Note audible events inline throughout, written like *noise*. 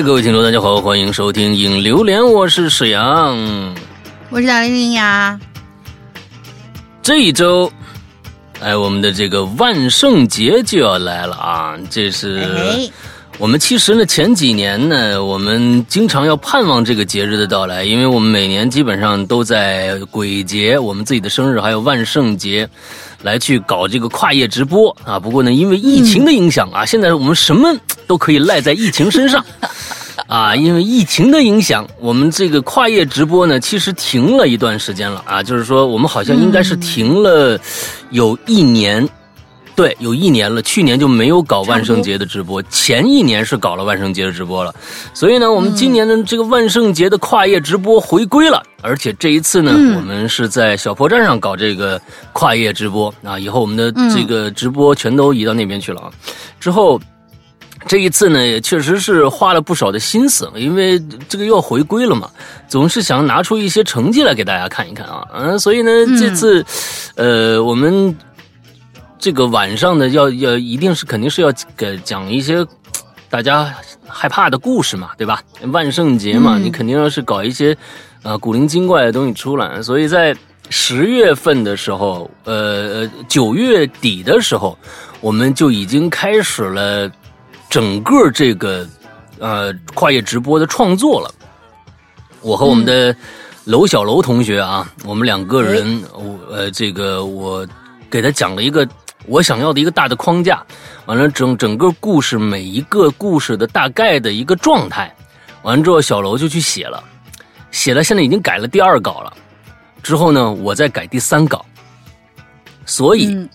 哎，各位听众，大家好，欢迎收听《影榴莲》，我是沈阳，我是大玲玲呀。这一周，哎，我们的这个万圣节就要来了啊！这是我们其实呢，前几年呢，我们经常要盼望这个节日的到来，因为我们每年基本上都在鬼节、我们自己的生日还有万圣节。来去搞这个跨业直播啊！不过呢，因为疫情的影响啊，现在我们什么都可以赖在疫情身上 *laughs* 啊。因为疫情的影响，我们这个跨业直播呢，其实停了一段时间了啊。就是说，我们好像应该是停了有一年。对，有一年了，去年就没有搞万圣节的直播，前一年是搞了万圣节的直播了，所以呢，我们今年的这个万圣节的跨业直播回归了，而且这一次呢，我们是在小破站上搞这个跨业直播啊，以后我们的这个直播全都移到那边去了啊。之后这一次呢，也确实是花了不少的心思，因为这个又要回归了嘛，总是想拿出一些成绩来给大家看一看啊，嗯，所以呢，这次呃，我们。这个晚上呢，要要一定是肯定是要给讲一些大家害怕的故事嘛，对吧？万圣节嘛，你肯定要是搞一些啊古灵精怪的东西出来。所以在十月份的时候，呃呃九月底的时候，我们就已经开始了整个这个呃跨业直播的创作了。我和我们的楼小楼同学啊，我们两个人，我呃这个我给他讲了一个。我想要的一个大的框架，完了整整个故事每一个故事的大概的一个状态，完了之后小楼就去写了，写了现在已经改了第二稿了，之后呢我再改第三稿，所以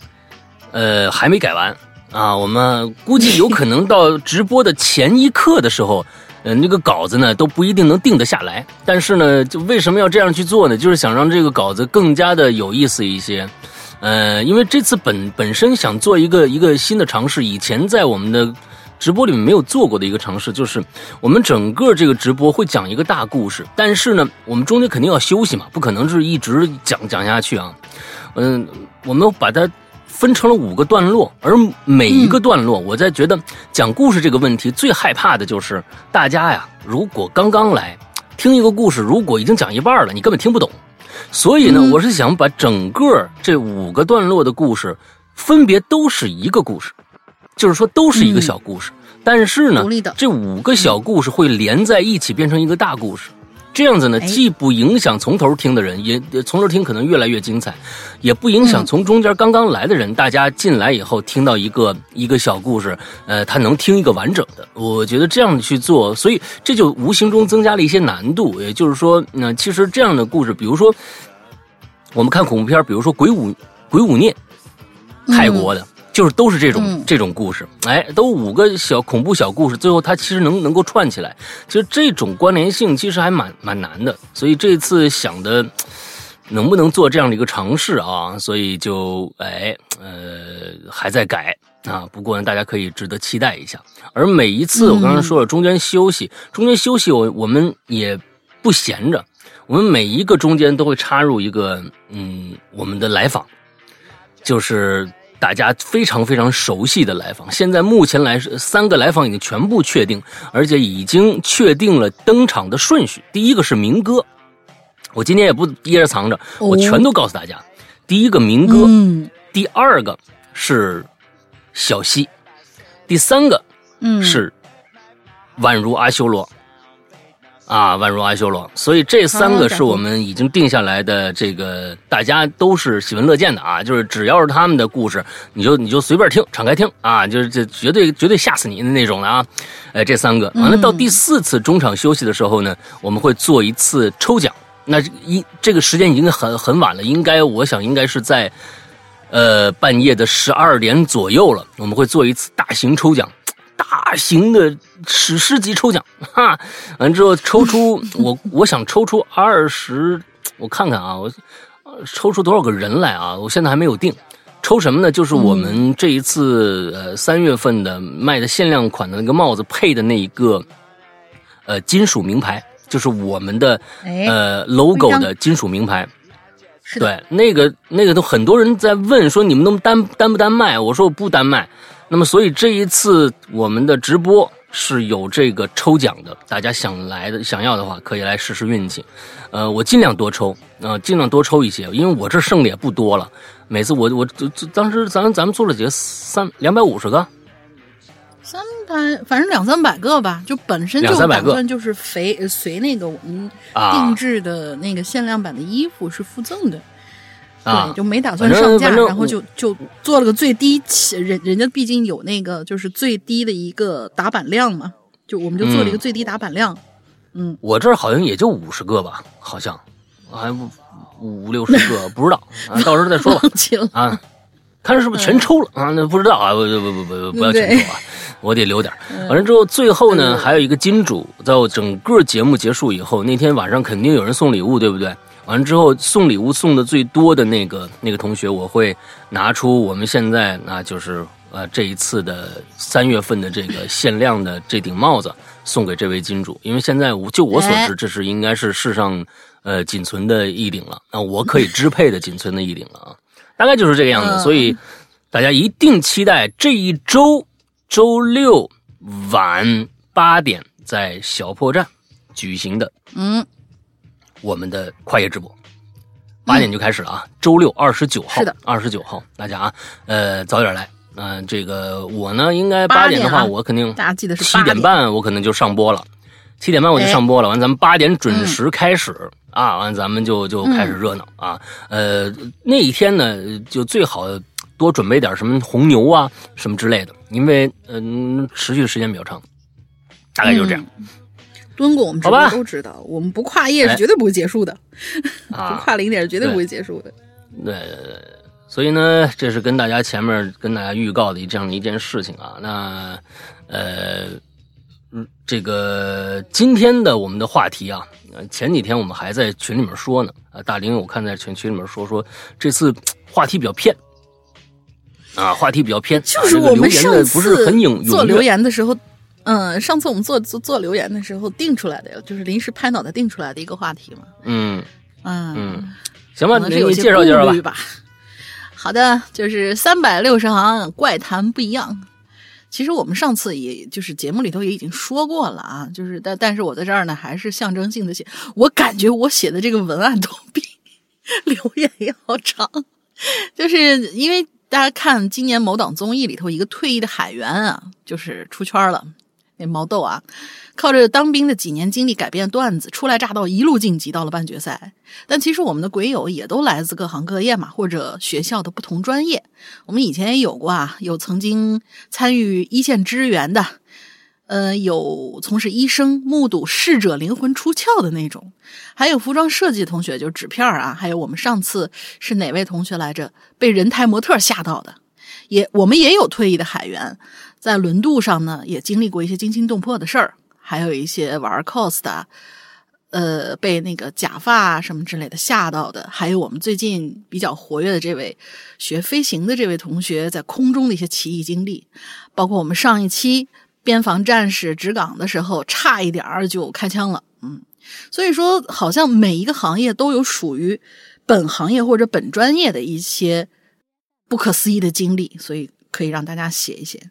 呃还没改完啊，我们估计有可能到直播的前一刻的时候，*laughs* 呃那个稿子呢都不一定能定得下来，但是呢就为什么要这样去做呢？就是想让这个稿子更加的有意思一些。呃，因为这次本本身想做一个一个新的尝试，以前在我们的直播里面没有做过的一个尝试，就是我们整个这个直播会讲一个大故事，但是呢，我们中间肯定要休息嘛，不可能是一直讲讲下去啊。嗯，我们把它分成了五个段落，而每一个段落，我在觉得讲故事这个问题最害怕的就是大家呀，如果刚刚来听一个故事，如果已经讲一半了，你根本听不懂。所以呢，我是想把整个这五个段落的故事，分别都是一个故事，就是说都是一个小故事。但是呢，这五个小故事会连在一起变成一个大故事。这样子呢，既不影响从头听的人，也从头听可能越来越精彩，也不影响从中间刚刚来的人，大家进来以后听到一个一个小故事，呃，他能听一个完整的。我觉得这样去做，所以这就无形中增加了一些难度。也就是说，那其实这样的故事，比如说我们看恐怖片，比如说《鬼舞鬼舞孽》，泰国的。就是都是这种这种故事，哎，都五个小恐怖小故事，最后它其实能能够串起来，其实这种关联性其实还蛮蛮难的，所以这次想的能不能做这样的一个尝试啊？所以就哎呃还在改啊，不过呢大家可以值得期待一下。而每一次我刚才说了中间休息，中间休息我我们也不闲着，我们每一个中间都会插入一个嗯我们的来访，就是。大家非常非常熟悉的来访，现在目前来，三个来访已经全部确定，而且已经确定了登场的顺序。第一个是明哥，我今天也不掖着藏着，我全都告诉大家。第一个明哥，第二个是小西，第三个是宛如阿修罗。啊，宛如阿修罗，所以这三个是我们已经定下来的，这个大家都是喜闻乐见的啊。就是只要是他们的故事，你就你就随便听，敞开听啊，就是这绝对绝对吓死你的那种的啊。哎，这三个完了，到第四次中场休息的时候呢，我们会做一次抽奖。那一这个时间已经很很晚了，应该我想应该是在呃半夜的十二点左右了，我们会做一次大型抽奖。大型的史诗级抽奖，哈，完之后抽出 *laughs* 我，我想抽出二十，我看看啊，我抽出多少个人来啊？我现在还没有定，抽什么呢？就是我们这一次呃三月份的卖的限量款的那个帽子配的那一个呃金属名牌，就是我们的呃 logo 的金属名牌，对，那个那个都很多人在问说你们能单单不单卖？我说我不单卖。那么，所以这一次我们的直播是有这个抽奖的，大家想来的想要的话，可以来试试运气。呃，我尽量多抽，啊，尽量多抽一些，因为我这剩的也不多了。每次我我这这当时咱咱们做了几个三两百五十个，三百反正两三百个吧，就本身就打算就是随随那个我们定制的那个限量版的衣服是附赠的。对，就没打算上架，然后就就做了个最低起，人人家毕竟有那个就是最低的一个打板量嘛，就我们就做了一个最低打板量。嗯，我这儿好像也就五十个吧，好像还五五六十个，*laughs* 不知道，到时候再说吧。啊，看是不是全抽了啊？那不知道啊，不不不不不要全抽啊，我得留点。完了之后，最后呢还有一个金主，在我整个节目结束以后，那天晚上肯定有人送礼物，对不对？完了之后，送礼物送的最多的那个那个同学，我会拿出我们现在那就是呃这一次的三月份的这个限量的这顶帽子送给这位金主，因为现在我就我所知，这是应该是世上呃仅存的一顶了，那我可以支配的仅存的一顶了啊，大概就是这个样子，所以大家一定期待这一周周六晚八点在小破站举行的嗯。我们的跨夜直播，八点就开始了啊！周六二十九号，是的，二十九号，大家啊，呃，早点来。嗯，这个我呢，应该八点的话，我肯定大家记得是七点半，我可能就上播了。七点半我就上播了，完咱们八点准时开始啊，完咱们就就开始热闹啊。呃，那一天呢，就最好多准备点什么红牛啊什么之类的，因为嗯，持续时间比较长，大概就是这样。蹲过我们直播都知道，我们不跨夜是绝对不会结束的，不跨零点是绝对不会结束的。对对对，所以呢，这是跟大家前面跟大家预告的这样的一件事情啊。那呃，这个今天的我们的话题啊，前几天我们还在群里面说呢。啊，大林，我看在群群里面说说这次话题比较偏啊，话题比较偏，就是我们上次做留言的时候。嗯，上次我们做做做留言的时候定出来的，就是临时拍脑袋定出来的一个话题嘛。嗯嗯嗯，行吧，你介绍介绍吧。好的，就是三百六十行怪谈不一样。其实我们上次也就是节目里头也已经说过了啊，就是但但是我在这儿呢，还是象征性的写。我感觉我写的这个文案都比留言要长，就是因为大家看今年某档综艺里头一个退役的海员啊，就是出圈了。那毛豆啊，靠着当兵的几年经历改编段子，初来乍到一路晋级到了半决赛。但其实我们的鬼友也都来自各行各业嘛，或者学校的不同专业。我们以前也有过啊，有曾经参与一线支援的，呃，有从事医生，目睹逝者灵魂出窍的那种，还有服装设计同学，就纸片啊，还有我们上次是哪位同学来着，被人台模特吓到的，也我们也有退役的海员。在轮渡上呢，也经历过一些惊心动魄的事儿，还有一些玩 cos 的，呃，被那个假发什么之类的吓到的，还有我们最近比较活跃的这位学飞行的这位同学在空中的一些奇异经历，包括我们上一期边防战士值岗的时候差一点儿就开枪了，嗯，所以说好像每一个行业都有属于本行业或者本专业的一些不可思议的经历，所以可以让大家写一写。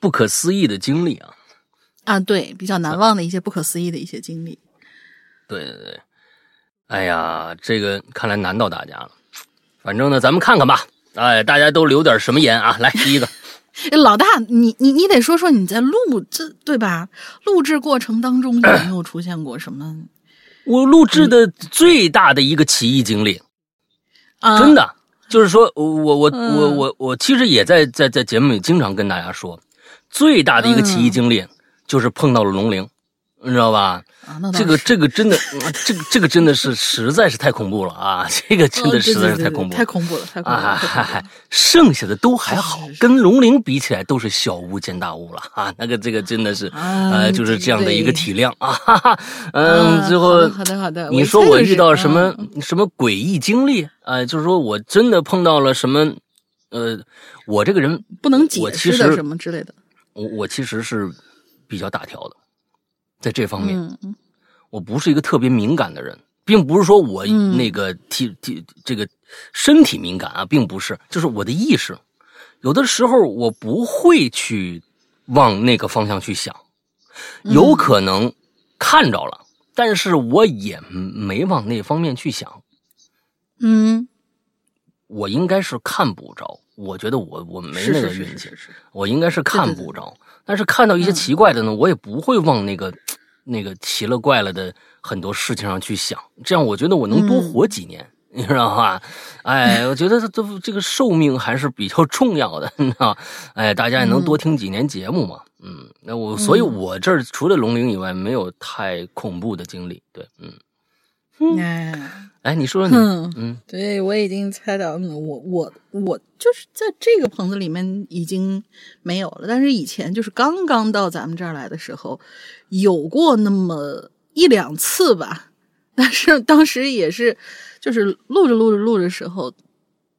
不可思议的经历啊！啊，对，比较难忘的一些不可思议的一些经历。对对对，哎呀，这个看来难到大家了。反正呢，咱们看看吧。哎，大家都留点什么言啊？来，第一个，*laughs* 老大，你你你得说说你在录这对吧？录制过程当中有没有出现过什么？*clears throat* 我录制的最大的一个奇异经历，啊，真的就是说我我我我我我其实也在在在节目里经常跟大家说。最大的一个奇异经历，就是碰到了龙灵，你知道吧？这个这个真的，这个这个真的是实在是太恐怖了啊！这个真的实在是太恐怖，太恐怖了，太恐怖了！啊，剩下的都还好，跟龙灵比起来都是小巫见大巫了啊！那个这个真的是，呃，就是这样的一个体量啊！哈哈，嗯，最后好的好的，你说我遇到什么什么诡异经历啊？就是说我真的碰到了什么？呃，我这个人不能解释的什么之类的。我我其实是比较大条的，在这方面，我不是一个特别敏感的人，并不是说我那个体体这个身体敏感啊，并不是，就是我的意识。有的时候我不会去往那个方向去想，有可能看着了，但是我也没往那方面去想。嗯，我应该是看不着，我觉得我我没那个运气，我应该是看不着。但是看到一些奇怪的呢，我也不会往那个那个奇了怪了的很多事情上去想，这样我觉得我能多活几年。你知道吧？哎，我觉得这这这个寿命还是比较重要的，你知道？哎，大家也能多听几年节目嘛。嗯，那我所以，我这儿除了龙陵以外，没有太恐怖的经历。对，嗯，哎，哎，你说你，嗯，对我已经猜到，我我我就是在这个棚子里面已经没有了，但是以前就是刚刚到咱们这儿来的时候，有过那么一两次吧。但是当时也是。就是录着录着录着时候，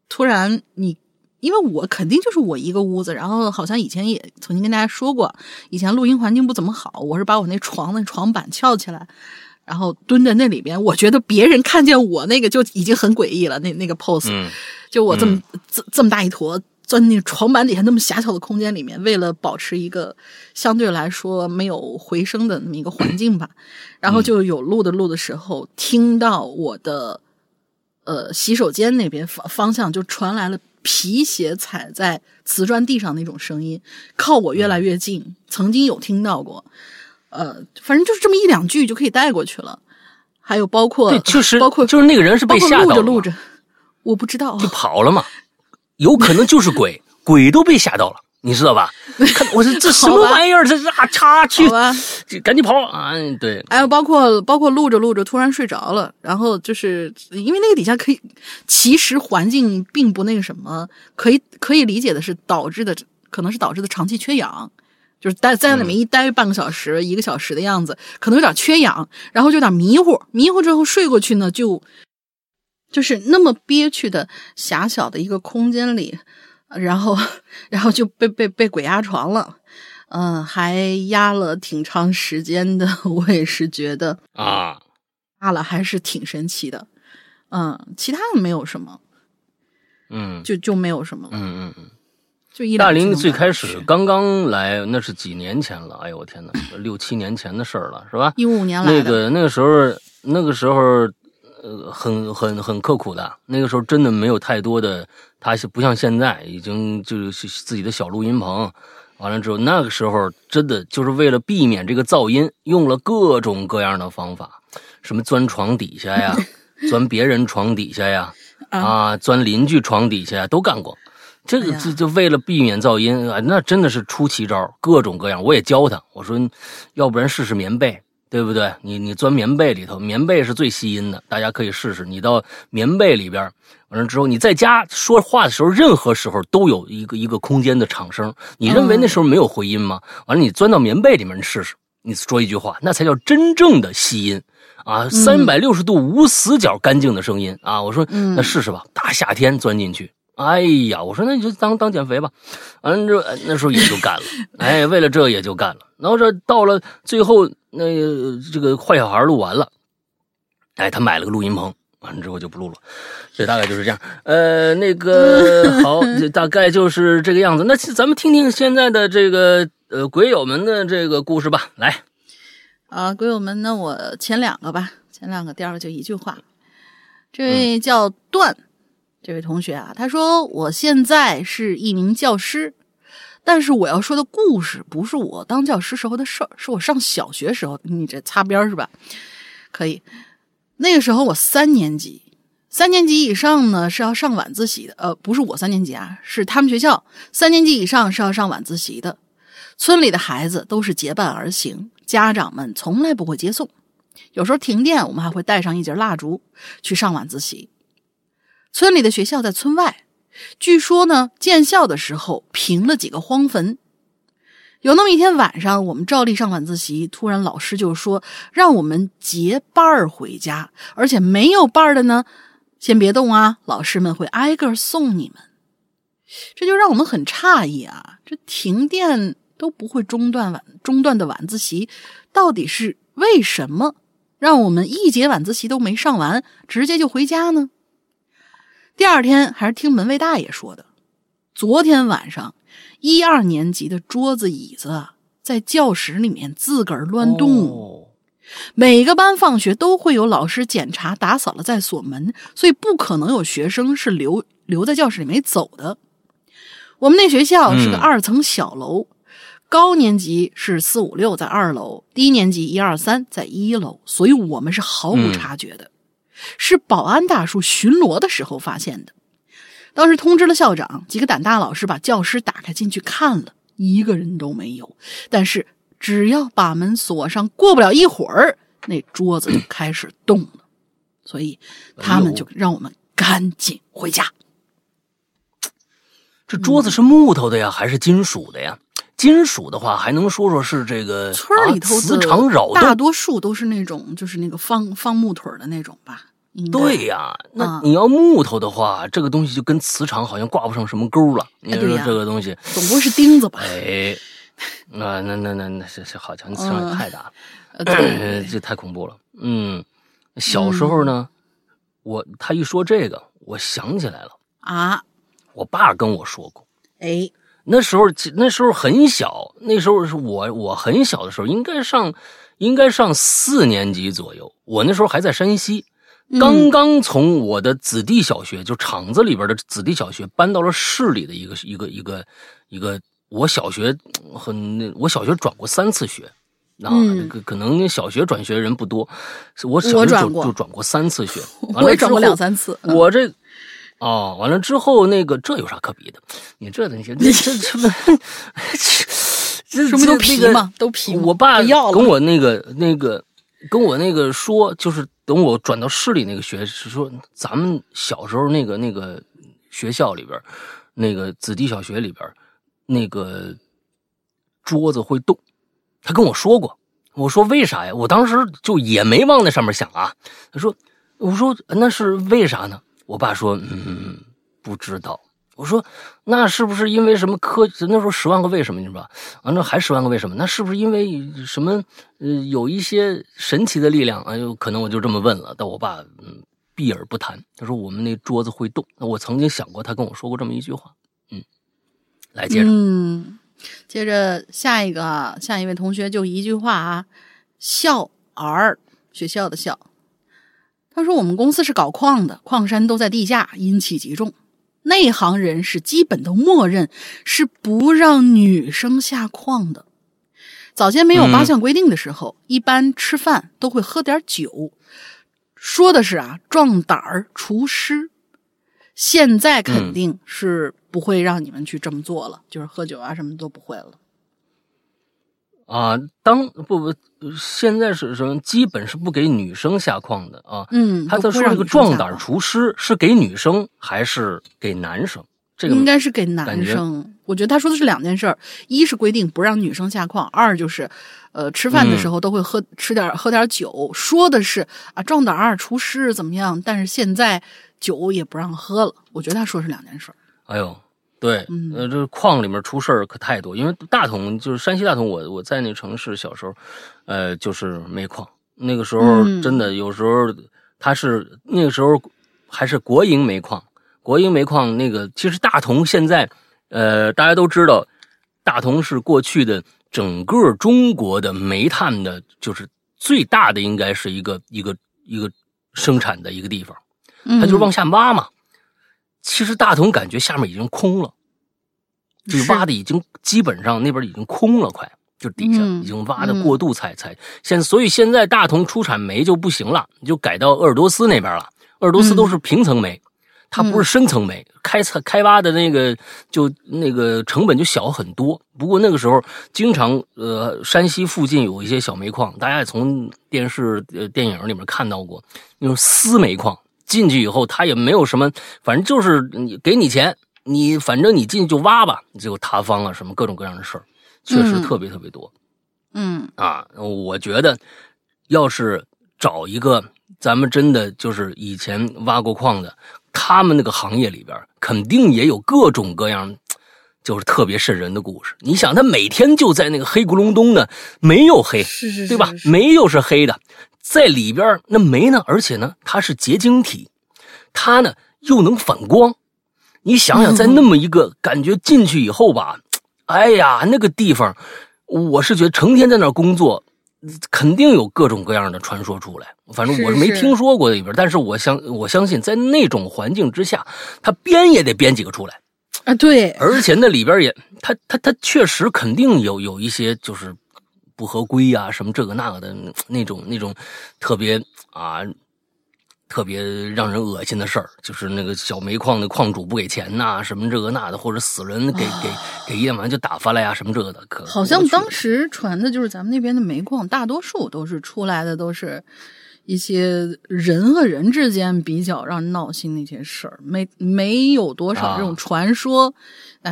突然你，因为我肯定就是我一个屋子，然后好像以前也曾经跟大家说过，以前录音环境不怎么好，我是把我那床的床板翘起来，然后蹲在那里边，我觉得别人看见我那个就已经很诡异了，那那个 pose，就我这么这这么大一坨。钻那床板底下那么狭小的空间里面，为了保持一个相对来说没有回声的那么一个环境吧，*clears throat* 然后就有录的录的时候，听到我的。呃，洗手间那边方方向就传来了皮鞋踩在瓷砖地上那种声音，靠我越来越近。曾经有听到过，呃，反正就是这么一两句就可以带过去了。还有包括，就是包括就是那个人是被吓到录着录着，我不知道就跑了嘛，有可能就是鬼，*laughs* 鬼都被吓到了。你知道吧？看，我说这什么玩意儿？这是啊，插去，赶紧跑。啊！对，还有包括包括录着录着突然睡着了，然后就是因为那个底下可以，其实环境并不那个什么，可以可以理解的是导致的，可能是导致的长期缺氧，就是待在那里面一待半个小时、一个小时的样子，可能有点缺氧，然后就有点迷糊，迷糊之后睡过去呢，就就是那么憋屈的狭小的一个空间里。然后，然后就被被被鬼压床了，嗯，还压了挺长时间的。我也是觉得啊，压了还是挺神奇的，嗯，其他的没有什么，嗯，就就没有什么了，嗯嗯嗯，就一大林最开始刚刚来，那是几年前了，哎呦我天哪，六七年前的事儿了，是吧？一五年来，那个那个时候，那个时候，呃，很很很刻苦的，那个时候真的没有太多的。他是不像现在，已经就是自己的小录音棚，完了之后，那个时候真的就是为了避免这个噪音，用了各种各样的方法，什么钻床底下呀，*laughs* 钻别人床底下呀，啊，钻邻居床底下呀，都干过。这个就就为了避免噪音啊，那真的是出奇招，各种各样。我也教他，我说，要不然试试棉被。对不对？你你钻棉被里头，棉被是最吸音的，大家可以试试。你到棉被里边，完了之后，你在家说话的时候，任何时候都有一个一个空间的场声。你认为那时候没有回音吗？完了，你钻到棉被里面，你试试，你说一句话，那才叫真正的吸音啊！三百六十度无死角干净的声音啊！我说，那试试吧。大夏天钻进去，哎呀，我说那你就当当减肥吧。完了之后，那时候也就干了。*laughs* 哎，为了这也就干了。然后这到了最后。那这个坏小孩录完了，哎，他买了个录音棚，完了之后就不录了，所以大概就是这样。呃，那个 *laughs* 好，大概就是这个样子。那咱们听听现在的这个呃鬼友们的这个故事吧。来，啊，鬼友们，那我前两个吧，前两个，第二个就一句话。这位叫段，这位同学啊，他说我现在是一名教师。但是我要说的故事不是我当教师时候的事儿，是我上小学时候。你这擦边是吧？可以。那个时候我三年级，三年级以上呢是要上晚自习的。呃，不是我三年级啊，是他们学校三年级以上是要上晚自习的。村里的孩子都是结伴而行，家长们从来不会接送。有时候停电，我们还会带上一截蜡烛去上晚自习。村里的学校在村外。据说呢，建校的时候平了几个荒坟。有那么一天晚上，我们照例上晚自习，突然老师就说让我们结伴儿回家，而且没有伴儿的呢，先别动啊，老师们会挨个送你们。这就让我们很诧异啊，这停电都不会中断晚中断的晚自习，到底是为什么让我们一节晚自习都没上完，直接就回家呢？第二天还是听门卫大爷说的，昨天晚上，一二年级的桌子椅子在教室里面自个儿乱动。每个班放学都会有老师检查打扫了再锁门，所以不可能有学生是留留在教室里没走的。我们那学校是个二层小楼，高年级是四五六在二楼，低年级一二三在一楼，所以我们是毫无察觉的。是保安大叔巡逻的时候发现的，当时通知了校长，几个胆大老师把教室打开进去看了，一个人都没有。但是只要把门锁上，过不了一会儿，那桌子就开始动了，所以他们就让我们赶紧回家。这桌子是木头的呀，还是金属的呀？金属的话，还能说说是这个村里头磁场扰动，大多数都是那种就是那个方方木腿的那种吧。对呀，那你要木头的话，这个东西就跟磁场好像挂不上什么钩了。你说这个东西，总不会是钉子吧？哎，那那那那那是是好像磁场也太大了，*clears throat* 这太恐怖了。嗯，小时候呢，我他一说这个，我想起来了啊，我爸跟我说过。哎，那时候那时候很小，那时候是我我很小的时候，应该上应该上四年级左右。我那时候还在山西。刚刚从我的子弟小学，就厂子里边的子弟小学，搬到了市里的一个一个一个一个。我小学很，我小学转过三次学，啊，可可能小学转学人不多，我小学就就转过三次学，*laughs* 我也转过两三次。我这，哦，完了之后那个这有啥可比的？你这东西，这 *laughs* 这这 *laughs* 这不都皮吗？都皮。我爸跟我那个那个跟我那个说，就是。等我转到市里那个学是说，咱们小时候那个那个学校里边，那个子弟小学里边，那个桌子会动。他跟我说过，我说为啥呀？我当时就也没往那上面想啊。他说，我说那是为啥呢？我爸说，嗯，不知道。我说，那是不是因为什么科？那时候十万个为什么，你知道吧？完了还十万个为什么？那是不是因为什么？呃，有一些神奇的力量？哎呦，可能我就这么问了。但我爸嗯避而不谈。他说我们那桌子会动。我曾经想过，他跟我说过这么一句话。嗯，来接着。嗯，接着下一个，下一位同学就一句话啊，校儿学校的校。他说我们公司是搞矿的，矿山都在地下，阴气极重。内行人士基本都默认是不让女生下矿的。早先没有八项规定的时候，一般吃饭都会喝点酒，说的是啊壮胆儿除湿。现在肯定是不会让你们去这么做了，就是喝酒啊什么都不会了。啊，当不不，现在是什么？基本是不给女生下矿的啊。嗯，他在说这个壮胆厨师是给女生还是给男生？这个应该是给男生。我觉得他说的是两件事儿：一是规定不让女生下矿；二就是，呃，吃饭的时候都会喝吃点喝点酒，说的是啊壮胆儿除湿怎么样？但是现在酒也不让喝了。我觉得他说是两件事。哎呦。对，呃，这矿里面出事儿可太多，因为大同就是山西大同，我我在那城市小时候，呃，就是煤矿，那个时候真的有时候它是那个时候还是国营煤矿，国营煤矿那个其实大同现在，呃，大家都知道，大同是过去的整个中国的煤炭的，就是最大的应该是一个一个一个生产的一个地方，它就是往下挖嘛。其实大同感觉下面已经空了，就挖的已经基本上那边已经空了，快就底下已经挖的过度采采现，所以现在大同出产煤就不行了，就改到鄂尔多斯那边了。鄂尔多斯都是平层煤，它不是深层煤，开采开挖的那个就那个成本就小很多。不过那个时候经常呃山西附近有一些小煤矿，大家也从电视呃电影里面看到过那种私煤矿。进去以后，他也没有什么，反正就是你给你钱，你反正你进去就挖吧，结果塌方啊，什么各种各样的事儿，确实特别特别多。嗯啊，我觉得要是找一个咱们真的就是以前挖过矿的，他们那个行业里边肯定也有各种各样，就是特别瘆人的故事。你想，他每天就在那个黑咕隆咚的，没有黑，是是，对吧？没有是黑的。在里边那煤呢？而且呢，它是结晶体，它呢又能反光，你想想，在那么一个感觉进去以后吧，*laughs* 哎呀，那个地方，我是觉得成天在那儿工作，肯定有各种各样的传说出来。反正我是没听说过里边，但是我相我相信，在那种环境之下，他编也得编几个出来啊。对，而且那里边也，他他他确实肯定有有一些就是不合规呀，什么这个那个的那种那种特别啊。特别让人恶心的事儿，就是那个小煤矿的矿主不给钱呐，什么这个那的，或者死人给给给一点完就打发了呀，什么这个的。可好像当时传的就是咱们那边的煤矿，大多数都是出来的都是。一些人和人之间比较让人闹心的一些事儿，没没有多少这种传说。啊，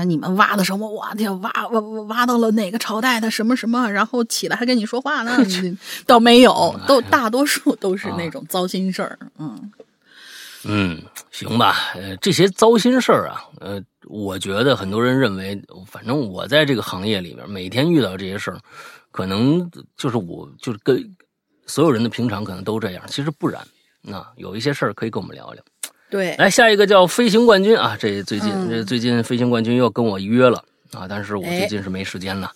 你们挖的什么？我天，挖挖挖到了哪个朝代的什么什么？然后起来还跟你说话呢？*laughs* 倒没有，都大多数都是那种糟心事儿。嗯嗯，行吧。呃，这些糟心事儿啊，呃，我觉得很多人认为，反正我在这个行业里边，每天遇到这些事儿，可能就是我就是跟。所有人的平常可能都这样，其实不然。那有一些事儿可以跟我们聊聊。对，来下一个叫飞行冠军啊，这最近这最近飞行冠军又跟我约了啊，但是我最近是没时间呢，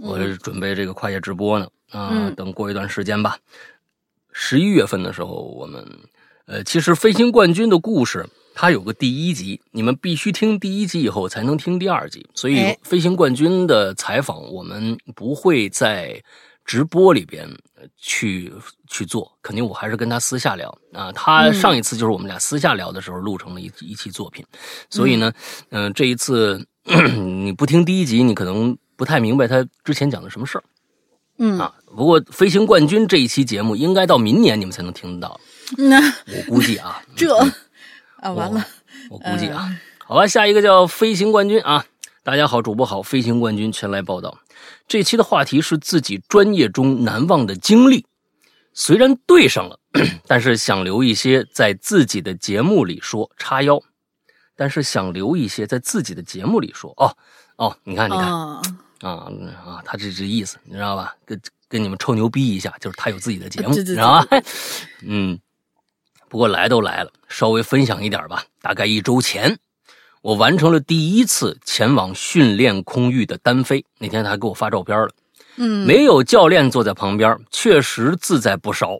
我准备这个跨界直播呢啊，等过一段时间吧。十一月份的时候，我们呃，其实飞行冠军的故事它有个第一集，你们必须听第一集以后才能听第二集，所以飞行冠军的采访我们不会在。直播里边去去做，肯定我还是跟他私下聊啊。他上一次就是我们俩私下聊的时候录成了一一期作品，所以呢，嗯，这一次 *clears throat* 你不听第一集，你可能不太明白他之前讲的什么事儿。嗯啊，不过飞行冠军这一期节目应该到明年你们才能听得到。那我估计啊，这啊完了，我估计啊，*laughs* 好吧，下一个叫飞行冠军啊，大家好，主播好，飞行冠军前来报道。这期的话题是自己专业中难忘的经历，虽然对上了，*clears throat* 但是想留一些在自己的节目里说叉腰，但是想留一些在自己的节目里说哦哦，你看你看啊啊，他这这意思你知道吧？跟跟你们臭牛逼一下，就是他有自己的节目，知道吧？*laughs* 嗯，不过来都来了，稍微分享一点吧。大概一周前。我完成了第一次前往训练空域的单飞，那天他还给我发照片了。嗯，没有教练坐在旁边，确实自在不少。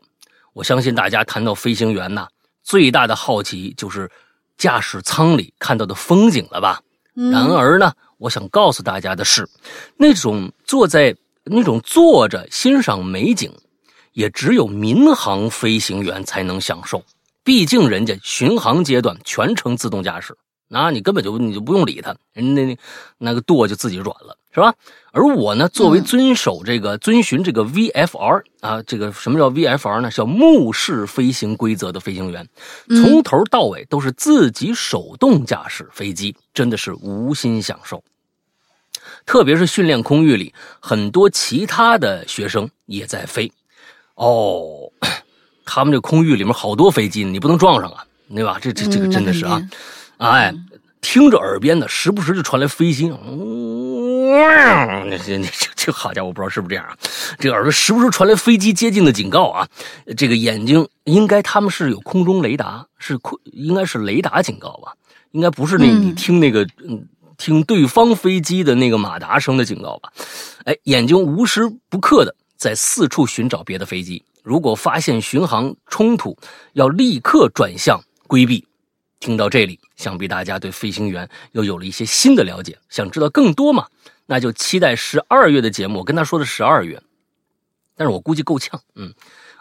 我相信大家谈到飞行员呐，最大的好奇就是驾驶舱里看到的风景了吧？然而呢，我想告诉大家的是，那种坐在那种坐着欣赏美景，也只有民航飞行员才能享受。毕竟人家巡航阶段全程自动驾驶。那你根本就你就不用理他，人那那那个舵就自己软了，是吧？而我呢，作为遵守这个遵循这个 VFR 啊，这个什么叫 VFR 呢？叫目视飞行规则的飞行员，从头到尾都是自己手动驾驶飞机，真的是无心享受。特别是训练空域里，很多其他的学生也在飞，哦，*coughs* 他们这空域里面好多飞机，你不能撞上啊，对吧？这这这个真的是啊。哎，听着耳边的，时不时就传来飞机，那这这这好家伙，不知道是不是这样啊？这个耳朵时不时传来飞机接近的警告啊！这个眼睛应该他们是有空中雷达，是空应该是雷达警告吧？应该不是那你听那个嗯听对方飞机的那个马达声的警告吧？哎，眼睛无时不刻的在四处寻找别的飞机，如果发现巡航冲突，要立刻转向规避。听到这里，想必大家对飞行员又有了一些新的了解。想知道更多吗？那就期待十二月的节目。我跟他说的十二月，但是我估计够呛。嗯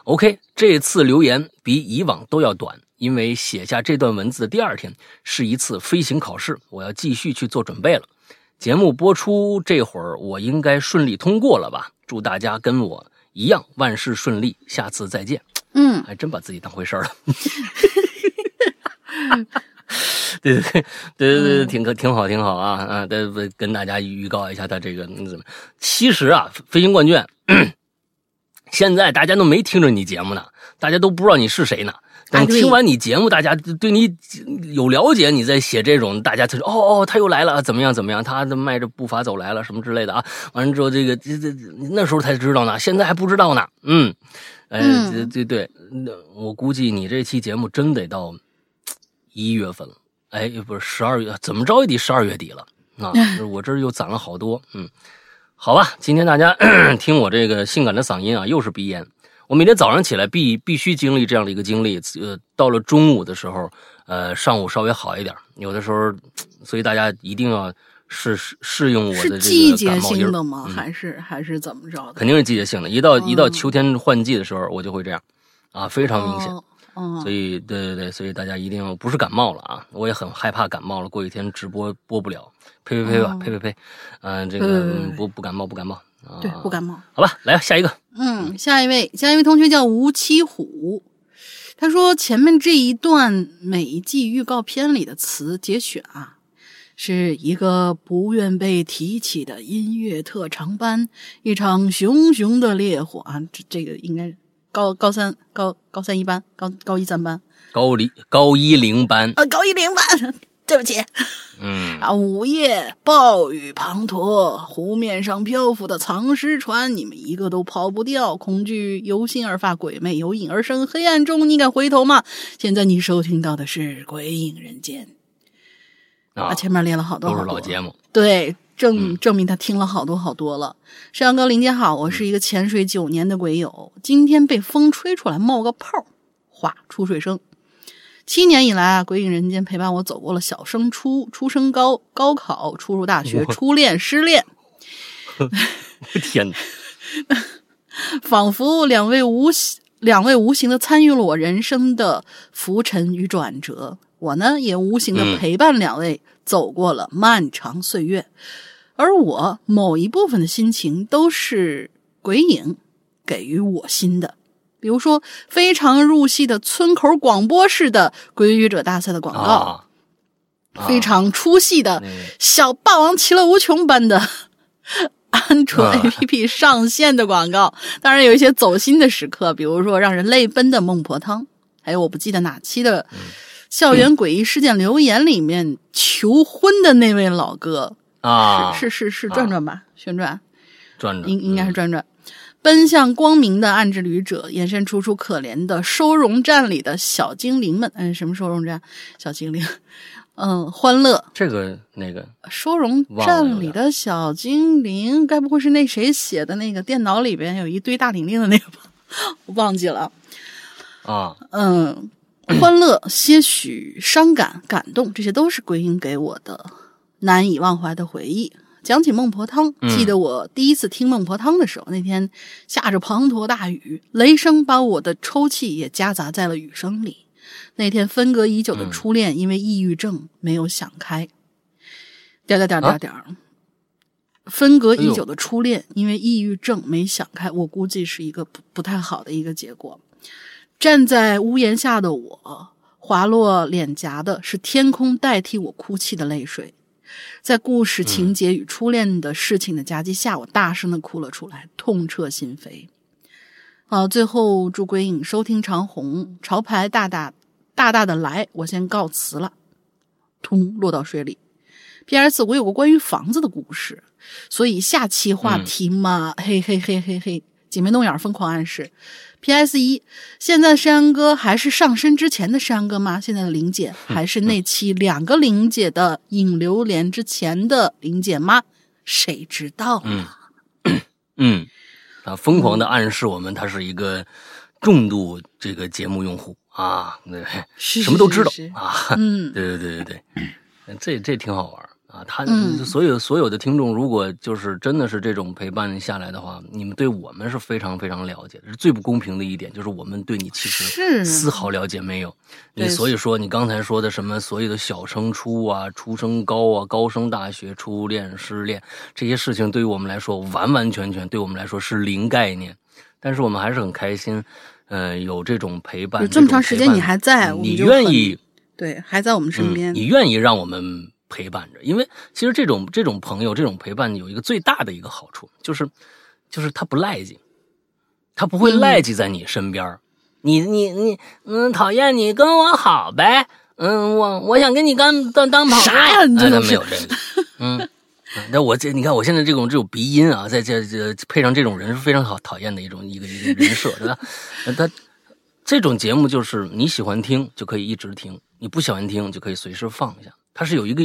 ，OK，这次留言比以往都要短，因为写下这段文字的第二天是一次飞行考试，我要继续去做准备了。节目播出这会儿，我应该顺利通过了吧？祝大家跟我一样万事顺利，下次再见。嗯，还真把自己当回事了。*laughs* 对对对对对对，挺可挺好挺好啊啊！再跟大家预告一下，他这个怎么？其实啊，飞行冠军，现在大家都没听着你节目呢，大家都不知道你是谁呢。等听完你节目，大家对你有了解，你再写这种，大家才说哦哦，他又来了，怎么样怎么样？他迈着步伐走来了，什么之类的啊。完了之后，这个这这那时候才知道呢，现在还不知道呢。嗯，哎，对对对，那我估计你这期节目真得到。一月份了，哎，不是十二月，怎么着也得十二月底了啊！*laughs* 我这又攒了好多，嗯，好吧，今天大家 *coughs* 听我这个性感的嗓音啊，又是鼻炎。我每天早上起来必必须经历这样的一个经历，呃，到了中午的时候，呃，上午稍微好一点，有的时候，所以大家一定要试试适应我的这个季节性的吗？还是还是怎么着的？肯定是季节性的，一到一到秋天换季的时候，我就会这样，啊，非常明显。嗯，所以对对对，所以大家一定要不是感冒了啊！我也很害怕感冒了，过几天直播播不了。呸呸呸吧，呸呸呸，嗯，这个不不感冒不感冒啊，对，不感冒。好吧，来下一个。嗯，下一位，下一位同学叫吴七虎，他说前面这一段每一季预告片里的词节选啊，是一个不愿被提起的音乐特长班，一场熊熊的烈火啊！这这个应该。高高三高高三一班高高一三班高零高一零班啊高一零班，*laughs* 对不起，嗯啊午夜暴雨滂沱，湖面上漂浮的藏尸船，你们一个都跑不掉。恐惧由心而发，鬼魅由影而生。黑暗中你敢回头吗？现在你收听到的是《鬼影人间》啊，前面列了好多都是老节目，对。证证明他听了好多好多了。山羊哥，林姐好，我是一个潜水九年的鬼友，今天被风吹出来冒个泡，哗出水声。七年以来啊，鬼影人间陪伴我走过了小升初、初升高、高考、初入大学、初恋、失恋。我 *laughs* 天哪！*laughs* 仿佛两位无两位无形的参与了我人生的浮沉与转折，我呢也无形的陪伴两位走过了漫长岁月。而我某一部分的心情都是鬼影给予我心的，比如说非常入戏的村口广播式的鬼语者大赛的广告，非常出戏的小霸王其乐无穷般的 *laughs* 安卓 APP 上线的广告，当然有一些走心的时刻，比如说让人泪奔的孟婆汤，还有我不记得哪期的校园诡异事件留言里面求婚的那位老哥。啊，是是是是转转吧，旋转，转转，应应该是转转，奔向光明的暗之旅者，眼神楚楚可怜的收容站里的小精灵们，嗯，什么收容站？小精灵，*laughs* 嗯，欢乐，这个那个。收容站里的小精灵，该不会是那谁写的那个电脑里边有一堆大玲玲的那个吧？我忘记了，啊，嗯，欢乐，些许伤感、感动，这些都是归因给我的。难以忘怀的回忆。讲起孟婆汤，记得我第一次听孟婆汤的时候，那天下着滂沱大雨，雷声把我的抽泣也夹杂在了雨声里。那天分隔已久的初恋，因为抑郁症没有想开。点点点点点，分隔已久的初恋，因为抑郁症没想开，我估计是一个不不太好的一个结果。站在屋檐下的我，滑落脸颊的是天空代替我哭泣的泪水。在故事情节与初恋的事情的夹击下，我大声的哭了出来，痛彻心扉。好，最后祝鬼影收听长虹潮牌大大大大的来，我先告辞了。通落到水里。P.S. 我有个关于房子的故事，所以下期话题嘛，嘿嘿嘿嘿嘿，挤眉弄眼疯狂暗示。P.S. 一，现在山哥还是上身之前的山哥吗？现在的玲姐还是那期两个玲姐的引流连之前的玲姐吗？谁知道嗯嗯，啊，疯狂的暗示我们，他是一个重度这个节目用户啊，对，什么都知道啊，嗯，对对对对对，这这挺好玩。啊，他所有所有的听众，如果就是真的是这种陪伴下来的话，你们对我们是非常非常了解。是最不公平的一点，就是我们对你其实丝毫了解没有。你所以说，你刚才说的什么所有的小升初啊、初升高啊、高升大学、初恋、失恋这些事情，对于我们来说完完全全对我们来说是零概念。但是我们还是很开心，呃，有这种陪伴。有这么长时间你还在，你愿意对还在我们身边，你愿意让我们。陪伴着，因为其实这种这种朋友，这种陪伴有一个最大的一个好处，就是就是他不赖叽，他不会赖叽在你身边你你你嗯，讨厌你跟我好呗，嗯，我我想跟你当当当朋友，啥呀？你这没有这个，嗯，那我这你看我现在这种这种鼻音啊，在这这配上这种人是非常好讨厌的一种一个一个人设，对吧？*laughs* 他这种节目就是你喜欢听就可以一直听。你不喜欢听就可以随时放下。它是有一个，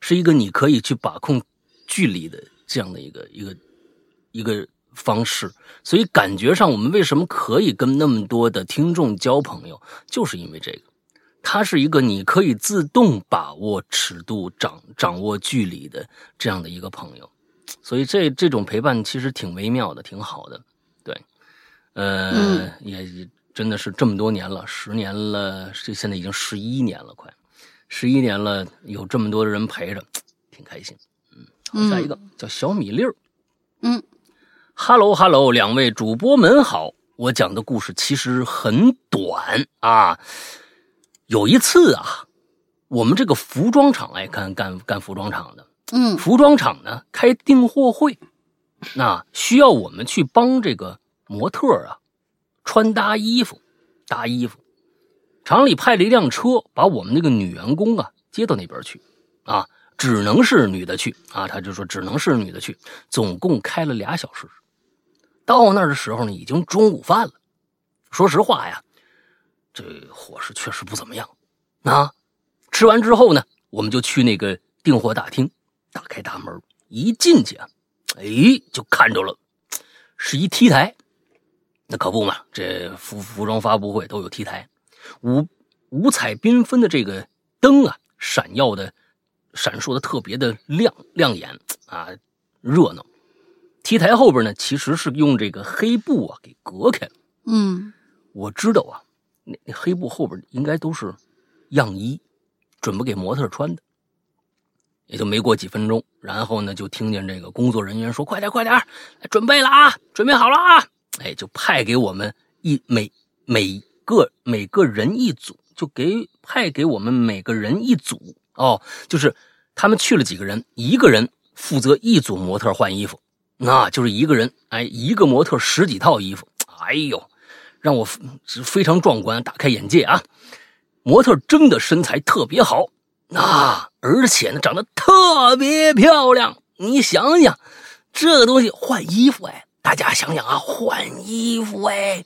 是一个你可以去把控距离的这样的一个一个一个方式。所以感觉上，我们为什么可以跟那么多的听众交朋友，就是因为这个。它是一个你可以自动把握尺度、掌掌握距离的这样的一个朋友。所以这这种陪伴其实挺微妙的，挺好的。对，呃，也真的是这么多年了，十年了，这现在已经十一年了，快。十一年了，有这么多的人陪着，挺开心。嗯，好，下一个叫小米粒儿。嗯，Hello Hello，两位主播们好。我讲的故事其实很短啊。有一次啊，我们这个服装厂哎，干干干服装厂的，嗯，服装厂呢开订货会，那需要我们去帮这个模特啊穿搭衣服、搭衣服。厂里派了一辆车，把我们那个女员工啊接到那边去，啊，只能是女的去啊，他就说只能是女的去，总共开了俩小时。到那儿的时候呢，已经中午饭了。说实话呀，这伙食确实不怎么样。啊，吃完之后呢，我们就去那个订货大厅，打开大门，一进去啊，哎，就看着了，是一 T 台。那可不嘛，这服服装发布会都有 T 台。五五彩缤纷的这个灯啊，闪耀的、闪烁的特别的亮亮眼啊，热闹。T 台后边呢，其实是用这个黑布啊给隔开了。嗯，我知道啊，那那黑布后边应该都是样衣，准备给模特穿的。也就没过几分钟，然后呢，就听见这个工作人员说：“快点，快点，准备了啊，准备好了啊！”哎，就派给我们一每每。个每个人一组，就给派给我们每个人一组哦，就是他们去了几个人，一个人负责一组模特换衣服，那就是一个人哎，一个模特十几套衣服，哎呦，让我非常壮观，打开眼界啊！模特真的身材特别好，啊，而且呢长得特别漂亮，你想想，这个东西换衣服哎，大家想想啊，换衣服哎。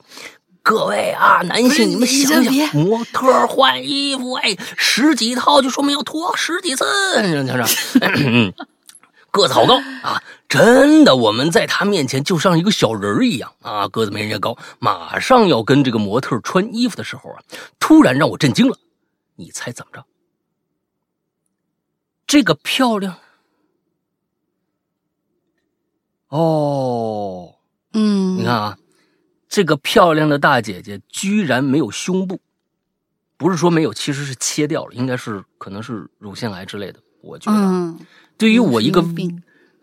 各位啊，男性，你们想想，模特换衣服，哎，十几套就说明要脱十几次，你瞧瞧，个子好高啊！真的，我们在他面前就像一个小人一样啊，个子没人家高。马上要跟这个模特穿衣服的时候啊，突然让我震惊了。你猜怎么着？这个漂亮哦，嗯，你看啊。这个漂亮的大姐姐居然没有胸部，不是说没有，其实是切掉了，应该是可能是乳腺癌之类的。我觉得，对于我一个，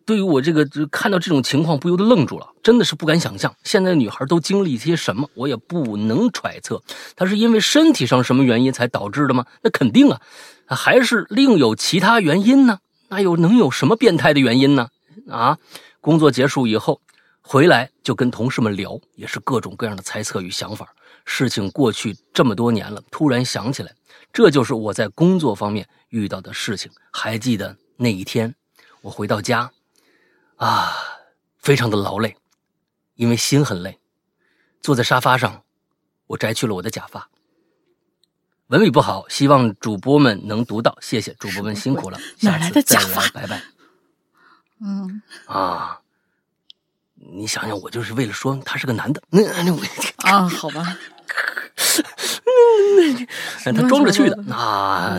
对于我这个就看到这种情况不由得愣住了，真的是不敢想象现在的女孩都经历一些什么，我也不能揣测，她是因为身体上什么原因才导致的吗？那肯定啊，还是另有其他原因呢？那有能有什么变态的原因呢？啊，工作结束以后。回来就跟同事们聊，也是各种各样的猜测与想法。事情过去这么多年了，突然想起来，这就是我在工作方面遇到的事情。还记得那一天，我回到家，啊，非常的劳累，因为心很累。坐在沙发上，我摘去了我的假发。文笔不好，希望主播们能读到，谢谢主播们辛苦了。哪来的假发？拜拜。*laughs* 嗯啊。你想想，我就是为了说他是个男的，那那我啊，好吧，*laughs* 那他装着去的啊，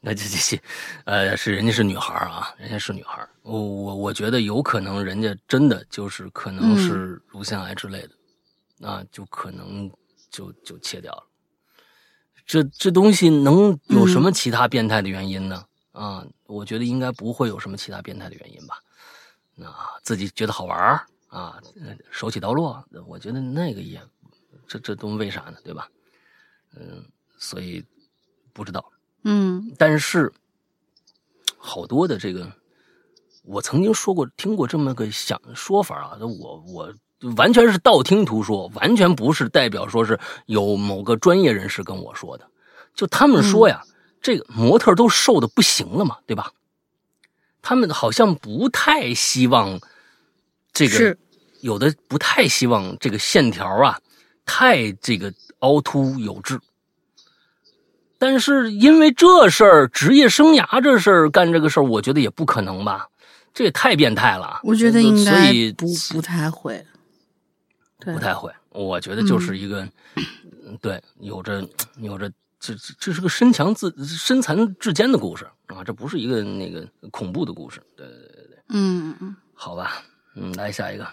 那这这这，呃，是人家是女孩啊，人家是女孩，我我我觉得有可能人家真的就是可能是乳腺癌之类的，啊，就可能就就切掉了。这这东西能有什么其他变态的原因呢？啊，我觉得应该不会有什么其他变态的原因吧？啊，自己觉得好玩儿。啊，手起刀落，我觉得那个也，这这都为啥呢？对吧？嗯，所以不知道。嗯，但是好多的这个，我曾经说过，听过这么个想说法啊。我我完全是道听途说，完全不是代表说是有某个专业人士跟我说的。就他们说呀，这个模特都瘦的不行了嘛，对吧？他们好像不太希望。这个有的不太希望这个线条啊，太这个凹凸有致。但是因为这事儿，职业生涯这事儿干这个事儿，我觉得也不可能吧？这也太变态了。我觉得应该不不太会，不太会。我觉得就是一个，对，有着有着，这这是个身强自身残志坚的故事啊，这不是一个那个恐怖的故事。对对对对对，嗯嗯，好吧，嗯，来下一个，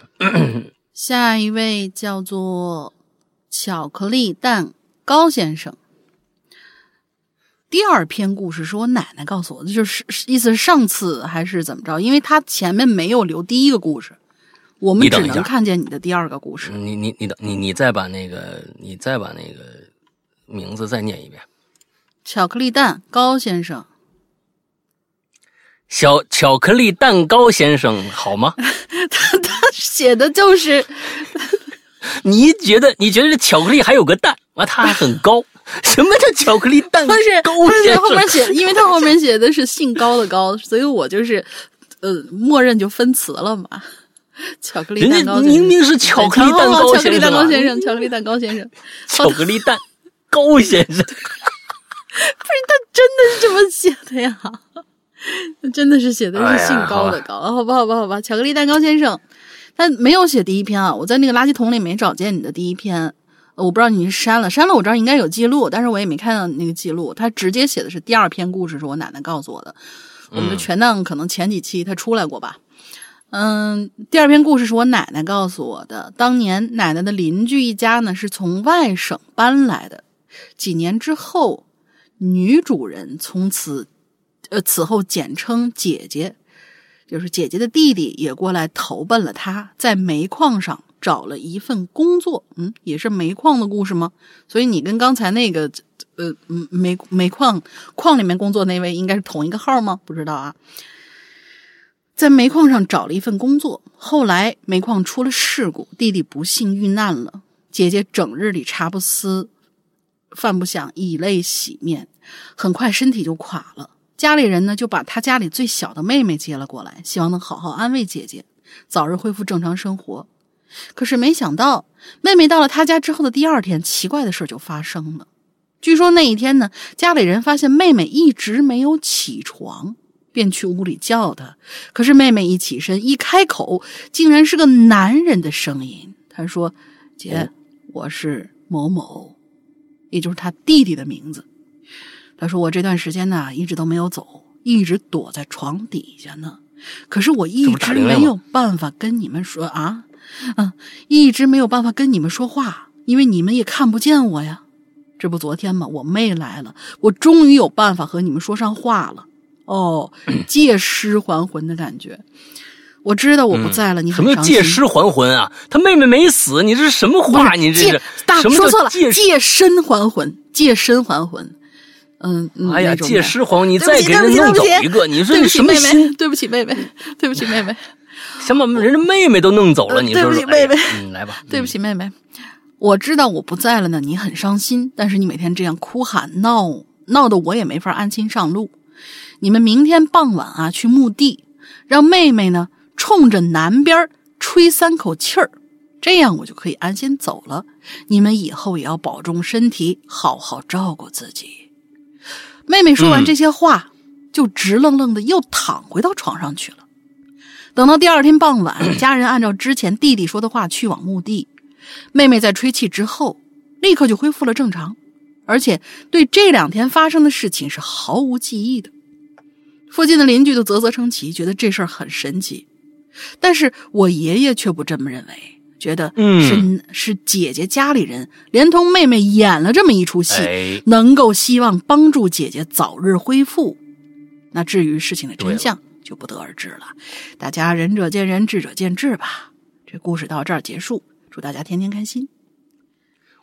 下一位叫做巧克力蛋糕先生。第二篇故事是我奶奶告诉我的，就是意思是上次还是怎么着？因为他前面没有留第一个故事，我们只能看见你的第二个故事。你你你等你你再把那个你再把那个名字再念一遍。巧克力蛋糕先生，小巧克力蛋糕先生好吗？*laughs* 他他写的就是，*laughs* 你觉得你觉得这巧克力还有个蛋啊？它还很高。*laughs* 什么叫巧克力蛋糕？不是，不是后面写，因为他后面写的是姓高的高，所以我就是，呃，默认就分词了嘛。巧克力蛋糕，明明是巧克力蛋糕先生，巧克力蛋糕先生，巧克力蛋糕先生，巧克力蛋糕先生，不是他真的是这么写的呀？*laughs* 真的是写的是姓高的高，好吧，好吧，好吧，巧克力蛋糕先生，他没有写第一篇啊，我在那个垃圾桶里没找见你的第一篇。我不知道你是删了，删了我这儿应该有记录，但是我也没看到那个记录。他直接写的是第二篇故事，是我奶奶告诉我的。我们的全档可能前几期他出来过吧。嗯，第二篇故事是我奶奶告诉我的。当年奶奶的邻居一家呢是从外省搬来的，几年之后，女主人从此，呃，此后简称姐姐，就是姐姐的弟弟也过来投奔了她，在煤矿上。找了一份工作，嗯，也是煤矿的故事吗？所以你跟刚才那个，呃，煤煤矿矿里面工作那位应该是同一个号吗？不知道啊。在煤矿上找了一份工作，后来煤矿出了事故，弟弟不幸遇难了，姐姐整日里茶不思，饭不想，以泪洗面，很快身体就垮了。家里人呢就把他家里最小的妹妹接了过来，希望能好好安慰姐姐，早日恢复正常生活。可是没想到，妹妹到了他家之后的第二天，奇怪的事就发生了。据说那一天呢，家里人发现妹妹一直没有起床，便去屋里叫她。可是妹妹一起身，一开口，竟然是个男人的声音。他说：“姐，我是某某，也就是他弟弟的名字。”他说：“我这段时间呢，一直都没有走，一直躲在床底下呢。可是我一直没有办法跟你们说啊。”嗯，一直没有办法跟你们说话，因为你们也看不见我呀。这不昨天嘛？我妹来了，我终于有办法和你们说上话了。哦，*clears throat* 借尸还魂的感觉。我知道我不在了，你什么借尸还魂啊？他妹妹没死，你这是什么话？你这是大说错了，借借身还魂，借身还魂。嗯，哎呀，借尸还你再给人弄走一个，你说你什么心？对不起，妹妹，*laughs* 对不起，妹妹。想把人家妹妹都弄走了，你说对不起，妹妹，嗯，来吧，对不起，妹妹，我知道我不在了呢，你很伤心，但是你每天这样哭喊闹闹的，我也没法安心上路。你们明天傍晚啊去墓地，让妹妹呢冲着南边吹三口气儿，这样我就可以安心走了。你们以后也要保重身体，好好照顾自己。妹妹说完这些话，就直愣愣的又躺回到床上去了。等到第二天傍晚，*clears throat* 家人按照之前弟弟说的话去往墓地。妹妹在吹气之后，立刻就恢复了正常，而且对这两天发生的事情是毫无记忆的。附近的邻居都啧啧称奇，觉得这事儿很神奇。但是我爷爷却不这么认为，觉得是是姐姐家里人连同妹妹演了这么一出戏，能够希望帮助姐姐早日恢复。那至于事情的真相。就不得而知了，大家仁者见仁，智者见智吧。这故事到这儿结束，祝大家天天开心。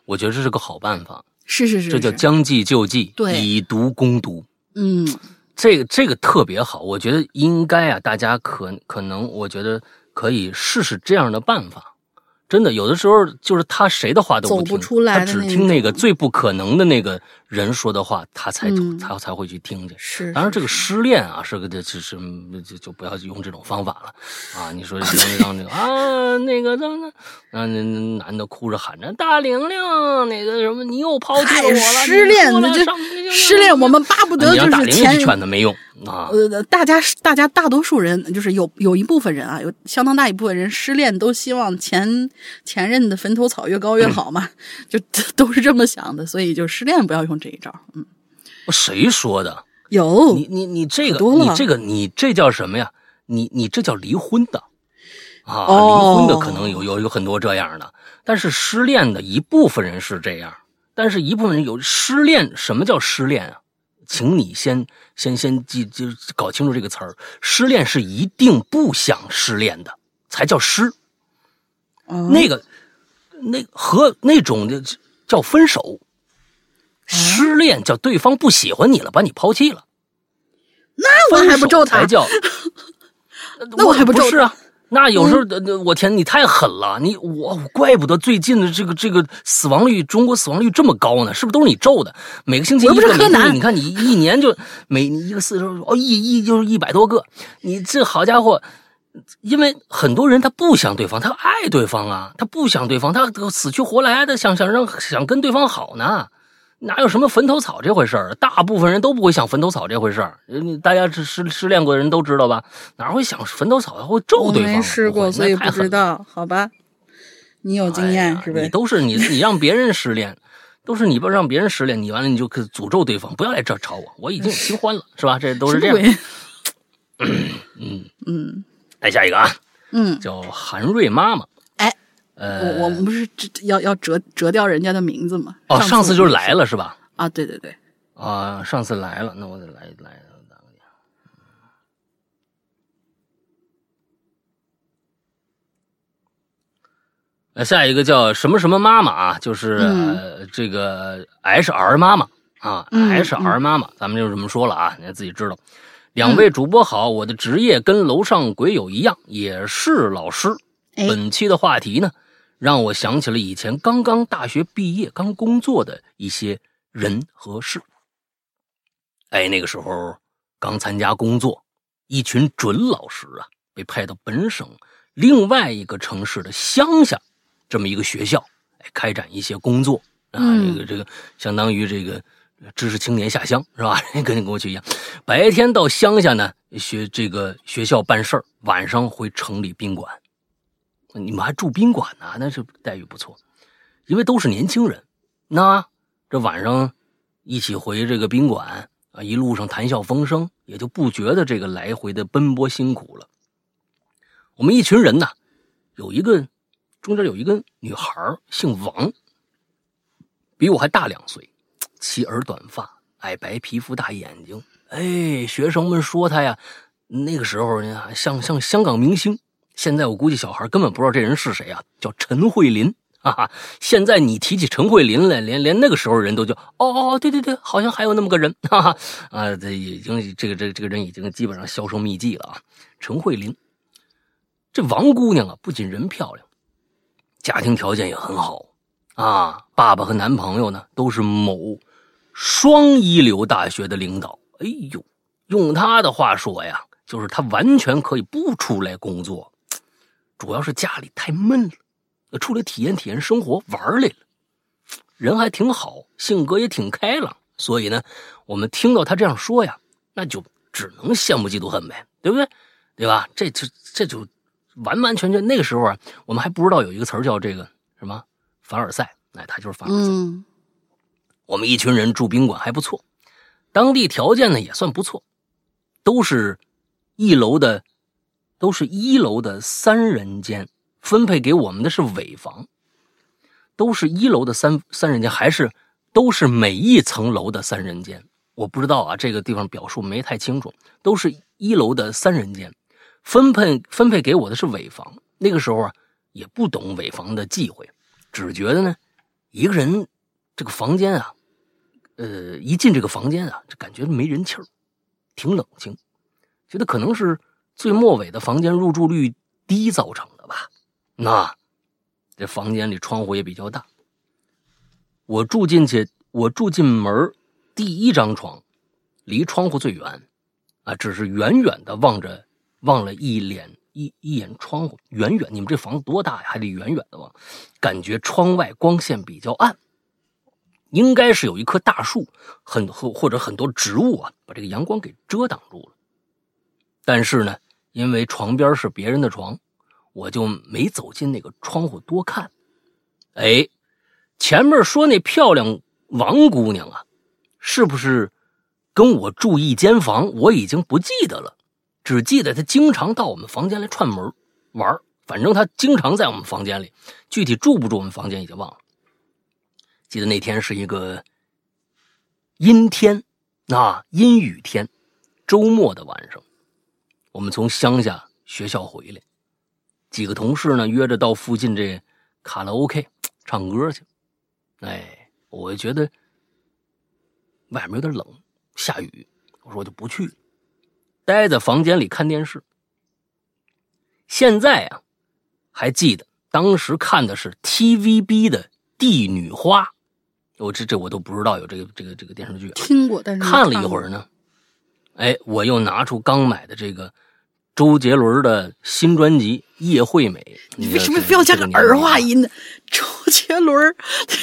我觉得这是个好办法，是是是，这叫将计就计，对，以毒攻毒。嗯，这个这个特别好，我觉得应该啊，大家可可能，我觉得可以试试这样的办法。真的，有的时候就是他谁的话都不听，他只听那个最不可能的那个人说的话，他才他才会去听去。是，当然这个失恋啊，是个这其实就就不要用这种方法了啊！你说 *laughs* 让那个啊那个让那那那男的哭着喊着大玲玲，那个什么你又抛弃了我了，失恋那就失恋，我们巴不得就是前劝他没用啊。呃，大家大家大多数人就是有有一部分人啊，有相当大一部分人失恋都希望前前任的坟头草越高越 *clears throat* 好嘛，就都是这么想的，所以就失恋不要用这一招。嗯，谁说的？有你你你这个你这个你这叫什么呀？你你这叫离婚的啊？离婚的可能有有有很多这样的，但是失恋的一部分人是这样。但是，一部分人有失恋。什么叫失恋啊？请你先先先记，就搞清楚这个词儿。失恋是一定不想失恋的，才叫失。那个，那和那种的叫分手。失恋叫对方不喜欢你了，把你抛弃了。*laughs* 那我还不咒他？才叫。那我还不咒是啊？那有时候，我天，你太狠了！你我怪不得最近的这个这个死亡率，中国死亡率这么高呢？是不是都是你咒的？每个星期一个，你看你一年就每一个四十哦一一就是一百多个，你这好家伙！因为很多人他不想对方，他爱对方啊，他不想对方，他死去活来的想想让想跟对方好呢。哪有什么坟头草这回事儿？大部分人都不会想坟头草这回事儿。大家失失失恋过的人都知道吧？哪会想坟头草？会咒对方？没试过，所以不知道。好吧，你有经验是不是？你都是你，你让别人失恋，都是你不让别人失恋，你完了你就可诅咒对方，不要来这吵我，我已经有新欢了，是吧？这都是这样。*clears throat* 嗯嗯，来下一个啊，嗯，叫韩瑞妈妈。我我们不是要要折折掉人家的名字吗？哦，上次就是来了是吧？啊，对对对。啊，上次来了，那我得来来打个电话。那下一个叫什么什么妈妈啊？就是这个 H R 妈妈啊，H R 妈妈，咱们就这么说了啊，你自己知道。两位主播好，我的职业跟楼上鬼友一样，也是老师。本期的话题呢？让我想起了以前刚刚大学毕业、刚工作的一些人和事。哎，那个时候刚参加工作，一群准老师啊，被派到本省另外一个城市的乡下这么一个学校，哎，开展一些工作啊。这个这个，相当于这个知识青年下乡是吧？*laughs* 跟你过去一样，白天到乡下呢学这个学校办事儿，晚上回城里宾馆。你们还住宾馆呢，那是待遇不错，因为都是年轻人。那这晚上一起回这个宾馆啊，一路上谈笑风生，也就不觉得这个来回的奔波辛苦了。我们一群人呢，有一个中间有一个女孩，姓王，比我还大两岁，齐耳短发，矮白皮肤，大眼睛。哎，学生们说她呀，那个时候呢，像像香港明星。现在我估计小孩根本不知道这人是谁啊，叫陈慧琳啊！现在你提起陈慧琳来，连连那个时候人都叫哦哦，对对对，好像还有那么个人，哈哈啊，这已经这个这个这个人已经基本上销声匿迹了啊！陈慧琳，这王姑娘啊，不仅人漂亮，家庭条件也很好啊，爸爸和男朋友呢都是某双一流大学的领导。哎呦，用他的话说呀，就是他完全可以不出来工作。主要是家里太闷了，出来体验体验生活玩来了，人还挺好，性格也挺开朗，所以呢，我们听到他这样说呀，那就只能羡慕嫉妒恨呗，对不对？对吧？这就这就完完全全那个时候啊，我们还不知道有一个词儿叫这个什么凡尔赛，哎，他就是凡尔赛。我们一群人住宾馆还不错，当地条件呢也算不错，都是一楼的。都是一楼的三人间，分配给我们的是尾房。都是一楼的三三人间，还是都是每一层楼的三人间？我不知道啊，这个地方表述没太清楚。都是一楼的三人间，分配分配给我的是尾房。那个时候啊，也不懂尾房的忌讳，只觉得呢，一个人这个房间啊，呃，一进这个房间啊，就感觉没人气儿，挺冷清，觉得可能是。最末尾的房间入住率低造成的吧？那这房间里窗户也比较大。我住进去，我住进门第一张床，离窗户最远，啊，只是远远的望着，望了一脸一一眼窗户，远远。你们这房子多大呀？还得远远的望，感觉窗外光线比较暗。应该是有一棵大树，很或或者很多植物啊，把这个阳光给遮挡住了。但是呢，因为床边是别人的床，我就没走进那个窗户多看。哎，前面说那漂亮王姑娘啊，是不是跟我住一间房？我已经不记得了，只记得她经常到我们房间来串门玩反正她经常在我们房间里，具体住不住我们房间已经忘了。记得那天是一个阴天，啊，阴雨天，周末的晚上，我们从乡下学校回来，几个同事呢约着到附近这卡拉 OK 唱歌去。哎，我觉得外面有点冷，下雨，我说我就不去，待在房间里看电视。现在啊，还记得当时看的是 TVB 的《帝女花》。我这这我都不知道有这个这个这个电视剧，听过，但是看了一会儿呢，哎，我又拿出刚买的这个周杰伦的新专辑《叶惠美》。你为什么非要加个儿化音呢？周杰伦，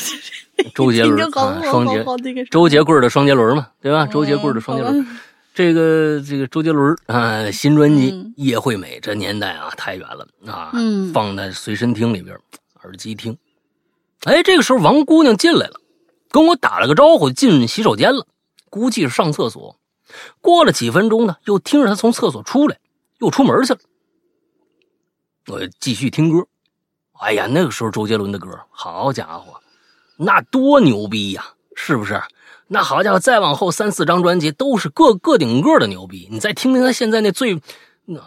*laughs* 周杰伦 *laughs* 啊，双杰，周杰棍的双杰伦嘛，对吧？周杰棍的双杰伦，这个这个周杰伦啊，新专辑《叶惠美》，这年代啊太远了啊，放在随身听里边，耳机听。哎，这个时候王姑娘进来了。跟我打了个招呼，进洗手间了，估计是上厕所。过了几分钟呢，又听着他从厕所出来，又出门去了。我继续听歌。哎呀，那个时候周杰伦的歌，好家伙，那多牛逼呀，是不是？那好家伙，再往后三四张专辑都是个个顶个的牛逼。你再听听他现在那最。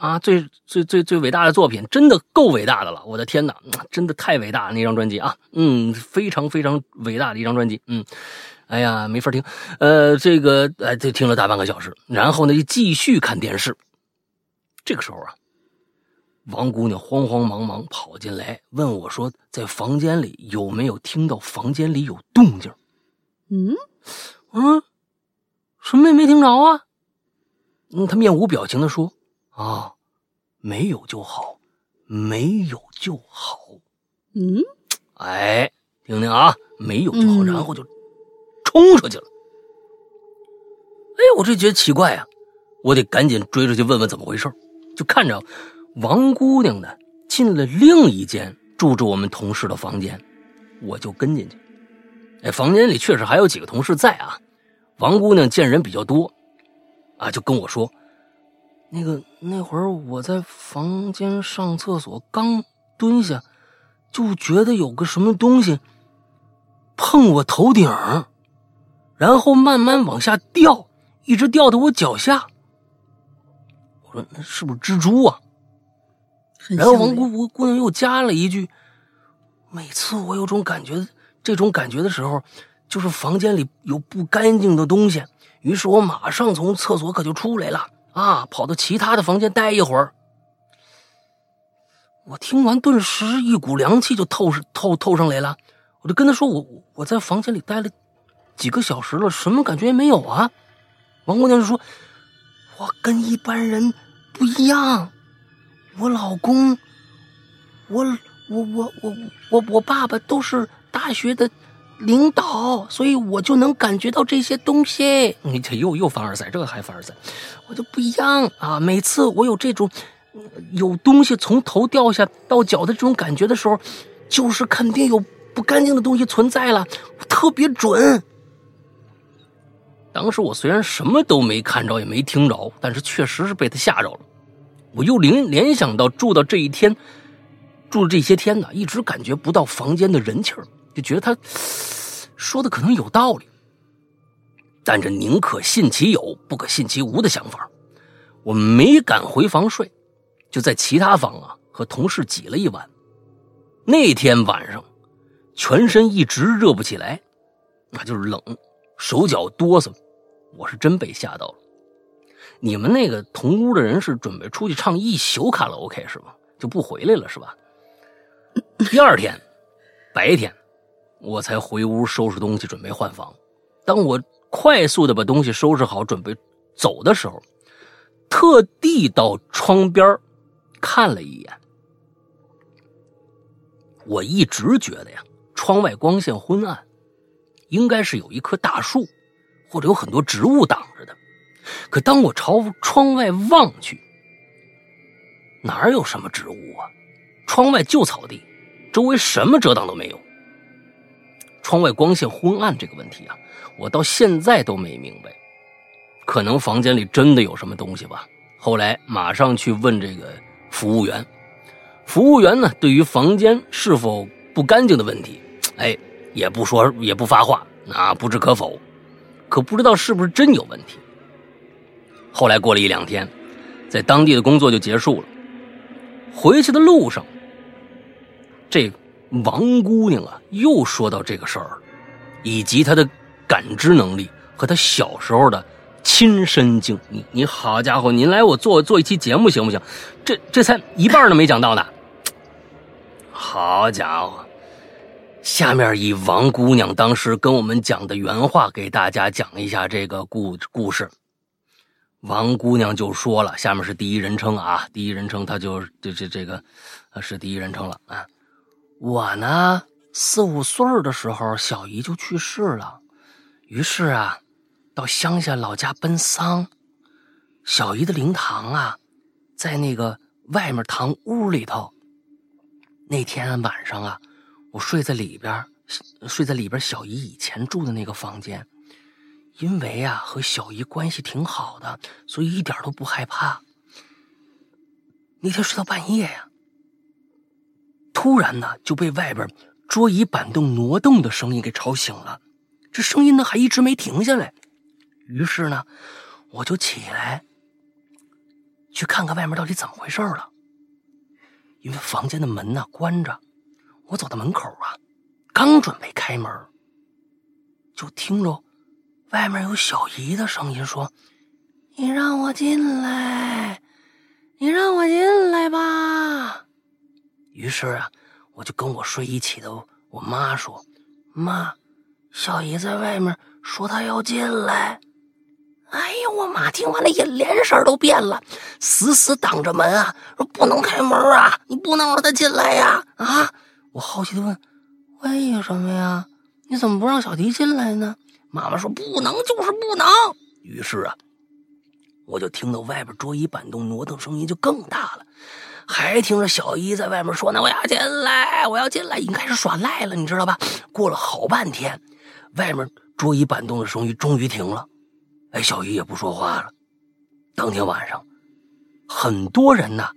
啊，最最最最伟大的作品，真的够伟大的了！我的天哪，真的太伟大了那张专辑啊，嗯，非常非常伟大的一张专辑，嗯，哎呀，没法听，呃，这个哎，就听了大半个小时，然后呢，就继续看电视。这个时候啊，王姑娘慌慌忙忙跑进来，问我说：“在房间里有没有听到房间里有动静？”嗯，嗯，什么也没听着啊。嗯，她面无表情的说。啊，没有就好，没有就好。嗯，哎，听听啊，没有就好，然后就冲出去了。哎，我这觉得奇怪啊，我得赶紧追出去问问怎么回事。就看着王姑娘呢进了另一间住着我们同事的房间，我就跟进去。哎，房间里确实还有几个同事在啊。王姑娘见人比较多，啊，就跟我说。那个那会儿我在房间上厕所，刚蹲下，就觉得有个什么东西碰我头顶，然后慢慢往下掉，一直掉到我脚下。我说那是不是蜘蛛啊？然后王姑姑姑娘又加了一句：“每次我有种感觉，这种感觉的时候，就是房间里有不干净的东西。于是我马上从厕所可就出来了。”啊，跑到其他的房间待一会儿。我听完，顿时一股凉气就透透透上来了。我就跟他说：“我我在房间里待了几个小时了，什么感觉也没有啊。”王姑娘就说：“我跟一般人不一样，我老公，我我我我我我爸爸都是大学的。”领导，所以我就能感觉到这些东西。你这又又凡尔赛，这个还凡尔赛，我就不一样啊！每次我有这种有东西从头掉下到脚的这种感觉的时候，就是肯定有不干净的东西存在了，特别准。当时我虽然什么都没看着，也没听着，但是确实是被他吓着了。我又联联想到住到这一天，住这些天呢，一直感觉不到房间的人气儿。就觉得他说的可能有道理，但这宁可信其有，不可信其无的想法，我没敢回房睡，就在其他房啊和同事挤了一晚。那天晚上，全身一直热不起来，那就是冷，手脚哆嗦，我是真被吓到了。你们那个同屋的人是准备出去唱一宿卡拉 OK 是吧？就不回来了是吧？*laughs* 第二天白天。我才回屋收拾东西，准备换房。当我快速的把东西收拾好，准备走的时候，特地到窗边看了一眼。我一直觉得呀，窗外光线昏暗，应该是有一棵大树，或者有很多植物挡着的。可当我朝窗外望去，哪有什么植物啊？窗外就草地，周围什么遮挡都没有。窗外光线昏暗这个问题啊，我到现在都没明白。可能房间里真的有什么东西吧。后来马上去问这个服务员，服务员呢，对于房间是否不干净的问题，哎，也不说也不发话，那不置可否。可不知道是不是真有问题。后来过了一两天，在当地的工作就结束了。回去的路上，这王姑娘啊，又说到这个事儿，以及她的感知能力和她小时候的亲身经。历你好家伙，您来我做做一期节目行不行？这这才一半都没讲到呢。好家伙，下面以王姑娘当时跟我们讲的原话给大家讲一下这个故故事。王姑娘就说了，下面是第一人称啊，第一人称，她就这这这个，是第一人称了啊。我呢，四五岁的时候，小姨就去世了，于是啊，到乡下老家奔丧。小姨的灵堂啊，在那个外面堂屋里头。那天晚上啊，我睡在里边，睡在里边小姨以前住的那个房间。因为啊，和小姨关系挺好的，所以一点都不害怕。那天睡到半夜呀，突然呢就被外边桌椅板凳挪动的声音给吵醒了。这声音呢还一直没停下来，于是呢我就起来去看看外面到底怎么回事了。因为房间的门呢关着，我走到门口啊，刚准备开门，就听着。外面有小姨的声音说：“你让我进来，你让我进来吧。”于是啊，我就跟我睡一起的我妈说：“妈，小姨在外面说她要进来。”哎呀，我妈听完了也脸色都变了，死死挡着门啊，说：“不能开门啊，你不能让她进来呀！”啊，我好奇的问：“为什么呀？你怎么不让小迪进来呢？”妈妈说：“不能，就是不能。”于是啊，我就听到外边桌椅板凳挪动声音就更大了，还听着小姨在外面说：“呢：“我要进来，我要进来。”已经开始耍赖了，你知道吧？过了好半天，外面桌椅板凳的声音终于停了，哎，小姨也不说话了。当天晚上，很多人呐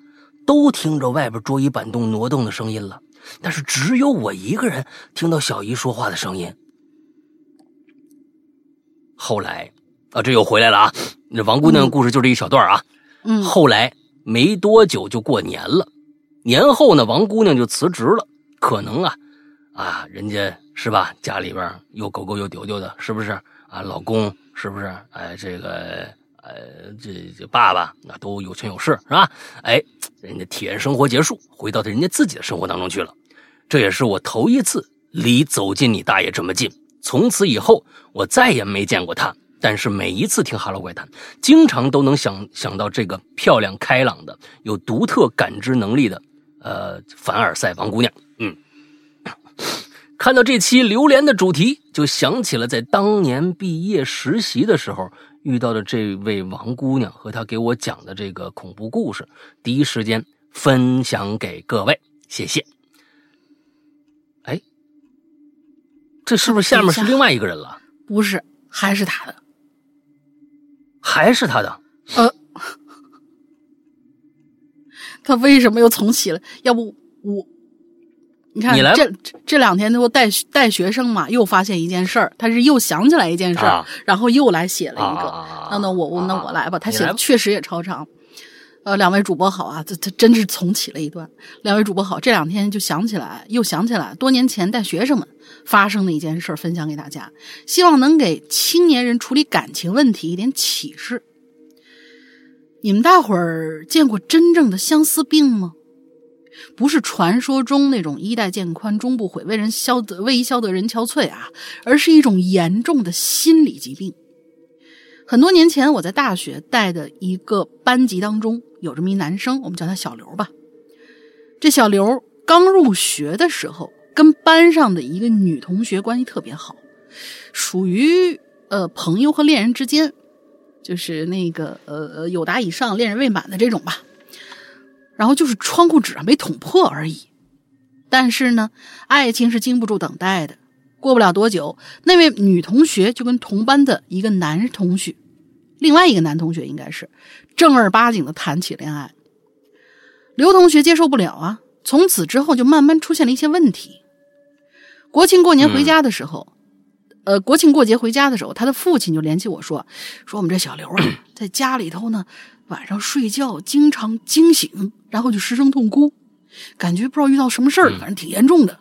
都听着外边桌椅板凳挪动的声音了，但是只有我一个人听到小姨说话的声音。后来，啊，这又回来了啊！那王姑娘的故事就这一小段啊。嗯。后来没多久就过年了，年后呢，王姑娘就辞职了。可能啊，啊，人家是吧？家里边又狗狗又丢丢的，是不是啊？老公是不是？哎，这个，呃，这这爸爸那都有权有势，是吧？哎，人家体验生活结束，回到人家自己的生活当中去了。这也是我头一次离走进你大爷这么近。从此以后，我再也没见过他。但是每一次听《哈喽怪谈》，经常都能想想到这个漂亮、开朗的、有独特感知能力的，呃，凡尔赛王姑娘。嗯，看到这期榴莲的主题，就想起了在当年毕业实习的时候遇到的这位王姑娘和她给我讲的这个恐怖故事，第一时间分享给各位，谢谢。哎这是不是下面是另外一个人了？不是，还是他的，还是他的。呃，他为什么又重启了？要不我，你看，这这两天都带带学生嘛，又发现一件事儿，他是又想起来一件事儿，然后又来写了一个。那那我我那我来吧，他写的确实也超长。呃，两位主播好啊，这这真是重启了一段。两位主播好，这两天就想起来，又想起来多年前带学生们发生的一件事儿分享给大家，希望能给青年人处理感情问题一点启示。你们大伙儿见过真正的相思病吗？不是传说中那种衣带渐宽终不悔、为人消得为伊消得人憔悴啊，而是一种严重的心理疾病。很多年前，我在大学带的一个班级当中，有这么一男生，我们叫他小刘吧。这小刘刚入学的时候，跟班上的一个女同学关系特别好，属于呃朋友和恋人之间，就是那个呃呃有达以上恋人未满的这种吧。然后就是窗户纸没捅破而已。但是呢，爱情是经不住等待的。过不了多久，那位女同学就跟同班的一个男同学，另外一个男同学应该是正儿八经的谈起恋爱。刘同学接受不了啊，从此之后就慢慢出现了一些问题。国庆过年回家的时候，呃，国庆过节回家的时候，他的父亲就联系我说，说我们这小刘啊，在家里头呢，晚上睡觉经常惊醒，然后就失声痛哭，感觉不知道遇到什么事儿，反正挺严重的。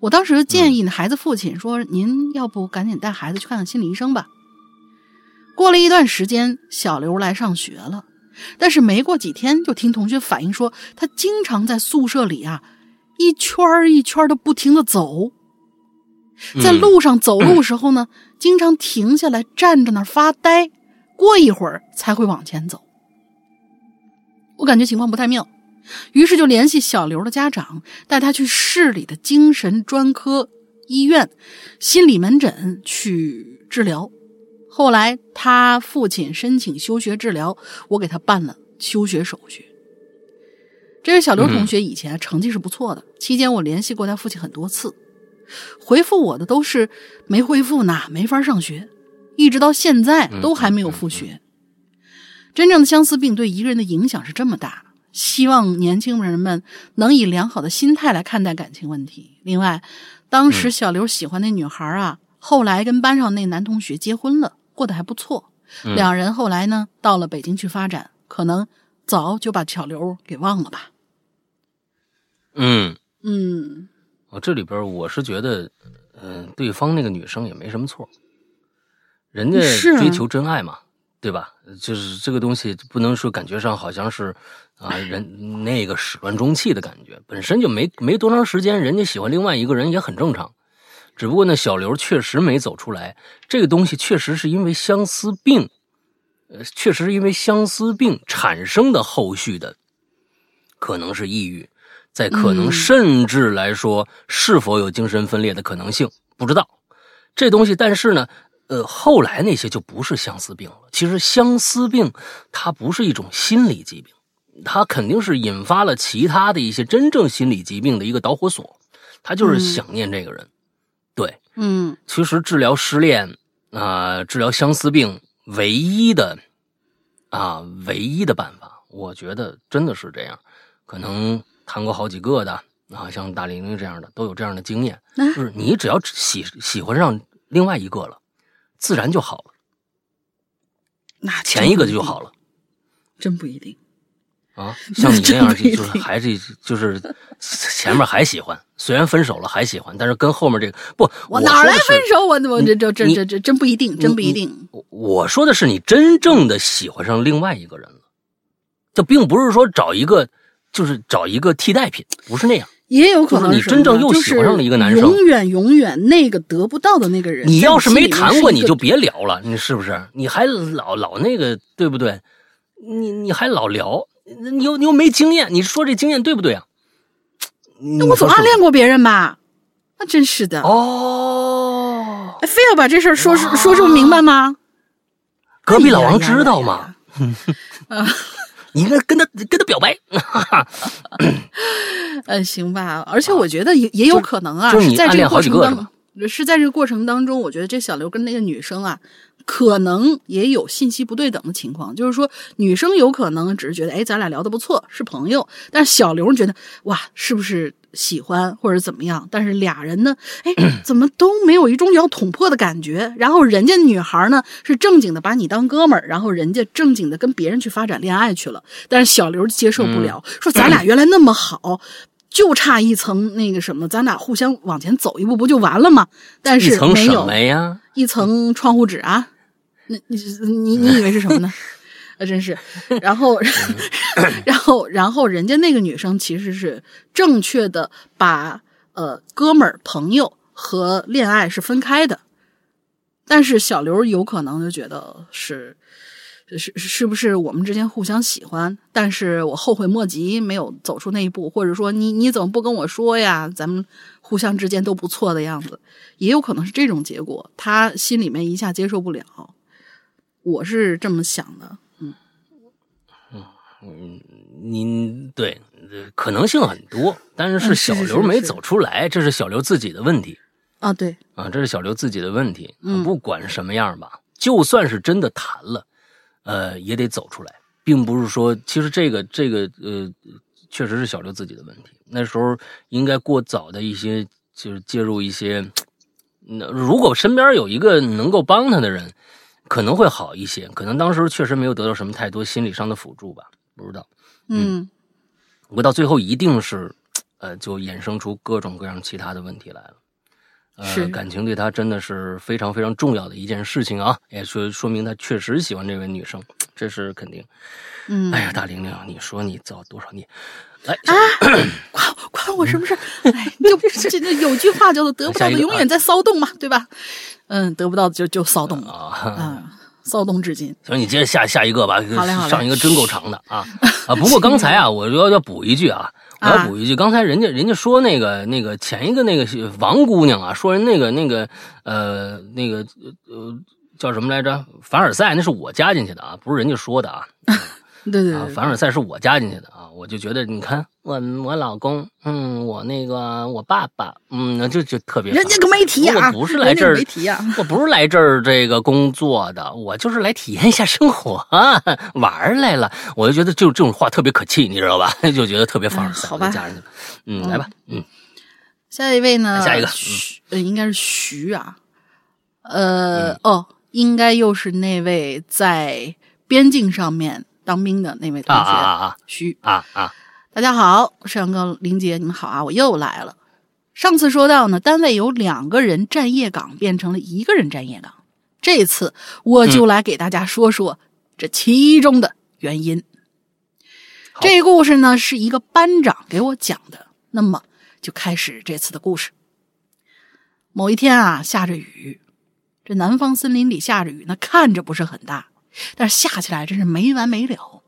我当时建议呢，孩子父亲说：“您要不赶紧带孩子去看看心理医生吧。”过了一段时间，小刘来上学了，但是没过几天，就听同学反映说，他经常在宿舍里啊，一圈一圈的不停的走，在路上走路时候呢，经常停下来站着那儿发呆，过一会儿才会往前走。我感觉情况不太妙。于是就联系小刘的家长，带他去市里的精神专科医院、心理门诊去治疗。后来他父亲申请休学治疗，我给他办了休学手续。这位小刘同学以前成绩是不错的，期间我联系过他父亲很多次，回复我的都是没恢复呢，没法上学，一直到现在都还没有复学。真正的相思病对一个人的影响是这么大。希望年轻人们能以良好的心态来看待感情问题。另外，当时小刘喜欢那女孩啊，后来跟班上那男同学结婚了，过得还不错。两人后来呢，到了北京去发展，可能早就把小刘给忘了吧。嗯嗯，我这里边我是觉得，嗯，对方那个女生也没什么错，人家追求真爱嘛。对吧？就是这个东西不能说感觉上好像是啊，人那个始乱终弃的感觉，本身就没没多长时间，人家喜欢另外一个人也很正常。只不过呢，小刘确实没走出来，这个东西确实是因为相思病，呃，确实是因为相思病产生的后续的，可能是抑郁，在可能甚至来说是否有精神分裂的可能性，不知道这东西，但是呢。呃，后来那些就不是相思病了。其实相思病它不是一种心理疾病，它肯定是引发了其他的一些真正心理疾病的一个导火索。他就是想念这个人，对，嗯。其实治疗失恋啊，治疗相思病唯一的啊，唯一的办法，我觉得真的是这样。可能谈过好几个的啊，像大玲玲这样的都有这样的经验，就是你只要喜喜欢上另外一个了。自然就好了，那前一个就好了，真不一定啊。像你这样就是还是就是前面还喜欢，虽然分手了还喜欢，但是跟后面这个不，我哪来分手？我我这这这这这真不一定，真不一定。我说的是你真正的喜欢上另外一个人了，这并不是说找一个就是找一个替代品，不是那样。也有可能你真正又喜欢上了一个男生，永远永远那个得不到的那个人。你要是没谈过，你就别聊了，你是不是？你还老老那个，对不对？你你还老聊，你又你又没经验，你说这经验对不对啊？那我总暗恋过别人吧？那真是的哦，非要把这事儿说说这么明白吗？隔壁老王知道吗？啊。*laughs* 你应该跟他跟他表白，嗯，*laughs* 行吧。而且我觉得也也有可能啊，是在这个过程当中，是在这个过程当中，我觉得这小刘跟那个女生啊，可能也有信息不对等的情况。就是说，女生有可能只是觉得，哎，咱俩聊得不错，是朋友，但是小刘觉得，哇，是不是？喜欢或者怎么样，但是俩人呢，*clears throat* 哎，怎么都没有一种要捅破的感觉。然后人家女孩呢是正经的把你当哥们儿，然后人家正经的跟别人去发展恋爱去了。但是小刘接受不了，说咱俩原来那么好，就差一层那个什么，咱俩互相往前走一步不就完了吗？但是没有呀，一层窗户纸啊，那你你你以为是什么呢？啊 *laughs* 真是，*laughs* 然后，然后，然后，人家那个女生其实是正确的，把呃哥们儿、朋友和恋爱是分开的，但是小刘有可能就觉得是是是不是我们之间互相喜欢，但是我后悔莫及没有走出那一步，或者说你你怎么不跟我说呀？咱们互相之间都不错的样子，也有可能是这种结果，他心里面一下接受不了。我是这么想的，嗯嗯嗯，您对可能性很多，但是是小刘没走出来，这是小刘自己的问题啊，对啊，这是小刘自己的问题。不管什么样吧，就算是真的谈了。呃，也得走出来，并不是说，其实这个这个呃，确实是小刘自己的问题。那时候应该过早的一些，就是介入一些。那如果身边有一个能够帮他的人，可能会好一些。可能当时确实没有得到什么太多心理上的辅助吧，不知道。嗯，不过到最后一定是，呃，就衍生出各种各样其他的问题来了。是感情对他真的是非常非常重要的一件事情啊！也说说明他确实喜欢这位女生，这是肯定。嗯，哎呀，大玲玲，你说你造多少孽？来啊，关关我什么事？*laughs* 哎，就这这有句话叫做“得不到的永远在骚动”嘛，对吧？嗯，得不到的就就骚动啊，骚动至今。行，你接着下下一个吧。好嘞，好嘞，上一个真够长的啊 *laughs* 啊！不过刚才啊，我要要补一句啊。我要补一句，刚才人家人家说那个那个前一个那个王姑娘啊，说人那个那个呃那个呃叫什么来着？凡尔赛，那是我加进去的啊，不是人家说的啊。*laughs* 对对，凡尔赛是我加进去的啊，我就觉得你看我我老公，嗯，我那个我爸爸，嗯，就就特别。人家可没提啊，我不是来这儿没提啊，我不是来这儿这个工作的，我就是来体验一下生活玩来了。我就觉得就这种话特别可气，你知道吧？*laughs* 就觉得特别凡尔赛，好吧，加进去了。嗯，来吧，嗯，下一位呢？下一个，呃，应该是徐啊，呃，哦，应该又是那位在边境上面。当兵的那位同学，啊啊啊，徐啊啊，大家好，摄阳哥、林杰，你们好啊，我又来了。上次说到呢，单位有两个人站夜岗，变成了一个人站夜岗。这次我就来给大家说说这其中的原因。这故事呢，是一个班长给我讲的。那么就开始这次的故事。某一天啊，下着雨，这南方森林里下着雨，那看着不是很大。但是下起来真是没完没了。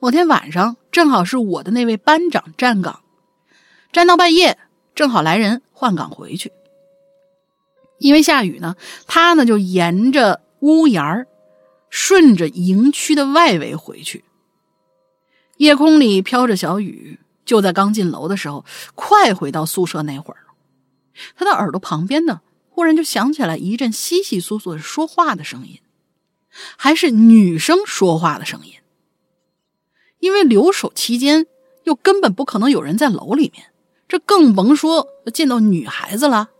某天晚上，正好是我的那位班长站岗，站到半夜，正好来人换岗回去。因为下雨呢，他呢就沿着屋檐儿，顺着营区的外围回去。夜空里飘着小雨，就在刚进楼的时候，快回到宿舍那会儿，他的耳朵旁边呢，忽然就响起来一阵稀稀疏疏的说话的声音。还是女生说话的声音，因为留守期间又根本不可能有人在楼里面，这更甭说见到女孩子了。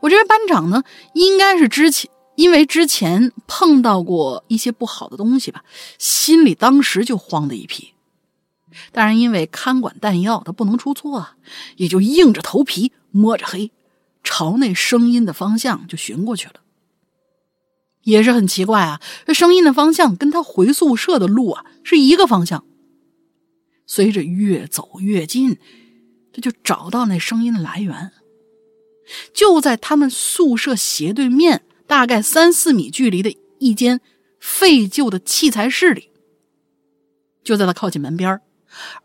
我这位班长呢，应该是之前因为之前碰到过一些不好的东西吧，心里当时就慌的一批。当然，因为看管弹药，他不能出错啊，也就硬着头皮摸着黑，朝那声音的方向就寻过去了。也是很奇怪啊，这声音的方向跟他回宿舍的路啊是一个方向。随着越走越近，他就找到那声音的来源，就在他们宿舍斜对面，大概三四米距离的一间废旧的器材室里。就在他靠近门边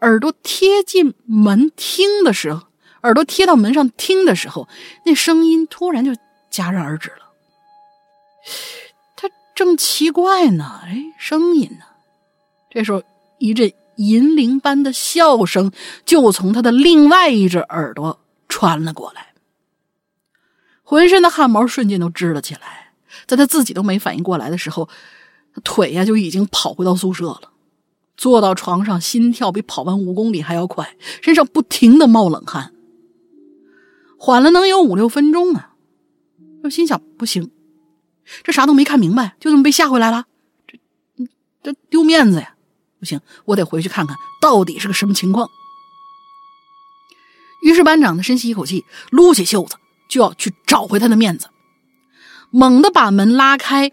耳朵贴近门听的时候，耳朵贴到门上听的时候，那声音突然就戛然而止了。正奇怪呢，哎，声音呢？这时候，一阵银铃般的笑声就从他的另外一只耳朵传了过来，浑身的汗毛瞬间都支了起来。在他自己都没反应过来的时候，腿呀就已经跑回到宿舍了，坐到床上，心跳比跑完五公里还要快，身上不停的冒冷汗，缓了能有五六分钟啊！又心想，不行。这啥都没看明白，就这么被吓回来了，这这丢面子呀！不行，我得回去看看到底是个什么情况。于是班长呢深吸一口气，撸起袖子就要去找回他的面子，猛地把门拉开，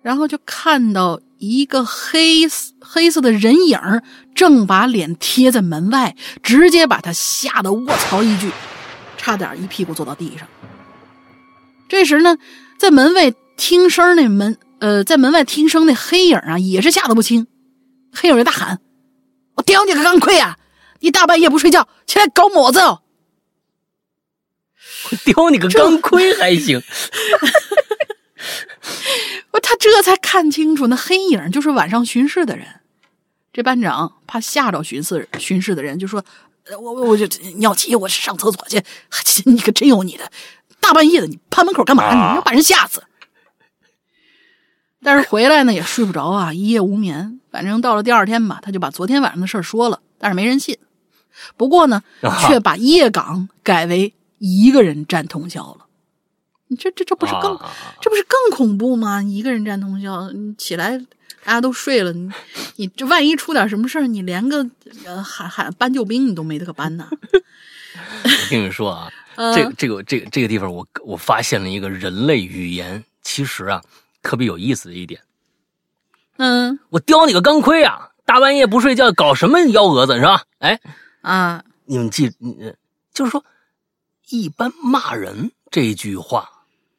然后就看到一个黑黑色的人影正把脸贴在门外，直接把他吓得卧槽一句，差点一屁股坐到地上。这时呢。在门外听声那门呃，在门外听声那黑影啊，也是吓得不轻。黑影就大喊：“我叼你个钢盔啊！你大半夜不睡觉，起来搞么子哦！”我叼你个钢盔还行。*laughs* 我他这才看清楚，那黑影就是晚上巡视的人。这班长怕吓着巡视巡视的人，就说：“我我我就尿急，我上厕所去。*laughs* 你可真有你的，大半夜的你趴门口干嘛？你要把人吓死。”但是回来呢也睡不着啊，*laughs* 一夜无眠。反正到了第二天吧，他就把昨天晚上的事说了，但是没人信。不过呢，却把夜岗改为一个人站通宵了。你这这这不是更这不是更恐怖吗？一个人站通宵，你起来大家都睡了，你你这万一出点什么事儿，你连个呃喊喊搬救兵你都没得可搬呢。*laughs* 我跟你说啊，这这个这个这个地方，我我发现了一个人类语言，其实啊特别有意思的一点。嗯，我叼你个钢盔啊！大半夜不睡觉，搞什么幺蛾子是吧？哎啊，你们记，就是说，一般骂人这句话。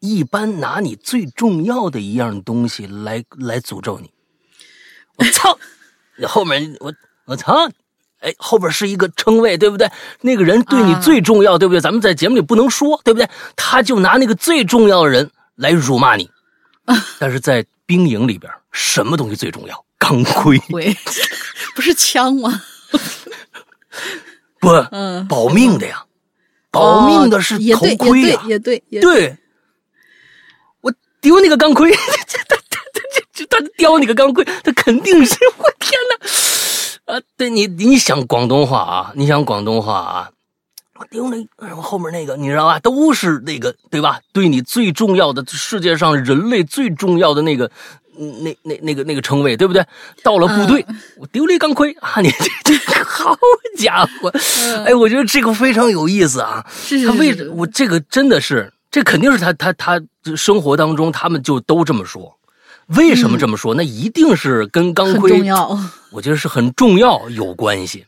一般拿你最重要的一样东西来来诅咒你，我操！*laughs* 后面我我操！哎，后边是一个称谓，对不对？那个人对你最重要，对不对？咱们在节目里不能说，对不对？他就拿那个最重要的人来辱骂你。*laughs* 但是在兵营里边，什么东西最重要？钢盔？*laughs* 不是枪吗？*laughs* 不，嗯，保命的呀，保命的是头盔呀，也对，也对，对。丢那个钢盔！*laughs* 他他叼你个钢盔，他肯定是我天哪！啊，对你你想广东话啊？你想广东话啊？我丢那后面那个，你知道吧？都是那个对吧？对你最重要的，世界上人类最重要的那个，那那那个那个称谓，对不对？到了部队，我丢了一钢盔啊！你这这好家伙！哎，我觉得这个非常有意思啊！是是他为什么？我这个真的是。这肯定是他他他生活当中，他们就都这么说。为什么这么说？那一定是跟钢盔，*laughs* 我觉得是很重要有关系。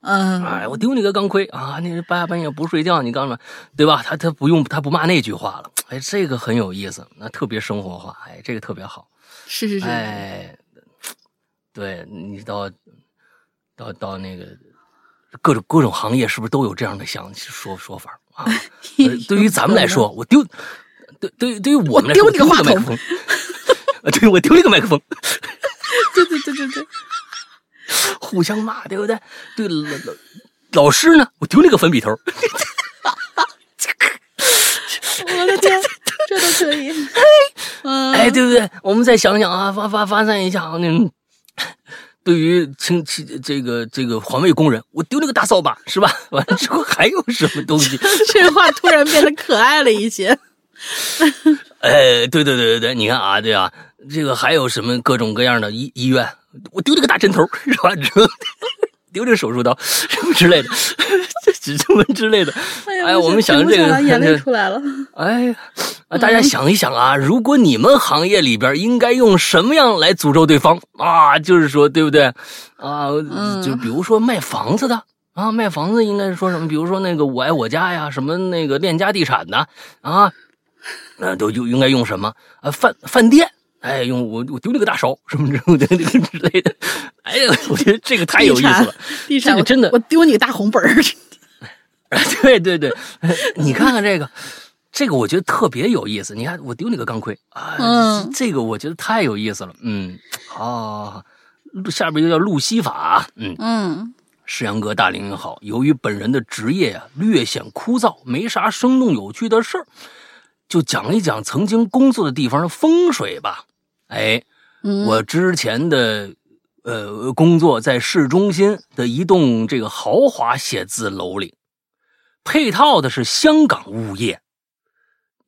嗯，哎，我丢你个钢盔啊！你半夜半夜不睡觉，你干嘛？对吧？他他不用他不骂那句话了。哎，这个很有意思，那特别生活化。哎，这个特别好。是是是。哎，对你到到到那个各种各种行业，是不是都有这样的想说说法？啊，*laughs* 对于咱们来说，我丢，对对对于我们来说，丢你个话筒，啊，对我丢了个麦克风，*laughs* 对对对对对，*laughs* 互相骂，对不对？对老老老师呢，我丢了个粉笔头，*laughs* 我的天，这都可以，哎，对不对？我们再想想啊，发发发散一下啊，那。对于清清这个这个环卫工人，我丢了个大扫把，是吧？完了之后还有什么东西？这话突然变得可爱了一些。哎，对对对对对，你看啊，对啊，这个还有什么各种各样的医医院？我丢了个大针头，*laughs* 是吧？*laughs* 丢这个手术刀，什么之类的，这什么之类的。哎，我们想这个，眼泪出来了。哎。啊，大家想一想啊，如果你们行业里边应该用什么样来诅咒对方啊？就是说，对不对？啊，就比如说卖房子的啊，卖房子应该是说什么？比如说那个我爱我家呀，什么那个链家地产的啊，那都就应该用什么啊？饭饭店，哎，用我我丢了个大勺什么之类的 *laughs* 之类的。哎呀，我觉得这个太有意思了，地上，这个真的，我丢你个大红本儿。*laughs* 对对对，你看看这个。这个我觉得特别有意思，你看我丢你个钢盔啊，这个我觉得太有意思了，嗯，好，下边又叫路西法，嗯嗯，世阳哥大林好，由于本人的职业啊略显枯燥，没啥生动有趣的事儿，就讲一讲曾经工作的地方的风水吧。哎，我之前的呃工作在市中心的一栋这个豪华写字楼里，配套的是香港物业。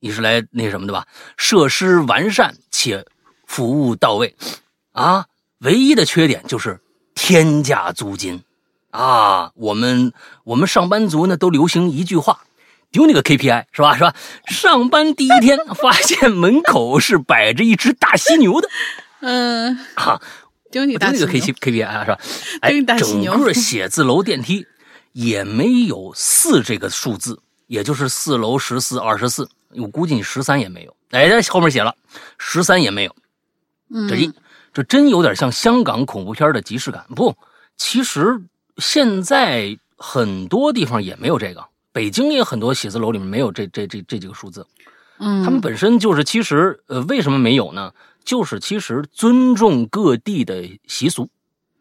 你是来那什么的吧？设施完善且服务到位，啊，唯一的缺点就是天价租金，啊，我们我们上班族呢都流行一句话，丢你个 KPI 是吧？是吧？上班第一天 *laughs* 发现门口是摆着一只大犀牛的，嗯，哈，丢你大丢你个 K KPI 啊是吧？哎，整个写字楼电梯也没有四这个数字，也就是四楼十四二十四。我估计你十三也没有，哎，这后面写了十三也没有，这一这真有点像香港恐怖片的即视感。不，其实现在很多地方也没有这个，北京也很多写字楼里面没有这这这这几个数字。嗯，他们本身就是其实呃，为什么没有呢？就是其实尊重各地的习俗。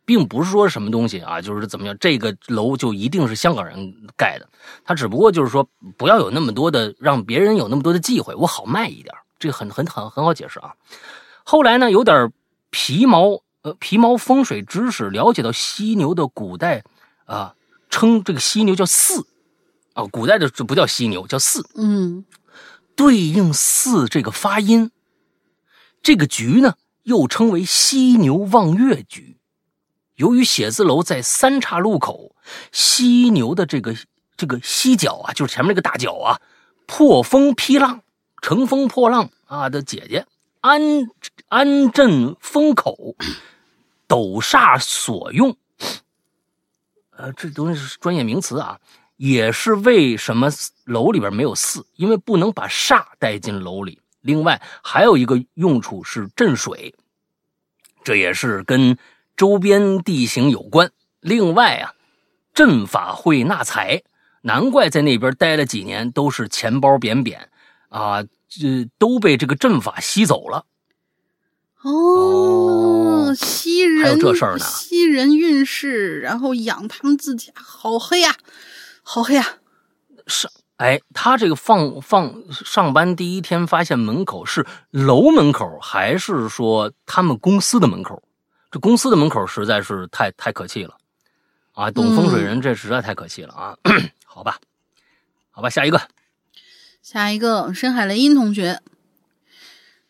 并不是说什么东西啊，就是怎么样，这个楼就一定是香港人盖的，他只不过就是说不要有那么多的，让别人有那么多的忌讳，我好卖一点，这个很很很很好解释啊。后来呢，有点皮毛呃皮毛风水知识，了解到犀牛的古代啊，称这个犀牛叫巳啊，古代的这不叫犀牛，叫四，嗯，对应四这个发音，这个局呢又称为犀牛望月局。由于写字楼在三岔路口，犀牛的这个这个犀角啊，就是前面那个大角啊，破风劈浪，乘风破浪啊的姐姐，安安镇风口，斗煞所用。呃，这东西是专业名词啊，也是为什么楼里边没有四，因为不能把煞带进楼里。另外还有一个用处是镇水，这也是跟。周边地形有关，另外啊，阵法会纳财，难怪在那边待了几年都是钱包扁扁啊，这都被这个阵法吸走了。哦，吸人还有这事儿呢？吸人运势，然后养他们自己，好黑呀，好黑啊！是，哎，他这个放放上班第一天发现门口是楼门口，还是说他们公司的门口？这公司的门口实在是太太可气了，啊，懂风水人这实在太可气了啊！*clears throat* 好吧，好吧，下一个，下一个深海雷音同学，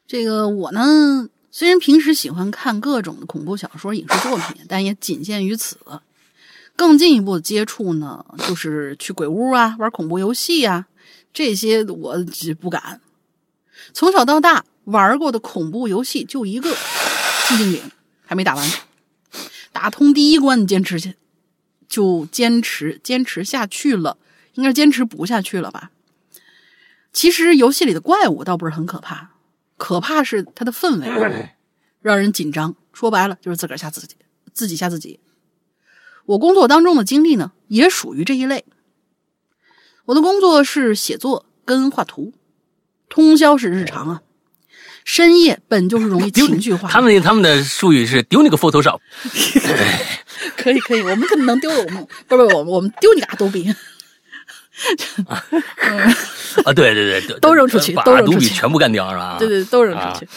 这个我呢，虽然平时喜欢看各种的恐怖小说、影视作品，但也仅限于此。更进一步的接触呢，就是去鬼屋啊，玩恐怖游戏啊，这些我不敢。从小到大玩过的恐怖游戏就一个《寂静岭》。还没打完，打通第一关，坚持下就坚持坚持下去了，应该坚持不下去了吧？其实游戏里的怪物倒不是很可怕，可怕是它的氛围 *clears throat* 让人紧张。说白了就是自个儿吓自己，自己吓自己。我工作当中的经历呢，也属于这一类。我的工作是写作跟画图，通宵是日常啊。深夜本就是容易情绪化，他们他们的术语是丢你个 Photoshop，*laughs* 可以可以，我们怎么能丢我们不不我们我们丢你个阿杜比，*laughs* 啊对对对，都扔出去，都扔出去，全部干掉是吧？对对，都扔出去。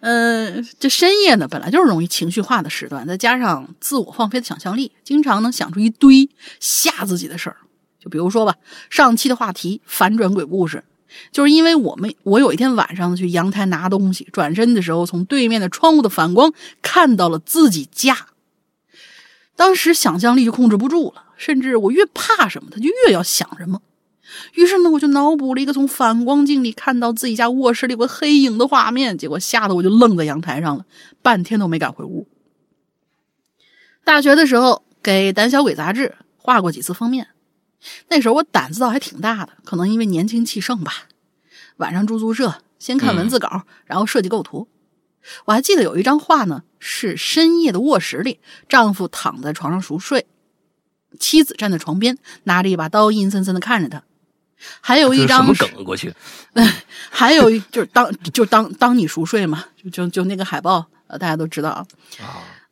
嗯，这深夜呢本来就是容易情绪化的时段，再加上自我放飞的想象力，经常能想出一堆吓自己的事儿。就比如说吧，上期的话题反转鬼故事。就是因为我们，我有一天晚上去阳台拿东西，转身的时候从对面的窗户的反光看到了自己家。当时想象力就控制不住了，甚至我越怕什么，他就越要想什么。于是呢，我就脑补了一个从反光镜里看到自己家卧室里有个黑影的画面，结果吓得我就愣在阳台上了，半天都没敢回屋。大学的时候给《胆小鬼》杂志画过几次封面。那时候我胆子倒还挺大的，可能因为年轻气盛吧。晚上住宿舍，先看文字稿，然后设计构图。我还记得有一张画呢，是深夜的卧室里，丈夫躺在床上熟睡，妻子站在床边，拿着一把刀，阴森森的看着他。*laughs* 还有一张什么梗过去？还有一就是当就当当你熟睡嘛，就就就那个海报，呃，大家都知道啊。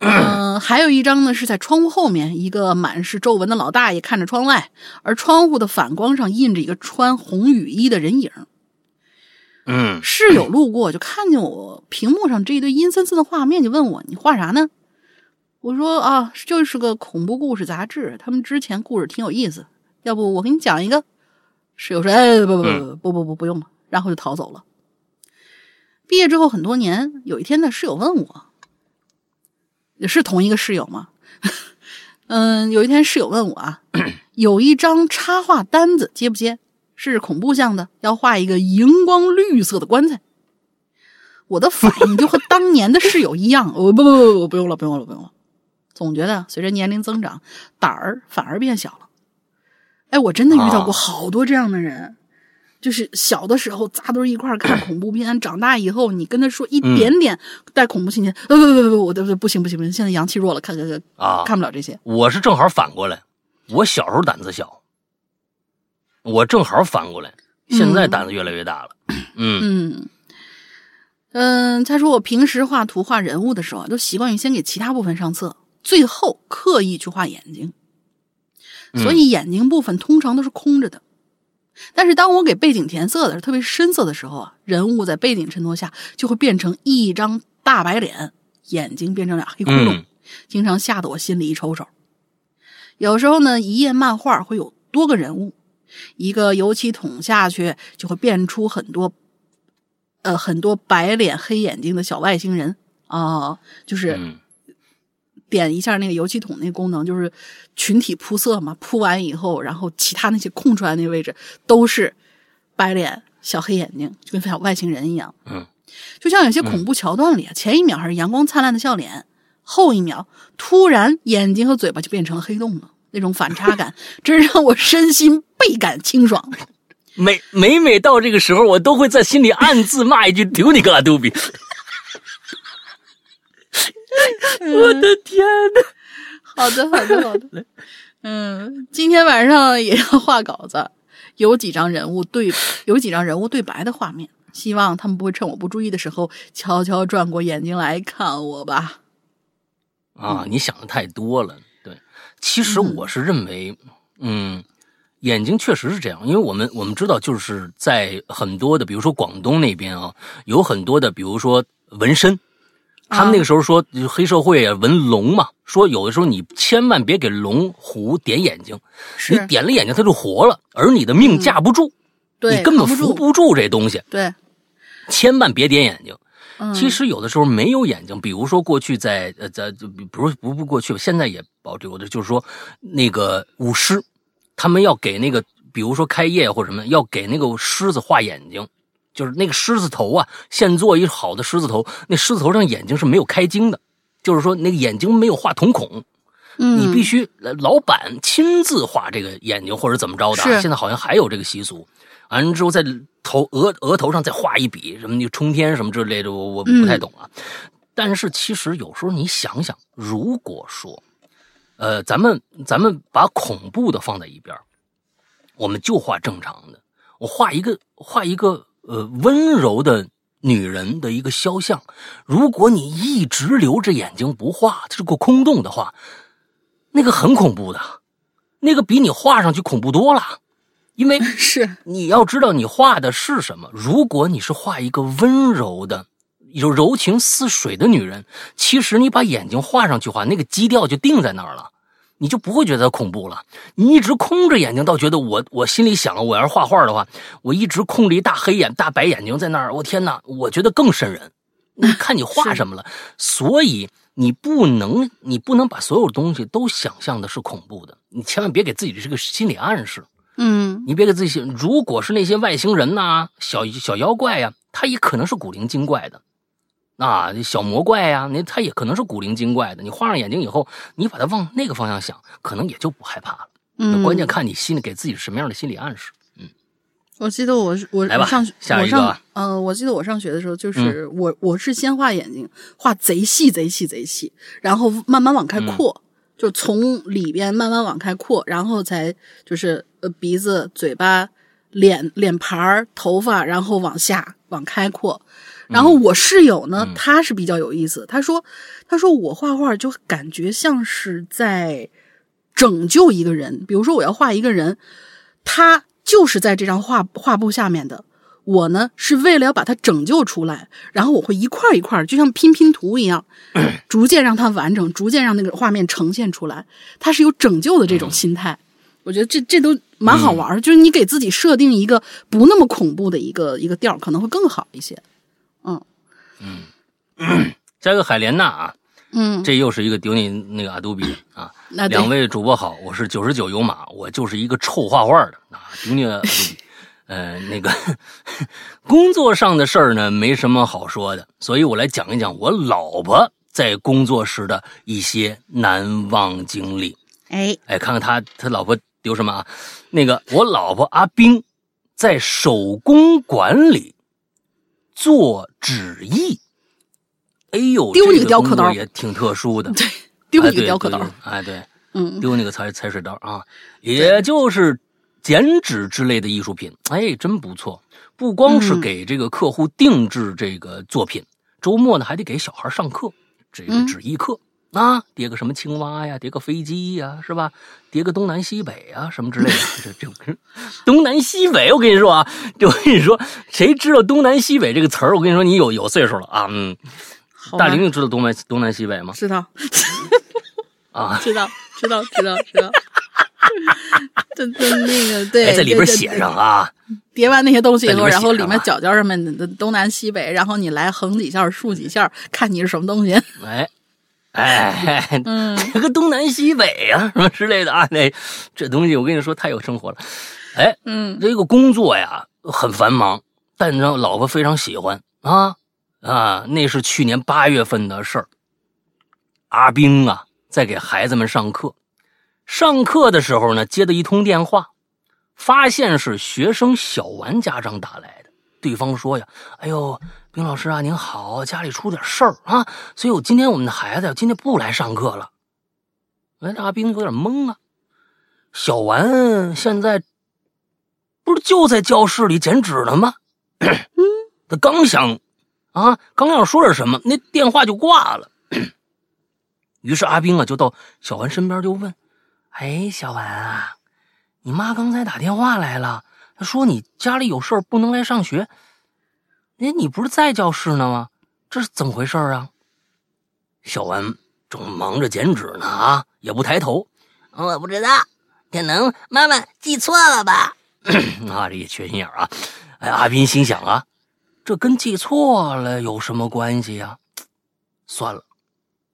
嗯，还有一张呢，是在窗户后面，一个满是皱纹的老大爷看着窗外，而窗户的反光上印着一个穿红雨衣的人影。嗯，室友路过就看见我屏幕上这一堆阴森森的画面，就问我：“你画啥呢？”我说：“啊，就是个恐怖故事杂志，他们之前故事挺有意思，要不我给你讲一个。”室友说：“哎，不不不不不不不用了。”然后就逃走了。毕业之后很多年，有一天呢，室友问我。也是同一个室友吗？*laughs* 嗯，有一天室友问我啊，有一张插画单子接不接？是恐怖向的，要画一个荧光绿色的棺材。我的反应就和当年的室友一样，我不不不不不用了，不用了，不用了。总觉得随着年龄增长，胆儿反而变小了。哎，我真的遇到过好多这样的人，就是小的时候扎堆一块看恐怖片，长大以后你跟他说一点点带恐怖情节，呃不不不不，我不不行不行不行，现在阳气弱了，看看看啊，看不了这些。我是正好反过来，我小时候胆子小，我正好反过来，现在胆子越来越大了。嗯。嗯。嗯，他说我平时画图画人物的时候，都习惯于先给其他部分上色，最后刻意去画眼睛，所以眼睛部分通常都是空着的。但是当我给背景填色的时候，特别深色的时候啊，人物在背景衬托下就会变成一张大白脸，眼睛变成俩黑窟窿，经常吓得我心里一抽抽。有时候呢，一页漫画会有多个人物，一个油漆桶下去就会变出很多，呃，很多白脸黑眼睛的小外星人啊，就是。点一下那个油漆桶那个功能，就是群体铺色嘛。铺完以后，然后其他那些空出来那个位置都是白脸、小黑眼睛，就跟小外星人一样。嗯，就像有些恐怖桥段里，前一秒还是阳光灿烂的笑脸，后一秒突然眼睛和嘴巴就变成了黑洞了。那种反差感，真让我身心倍感清爽。每每每到这个时候，我都会在心里暗自骂一句：“丢你个阿杜比！” *laughs* 我的天呐！好的，好的，好的。*laughs* 嗯，今天晚上也要画稿子，有几张人物对，有几张人物对白的画面，希望他们不会趁我不注意的时候悄悄转过眼睛来看我吧。啊，你想的太多了。对，其实我是认为，嗯，眼睛确实是这样，因为我们我们知道，就是在很多的，比如说广东那边啊，有很多的，比如说纹身。他们那个时候说，黑社会啊，纹龙嘛，说有的时候你千万别给龙虎点眼睛，你点了眼睛它就活了，而你的命架不住，你根本扶不住这东西。对，千万别点眼睛。其实有的时候没有眼睛，比如说过去在呃在不是不不过去吧，现在也保留的，就是说那个舞狮，他们要给那个比如说开业或者什么，要给那个狮子画眼睛。就是那个狮子头啊，现做一好的狮子头，那狮子头上眼睛是没有开睛的，就是说那个眼睛没有画瞳孔，嗯，你必须老板亲自画这个眼睛或者怎么着的。现在好像还有这个习俗，完了之后在头额额头上再画一笔什么就冲天什么之类的，我我不太懂啊。但是其实有时候你想想，如果说，呃，咱们咱们把恐怖的放在一边，我们就画正常的，我画一个画一个。呃，温柔的女人的一个肖像，如果你一直留着眼睛不画，这个空洞的话，那个很恐怖的，那个比你画上去恐怖多了。因为 *laughs* 是你要知道你画的是什么。如果你是画一个温柔的、有柔情似水的女人，其实你把眼睛画上去画，那个基调就定在那儿了。你就不会觉得恐怖了。你一直空着眼睛，倒觉得我我心里想，我要是画画的话，我一直空着一大黑眼、大白眼睛在那儿，我天哪，我觉得更瘆人。你看你画什么了？所以你不能，你不能把所有东西都想象的是恐怖的。你千万别给自己这个心理暗示。嗯，你别给自己，如果是那些外星人呐、小小妖怪呀，他也可能是古灵精怪的。啊，小魔怪呀，那他也可能是古灵精怪的。你画上眼睛以后，你把它往那个方向想，可能也就不害怕了。嗯，关键看你心里给自己什么样的心理暗示。嗯，我记得我我来吧，上下一个。嗯，我记得我上学的时候，就是我我是先画眼睛，画贼细贼细贼细，然后慢慢往开扩，就从里边慢慢往开扩，然后才就是呃鼻子、嘴巴、脸、脸盘儿、头发，然后往下往开扩。然后我室友呢，他是比较有意思。他说：“他说我画画就感觉像是在拯救一个人。比如说我要画一个人，他就是在这张画画布下面的。我呢是为了要把它拯救出来，然后我会一块一块，就像拼拼图一样，*clears throat* 逐渐让它完整，逐渐让那个画面呈现出来。他是有拯救的这种心态。我觉得这这都蛮好玩就是你给自己设定一个不那么恐怖的一个一个调，可能会更好一些。”嗯嗯，*coughs* 下一个海莲娜啊，嗯，这又是一个丢你那个阿杜比啊。两位主播好，我是九十九有马，我就是一个臭画画的啊，丢你阿杜比。呃，那个 *laughs* 工作上的事儿呢，没什么好说的，所以我来讲一讲我老婆在工作时的一些难忘经历。哎哎，看看他他老婆丢什么啊？那个我老婆阿冰。在手工馆里做纸艺。哎呦，丢那个雕刻刀也挺特殊的。*laughs* 对，丢那个雕刻刀。哎，对，嗯，丢那个裁裁水刀啊，也就是剪纸之类的艺术品。哎，真不错。不光是给这个客户定制这个作品，周末呢还得给小孩上课，这个纸艺课啊，叠个什么青蛙呀，叠个飞机呀，是吧？叠个东南西北啊，什么之类的。这这东南西北，我跟你说啊，我跟你说，谁知道东南西北这个词儿？我跟你说，你有有岁数了啊，嗯。大玲玲知道东南东南西北吗？知道，*laughs* 啊，知道，知道，知道，知道。对对，那个对，在里边写上啊。叠完那些东西以后，然后里面角角上面的东南西北，然后你来横几下，竖几下，看你是什么东西。*laughs* 哎，哎，*laughs* 嗯，这个东南西北啊，什么之类的啊，那这东西我跟你说太有生活了。哎，嗯，这个工作呀很繁忙，但让老婆非常喜欢啊。啊，那是去年八月份的事儿。阿兵啊，在给孩子们上课。上课的时候呢，接到一通电话，发现是学生小丸家长打来的。对方说呀：“哎呦，丁老师啊，您好，家里出点事儿啊，所以我今天我们的孩子今天不来上课了。”哎，阿兵有点懵啊。小丸现在不是就在教室里剪纸呢吗？嗯，他刚想。啊，刚要说点什么，那电话就挂了。于是阿兵啊，就到小丸身边就问：“哎，小丸啊，你妈刚才打电话来了，她说你家里有事不能来上学。哎，你不是在教室呢吗？这是怎么回事啊？”小文正忙着剪纸呢，啊，也不抬头。我不知道，可能妈妈记错了吧？啊，这也缺心眼啊！哎，阿斌心想啊。这跟记错了有什么关系呀？算了，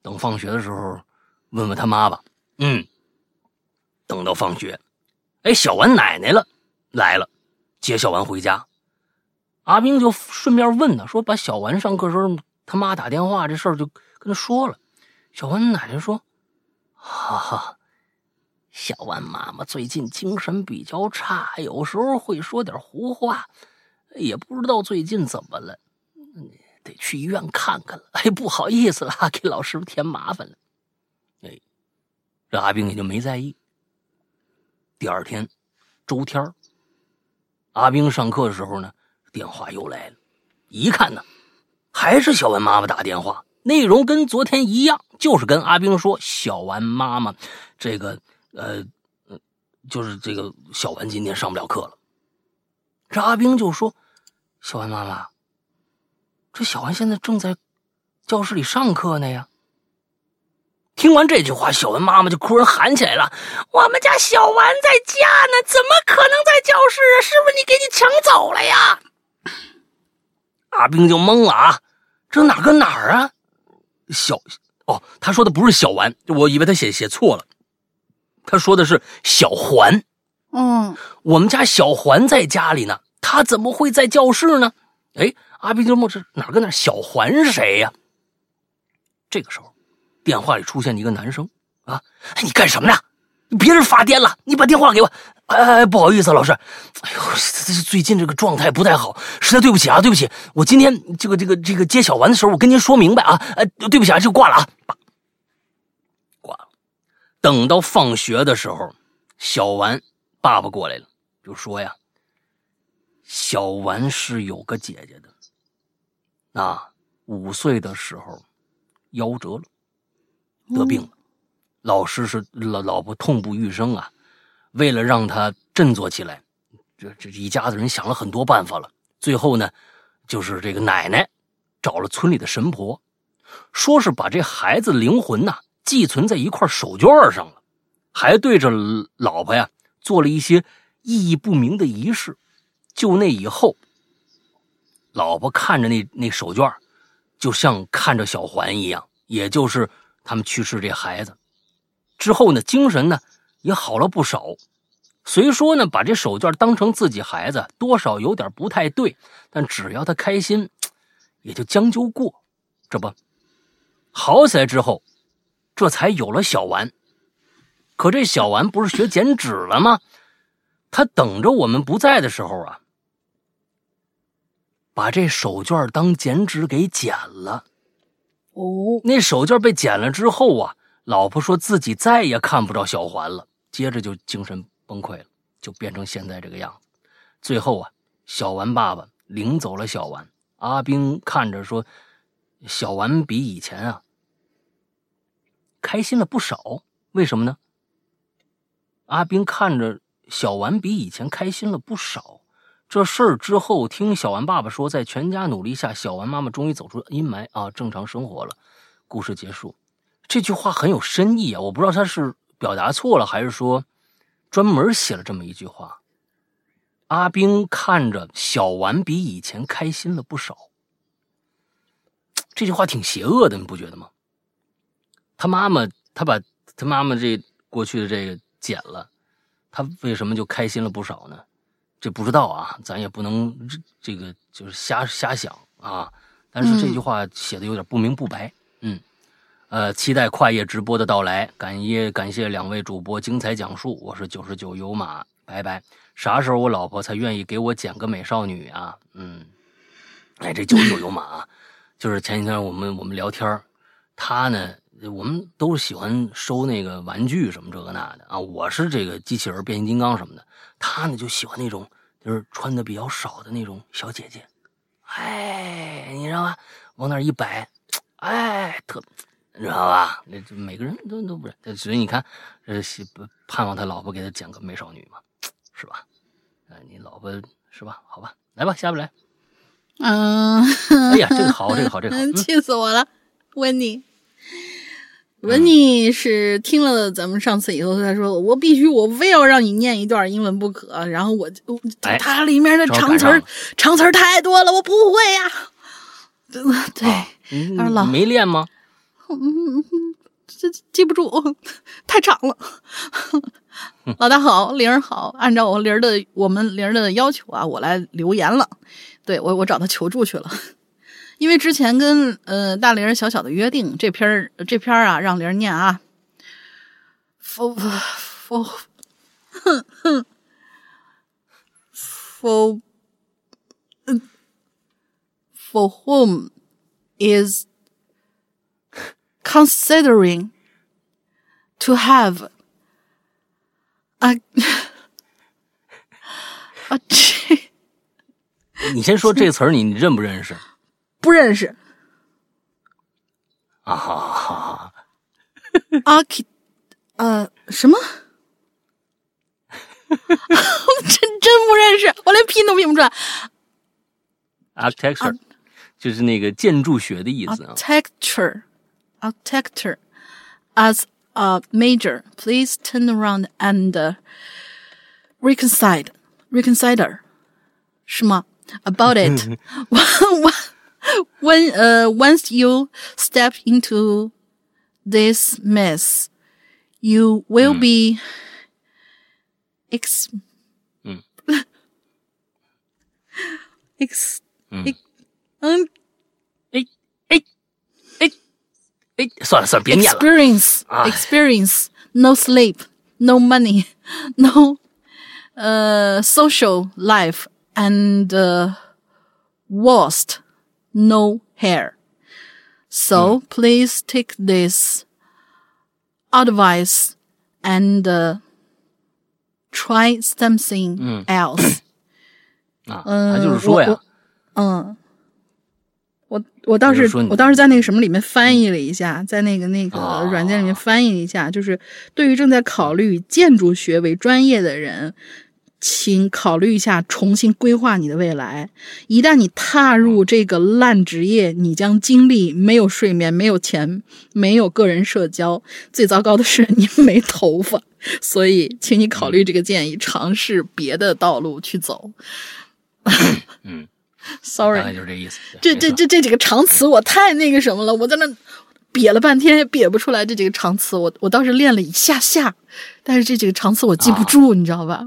等放学的时候问问他妈吧。嗯，等到放学，哎，小丸奶奶了来了，接小丸回家。阿兵就顺便问他，说把小丸上课时候他妈打电话这事儿就跟他说了。小丸奶奶说：“哈哈，小丸妈妈最近精神比较差，有时候会说点胡话。”也不知道最近怎么了，得去医院看看了。哎，不好意思了，给老师添麻烦了。哎，这阿兵也就没在意。第二天，周天阿兵上课的时候呢，电话又来了。一看呢，还是小丸妈妈打电话，内容跟昨天一样，就是跟阿兵说小丸妈妈这个呃，就是这个小丸今天上不了课了。这阿兵就说。小丸妈妈，这小丸现在正在教室里上课呢呀。听完这句话，小文妈妈就突然喊起来了：“我们家小丸在家呢，怎么可能在教室啊？是不是你给你抢走了呀？”阿兵就懵了啊，这哪跟哪儿啊？小哦，他说的不是小丸，我以为他写写错了。他说的是小环。嗯，我们家小环在家里呢。他怎么会在教室呢？哎，阿斌就问：“这哪跟哪？小环是谁呀？”这个时候，电话里出现一个男生啊！你干什么呢？别人发癫了，你把电话给我。哎哎，不好意思，老师。哎呦，这最近这个状态不太好，实在对不起啊，对不起。我今天这个这个这个接小丸的时候，我跟您说明白啊。哎，对不起啊，就挂了啊，挂了。等到放学的时候，小丸爸爸过来了，就说呀。小丸是有个姐姐的，啊，五岁的时候夭折了，得病了，老师是老老婆痛不欲生啊，为了让他振作起来，这这一家子人想了很多办法了，最后呢，就是这个奶奶找了村里的神婆，说是把这孩子灵魂呐寄存在一块手绢上了，还对着老婆呀做了一些意义不明的仪式。就那以后，老婆看着那那手绢就像看着小环一样。也就是他们去世这孩子之后呢，精神呢也好了不少。虽说呢，把这手绢当成自己孩子，多少有点不太对，但只要他开心，也就将就过。这不，好起来之后，这才有了小丸。可这小丸不是学剪纸了吗？他等着我们不在的时候啊。把这手绢当剪纸给剪了。哦，那手绢被剪了之后啊，老婆说自己再也看不着小环了，接着就精神崩溃了，就变成现在这个样子。最后啊，小丸爸爸领走了小丸。阿兵看着说：“小丸比以前啊开心了不少，为什么呢？”阿兵看着小丸比以前开心了不少。这事儿之后，听小丸爸爸说，在全家努力下，小丸妈妈终于走出阴霾啊，正常生活了。故事结束。这句话很有深意啊，我不知道他是表达错了，还是说专门写了这么一句话。阿兵看着小丸比以前开心了不少。这句话挺邪恶的，你不觉得吗？他妈妈，他把他妈妈这过去的这个剪了，他为什么就开心了不少呢？这不知道啊，咱也不能这个就是瞎瞎想啊。但是这句话写的有点不明不白，嗯，呃，期待跨页直播的到来，感谢感谢两位主播精彩讲述，我是九十九油马，拜拜。啥时候我老婆才愿意给我剪个美少女啊？嗯，哎，这九十九油马，就是前几天我们我们聊天他呢，我们都喜欢收那个玩具什么这个那的。啊，我是这个机器人、变形金刚什么的，他呢就喜欢那种就是穿的比较少的那种小姐姐，哎，你知道吗？往那一摆，哎，特，知道吧？那每个人都都不是，所以你看，呃，盼望他老婆给他剪个美少女嘛。是吧？哎，你老婆是吧？好吧，来吧，下不来。嗯，哎呀，这个好，这个好，这个好，*laughs* 气死我了，温妮。温妮是听了咱们上次以后，他说我必须，我非要让你念一段英文不可。然后我就，它里面的长词儿，长词儿太多了，我不会呀。*laughs* 对，他说老没练吗？嗯，这记不住，太长了。老大好，玲儿好。按照我玲儿的我们玲儿的要求啊，我来留言了。对我，我找他求助去了。因为之前跟呃大玲儿小小的约定，这篇儿这篇儿啊，让玲儿念啊。For for for for whom is considering to have 啊啊！这，你先说这词儿，你认不认识？不认识。啊哈哈！阿 k 呃，什么？*laughs* 真真不认识，我连拼都拼不出来。Architecture 就是那个建筑学的意思啊。Architecture，architecture as a major, please turn around and uh, reconcile, reconsider, 是吗? About it. *laughs* *laughs* when uh, once you step into this mess, you will mm. be ex, mm. *laughs* ex, mm. ex um, 哎，算了算了，别念了。Experience, experience, no sleep, no money, *laughs* no, uh, social life, and uh, worst, no hair. So mm. please take this advice and uh, try something mm. else. *coughs* 啊，他就是说呀，嗯。 我我倒是我倒是在那个什么里面翻译了一下，在那个那个软件里面翻译了一下，就是对于正在考虑建筑学为专业的人，请考虑一下重新规划你的未来。一旦你踏入这个烂职业，你将经历没有睡眠、没有钱、没有个人社交，最糟糕的是你 *laughs* 没头发。所以，请你考虑这个建议，尝试别的道路去走。嗯。Sorry，大概就是这意思。这这这这几个长词我太那个什么了，我在那瘪了半天也瘪不出来这几个长词。我我倒是练了一下下，但是这几个长词我记不住，你知道吧？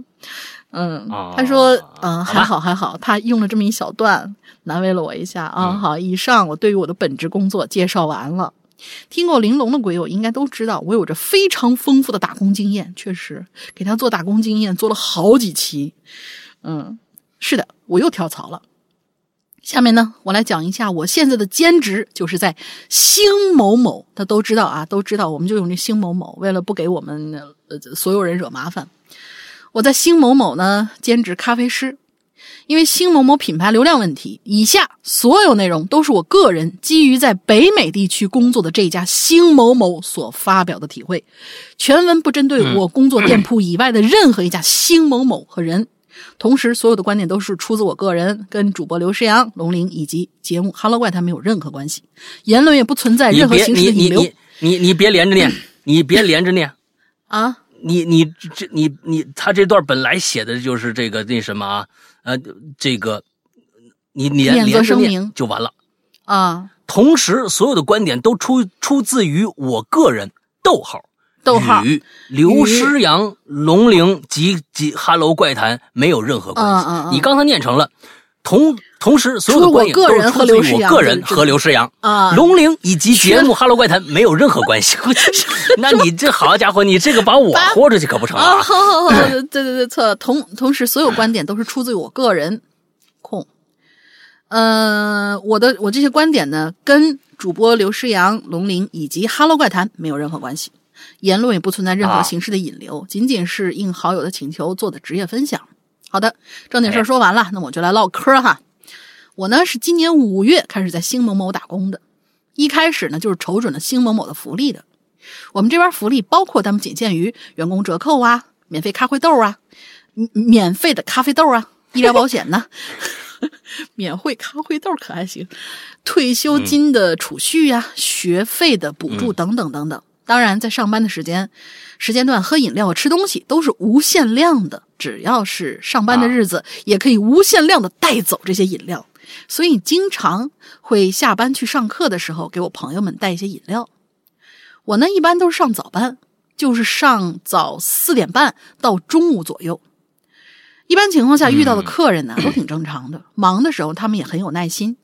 嗯，他说嗯还好还好，他用了这么一小段难为了我一下啊。好，以上我对于我的本职工作介绍完了。听过玲珑的鬼友应该都知道，我有着非常丰富的打工经验，确实给他做打工经验做了好几期。嗯，是的，我又跳槽了。下面呢，我来讲一下我现在的兼职，就是在星某某，他都知道啊，都知道，我们就用这星某某，为了不给我们呃所有人惹麻烦，我在星某某呢兼职咖啡师。因为星某某品牌流量问题，以下所有内容都是我个人基于在北美地区工作的这家星某某所发表的体会，全文不针对我工作店铺以外的任何一家星某某和人。同时，所有的观点都是出自我个人，跟主播刘诗阳、龙玲以及节目《Hello 怪谈》没有任何关系，言论也不存在任何形式的引流。你你你你别连着念，*laughs* 你别连着念啊！你你这你你他这段本来写的就是这个那什么啊？呃，这个你连连着念就完了啊。同时，所有的观点都出出自于我个人。逗号。逗号与刘诗阳、龙陵及及 Hello 怪谈没有任何关系。你刚才念成了同同时，所有的观点都是出自于我个人和刘诗阳啊，龙陵以及节目 Hello 怪谈没有任何关系。*laughs* *laughs* 那你这好家伙，你这个把我豁出去可不成啊！好好好，对对对，错了。同同时，所有观点都是出自于我个人。控。呃，我的我这些观点呢，跟主播刘诗阳、龙陵以及 Hello 怪谈没有任何关系。言论也不存在任何形式的引流，仅仅是应好友的请求做的职业分享。好的，正经事儿说完了，那我就来唠嗑哈。我呢是今年五月开始在星某某打工的，一开始呢就是瞅准了星某某的福利的。我们这边福利包括，但不仅限于员工折扣啊、免费咖啡豆啊、免费的咖啡豆啊、医疗保险呢、*laughs* 免费咖啡豆可还行、退休金的储蓄呀、学费的补助等等等等。当然，在上班的时间时间段喝饮料、吃东西都是无限量的，只要是上班的日子，也可以无限量的带走这些饮料。所以，经常会下班去上课的时候，给我朋友们带一些饮料。我呢，一般都是上早班，就是上早四点半到中午左右。一般情况下遇到的客人呢，都挺正常的，*coughs* 忙的时候他们也很有耐心，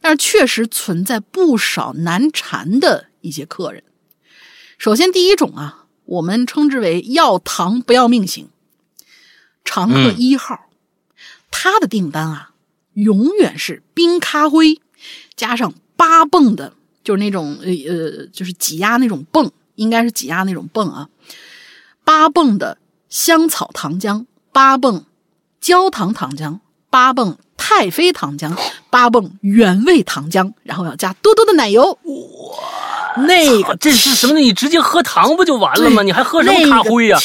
但是确实存在不少难缠的一些客人。首先，第一种啊，我们称之为要糖不要命型，常客一号，他的订单啊，永远是冰咖啡加上八泵的，就是那种呃呃，就是挤压那种泵，应该是挤压那种泵啊，八泵的香草糖浆，八泵焦糖糖浆，八泵太妃糖浆，八泵原味糖浆，然后要加多多的奶油。哇！*laughs* 那个这是什么？你直接喝糖不就完了吗？你还喝什么咖啡呀？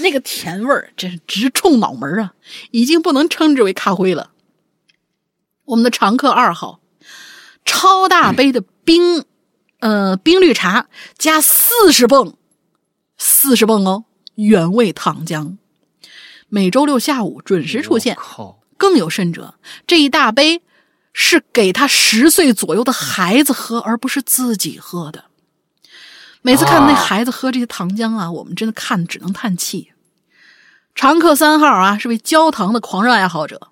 那个甜味儿真是直冲脑门啊！已经不能称之为咖啡了。我们的常客二号，超大杯的冰，呃，冰绿茶加四十泵，四十泵哦，原味糖浆，每周六下午准时出现。更有甚者，这一大杯是给他十岁左右的孩子喝，而不是自己喝的。每次看那孩子喝这些糖浆啊，我们真的看只能叹气。常客三号啊，是位焦糖的狂热爱好者，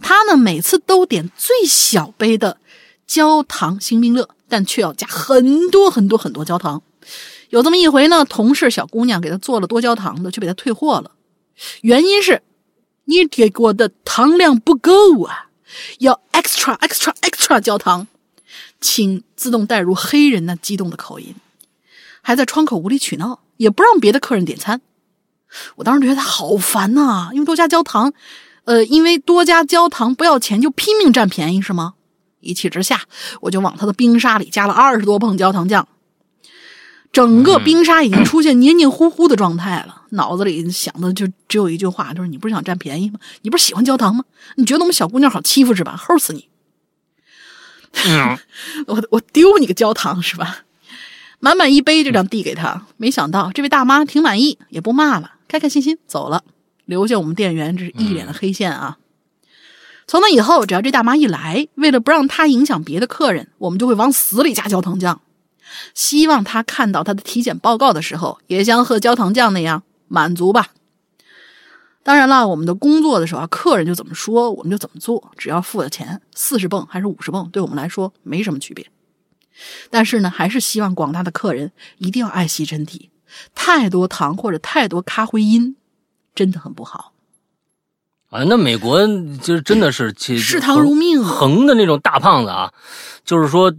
他呢每次都点最小杯的焦糖星冰乐，但却要加很多很多很多焦糖。有这么一回呢，同事小姑娘给他做了多焦糖的，却被他退货了，原因是你给我的糖量不够啊，要 extra extra extra 焦糖，请自动带入黑人那激动的口音。还在窗口无理取闹，也不让别的客人点餐。我当时觉得他好烦呐，因为多加焦糖，呃，因为多加焦糖不要钱就拼命占便宜是吗？一气之下，我就往他的冰沙里加了二十多泵焦糖酱，整个冰沙已经出现黏黏糊糊的状态了。脑子里想的就只有一句话，就是你不是想占便宜吗？你不是喜欢焦糖吗？你觉得我们小姑娘好欺负是吧？齁死你！*laughs* 我我丢你个焦糖是吧？满满一杯就这样递给他，没想到这位大妈挺满意，也不骂了，开开心心走了，留下我们店员这是一脸的黑线啊！从那以后，只要这大妈一来，为了不让她影响别的客人，我们就会往死里加焦糖酱，希望她看到她的体检报告的时候，也像喝焦糖酱那样满足吧。当然了，我们的工作的时候，客人就怎么说，我们就怎么做，只要付了钱，四十泵还是五十泵，对我们来说没什么区别。但是呢，还是希望广大的客人一定要爱惜身体。太多糖或者太多咖啡因，真的很不好。啊，那美国就是真的是视糖如命，横的那种大胖子啊，就是说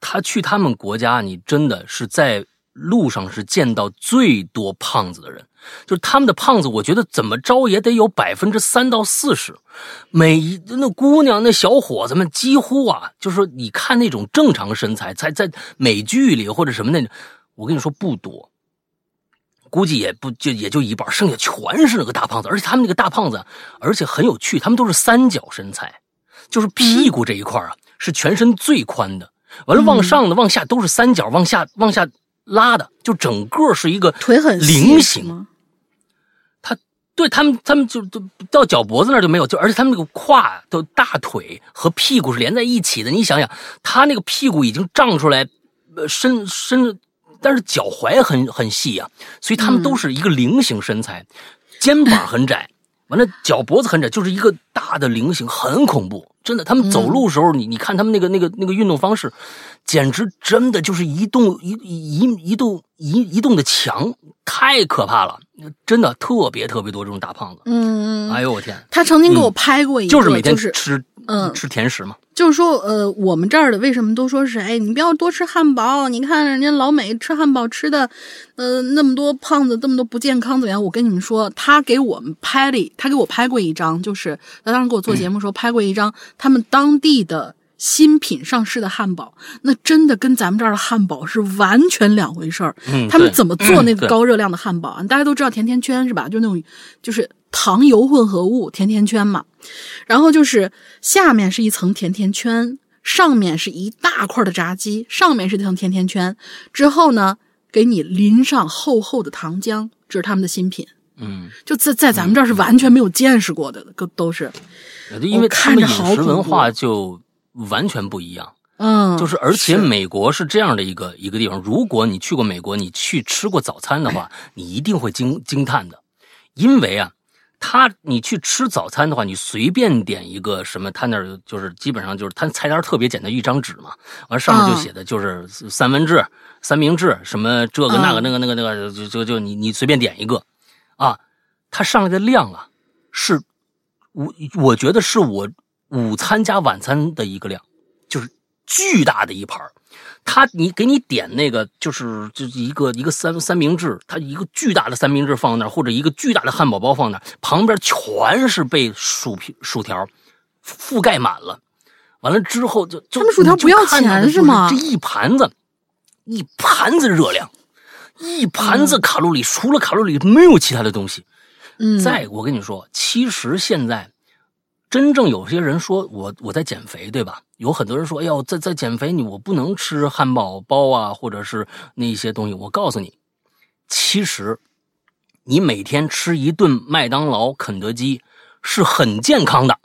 他去他们国家，你真的是在路上是见到最多胖子的人。就是他们的胖子，我觉得怎么着也得有百分之三到四十。每一那姑娘、那小伙子们，几乎啊，就是说，你看那种正常身材，在在美剧里或者什么那，我跟你说不多，估计也不就也就一半，剩下全是那个大胖子。而且他们那个大胖子，而且很有趣，他们都是三角身材，就是屁股这一块啊是全身最宽的，完了往上的、往下都是三角，往下往下拉的，就整个是一个腿很菱形。他对他们，他们就都到脚脖子那就没有，就而且他们那个胯的大腿和屁股是连在一起的。你想想，他那个屁股已经胀出来，呃，身身，但是脚踝很很细呀，所以他们都是一个菱形身材，肩膀很窄，*laughs* 完了脚脖子很窄，就是一个大的菱形，很恐怖。真的，他们走路时候，你你看他们那个那个那个运动方式，简直真的就是一栋一一一栋一一栋的墙，太可怕了。真的特别特别多这种大胖子。嗯哎呦我天！他曾经给我拍过一个，就是每天吃嗯吃甜食嘛。就是说，呃，我们这儿的为什么都说是哎，你不要多吃汉堡？你看人家老美吃汉堡吃的，呃，那么多胖子，这么多不健康怎么样？我跟你们说，他给我们拍了，他给我拍过一张，就是他当时给我做节目时候拍过一张。他们当地的新品上市的汉堡，那真的跟咱们这儿的汉堡是完全两回事儿。嗯，他们怎么做那个高热量的汉堡啊？大家都知道甜甜圈是吧？就那种就是糖油混合物甜甜圈嘛。然后就是下面是一层甜甜圈，上面是一大块的炸鸡，上面是一层甜甜圈，之后呢，给你淋上厚厚的糖浆，这是他们的新品。嗯，就在在咱们这儿是完全没有见识过的，都都是。因为看着好食文化就完全不一样，嗯，就是而且美国是这样的一个一个地方，如果你去过美国，你去吃过早餐的话，*clears throat* 你一定会惊惊叹的，因为啊，他你去吃早餐的话，你随便点一个什么，他那儿就是基本上就是他菜单特别简单，一张纸嘛，完上面就写的就是三文治、三明治什么这个那个那个那个那个，就就就你你随便点一个，啊，它上来的量啊是。我我觉得是我午餐加晚餐的一个量，就是巨大的一盘他你给你点那个就是就是一个一个三三明治，他一个巨大的三明治放那儿，或者一个巨大的汉堡包放那儿，旁边全是被薯片薯条覆盖满了。完了之后就就他们薯条不要钱是吗？这一盘子一盘子热量，一盘子卡路里，除了卡路里没有其他的东西。嗯，再我跟你说，其实现在真正有些人说我我在减肥，对吧？有很多人说，哎呦，在在减肥，你我不能吃汉堡包啊，或者是那些东西。我告诉你，其实你每天吃一顿麦当劳、肯德基是很健康的。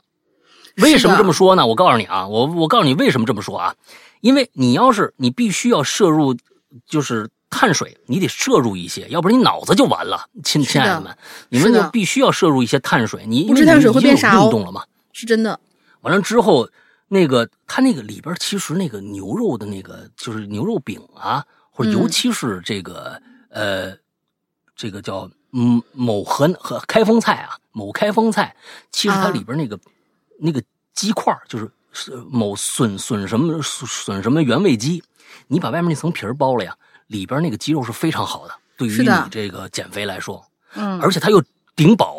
为什么这么说呢？我告诉你啊，我我告诉你为什么这么说啊？因为你要是你必须要摄入，就是。碳水你得摄入一些，要不然你脑子就完了，亲亲爱的们，你们就必须要摄入一些碳水。你不吃碳水会变傻运动了吗？是真的。完了之后，那个它那个里边其实那个牛肉的那个就是牛肉饼啊，或者尤其是这个呃，这个叫嗯某和和开封菜啊，某开封菜，其实它里边那个那个鸡块就是某笋笋什么笋什么原味鸡，你把外面那层皮儿剥了呀。里边那个鸡肉是非常好的，对于你这个减肥来说，嗯，而且它又顶饱，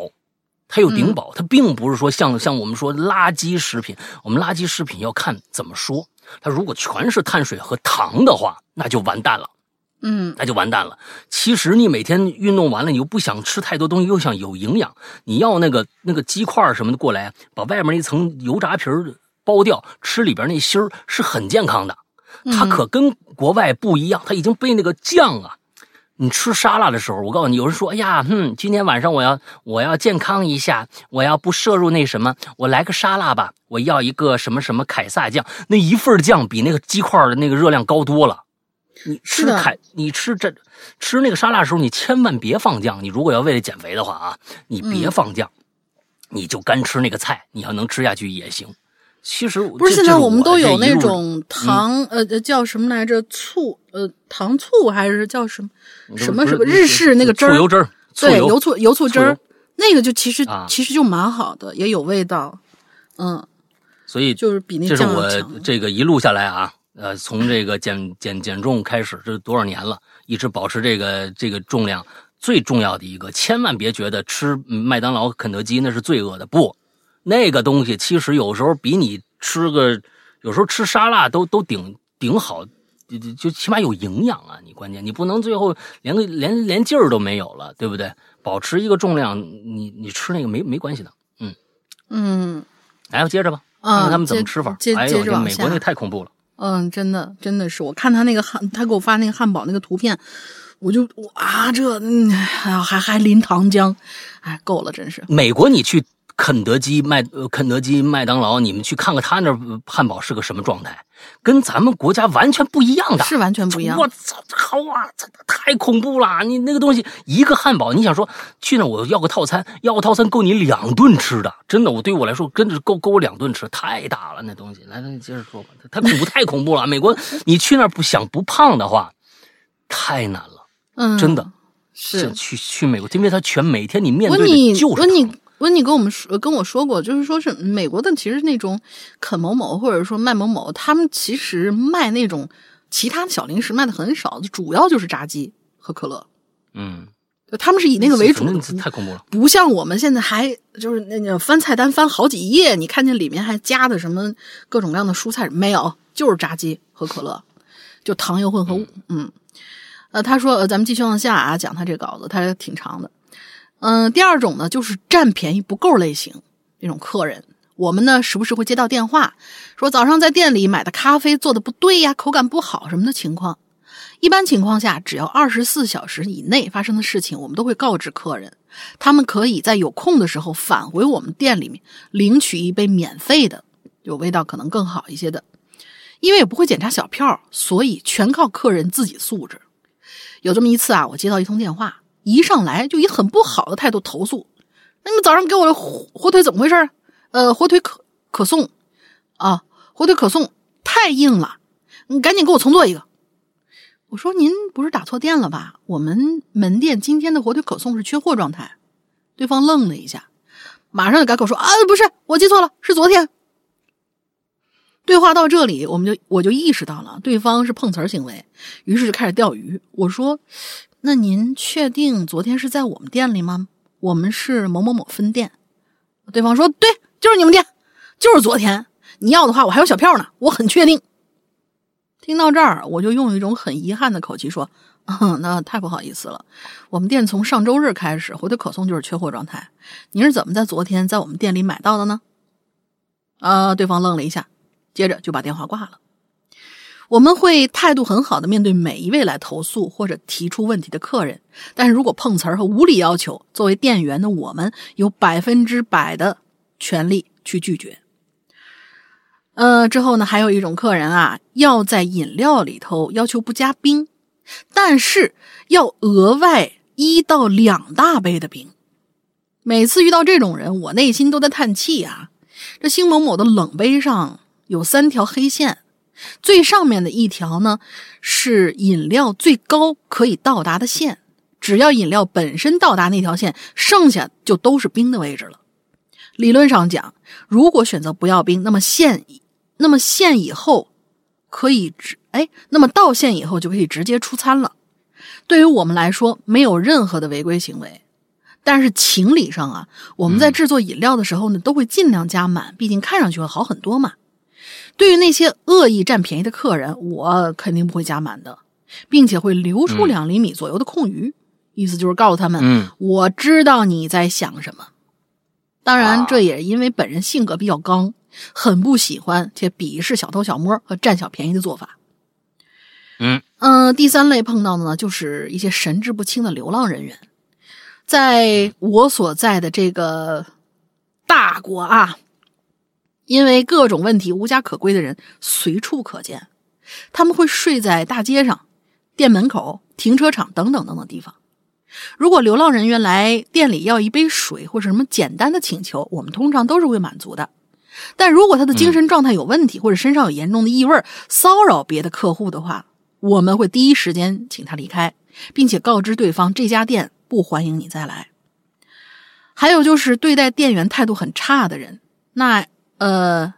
它有顶饱，它并不是说像像我们说垃圾食品，我们垃圾食品要看怎么说，它如果全是碳水和糖的话，那就完蛋了，嗯，那就完蛋了。其实你每天运动完了，你又不想吃太多东西，又想有营养，你要那个那个鸡块什么的过来，把外面那层油炸皮儿剥掉，吃里边那芯儿是很健康的。它可跟国外不一样，它已经被那个酱啊。你吃沙拉的时候，我告诉你，有人说：“哎呀，哼，今天晚上我要我要健康一下，我要不摄入那什么，我来个沙拉吧。我要一个什么什么凯撒酱，那一份酱比那个鸡块的那个热量高多了。你吃凯，你吃这吃那个沙拉的时候，你千万别放酱。你如果要为了减肥的话啊，你别放酱，你就干吃那个菜。你要能吃下去也行。”其实不是现在我们都有那种糖呃叫什么来着醋呃糖醋还是叫什么什么什么日式那个汁儿醋油汁儿对油醋油醋汁儿那个就其实、啊其实就蛮好的，也有味道，嗯，所以就是比那这是我。这个一路下来啊，呃，从这个减减减重开始，这多少年了，一直保持这个这个重量。最重要的一个，千万别觉得吃嗯麦当劳、肯德基那是罪恶的，不，那个东西其实有时候比你吃个，有时候吃沙拉都都顶顶好，就就就起码有营养啊。你关键你不能最后连个连连劲儿都没有了，对不对？保持一个重量，你你吃那个没没关系的。嗯嗯来吧，接着吧，看啊，看他们怎么吃法。接哎呦，接着这美国那太恐怖了。嗯，真的真的是，我看他那个汉，他给我发那个汉堡那个图片，我就哇，这还还淋糖浆，哎，够了，真是。美国，你去肯德基、麦呃肯德基、麦当劳，你们去看看他那汉堡是个什么状态，跟咱们国家完全不一样的。是完全不一样我操，好啊，这太恐怖了！你那个东西一个汉堡，你想说去那我要个套餐，要个套餐够你两顿吃的，真的，我对我来说真的是够够我两顿吃，太大了那东西。来，来，你接着说吧，太恐怖，太恐怖了！美国，你去那儿不想不胖的话，太难了，嗯，真的。是。去去美国，因为他全每天你面对的就是温温妮跟我们说跟我说过，就是说是美国的，其实那种肯某某或者说麦某某，他们其实卖那种其他的小零食卖的很少，主要就是炸鸡和可乐，嗯，他们是以那个为主的太恐怖了。不像我们现在还就是那个翻菜单翻好几页，你看见里面还加的什么各种各样的蔬菜没有？就是炸鸡和可乐，就糖油混合物。嗯，呃，他说，呃，咱们继续往下啊，讲他这稿子，他挺长的。嗯、第二种呢，就是占便宜不够类型那种客人。我们呢，时不时会接到电话，说早上在店里买的咖啡做的不对呀，口感不好什么的情况。一般情况下，只要二十四小时以内发生的事情，我们都会告知客人，他们可以在有空的时候返回我们店里面领取一杯免费的，有味道可能更好一些的。因为也不会检查小票，所以全靠客人自己素质。有这么一次啊，我接到一通电话，一上来就以很不好的态度投诉：“那你们早上给我的火火腿怎么回事？呃，火腿可可颂啊，火腿可颂太硬了，你赶紧给我重做一个。”我说：“您不是打错店了吧？我们门店今天的火腿可颂是缺货状态。”对方愣了一下，马上就改口说：“啊，不是，我记错了，是昨天。”对话到这里，我们就我就意识到了对方是碰瓷儿行为，于是就开始钓鱼。我说：“那您确定昨天是在我们店里吗？我们是某某某分店。”对方说：“对，就是你们店，就是昨天。你要的话，我还有小票呢，我很确定。”听到这儿，我就用一种很遗憾的口气说：“嗯，那太不好意思了，我们店从上周日开始，火腿可颂就是缺货状态。您是怎么在昨天在我们店里买到的呢？”啊，对方愣了一下。接着就把电话挂了。我们会态度很好的面对每一位来投诉或者提出问题的客人，但是如果碰瓷儿和无理要求，作为店员的我们有百分之百的权利去拒绝。呃，之后呢，还有一种客人啊，要在饮料里头要求不加冰，但是要额外一到两大杯的冰。每次遇到这种人，我内心都在叹气啊！这星某某的冷杯上。有三条黑线，最上面的一条呢是饮料最高可以到达的线，只要饮料本身到达那条线，剩下就都是冰的位置了。理论上讲，如果选择不要冰，那么线，那么线以后可以直，哎，那么到线以后就可以直接出餐了。对于我们来说，没有任何的违规行为。但是情理上啊，我们在制作饮料的时候呢，都会尽量加满，毕竟看上去会好很多嘛。对于那些恶意占便宜的客人，我肯定不会加满的，并且会留出两厘米左右的空余，意思就是告诉他们，嗯，我知道你在想什么。当然，这也因为本人性格比较刚，很不喜欢且鄙视小偷小摸和占小便宜的做法。嗯嗯、呃，第三类碰到的呢，就是一些神志不清的流浪人员，在我所在的这个大国啊。因为各种问题无家可归的人随处可见，他们会睡在大街上、店门口、停车场等等等等地方。如果流浪人员来店里要一杯水或者什么简单的请求，我们通常都是会满足的。但如果他的精神状态有问题，或者身上有严重的异味，骚扰别的客户的话，我们会第一时间请他离开，并且告知对方这家店不欢迎你再来。还有就是对待店员态度很差的人，那呃，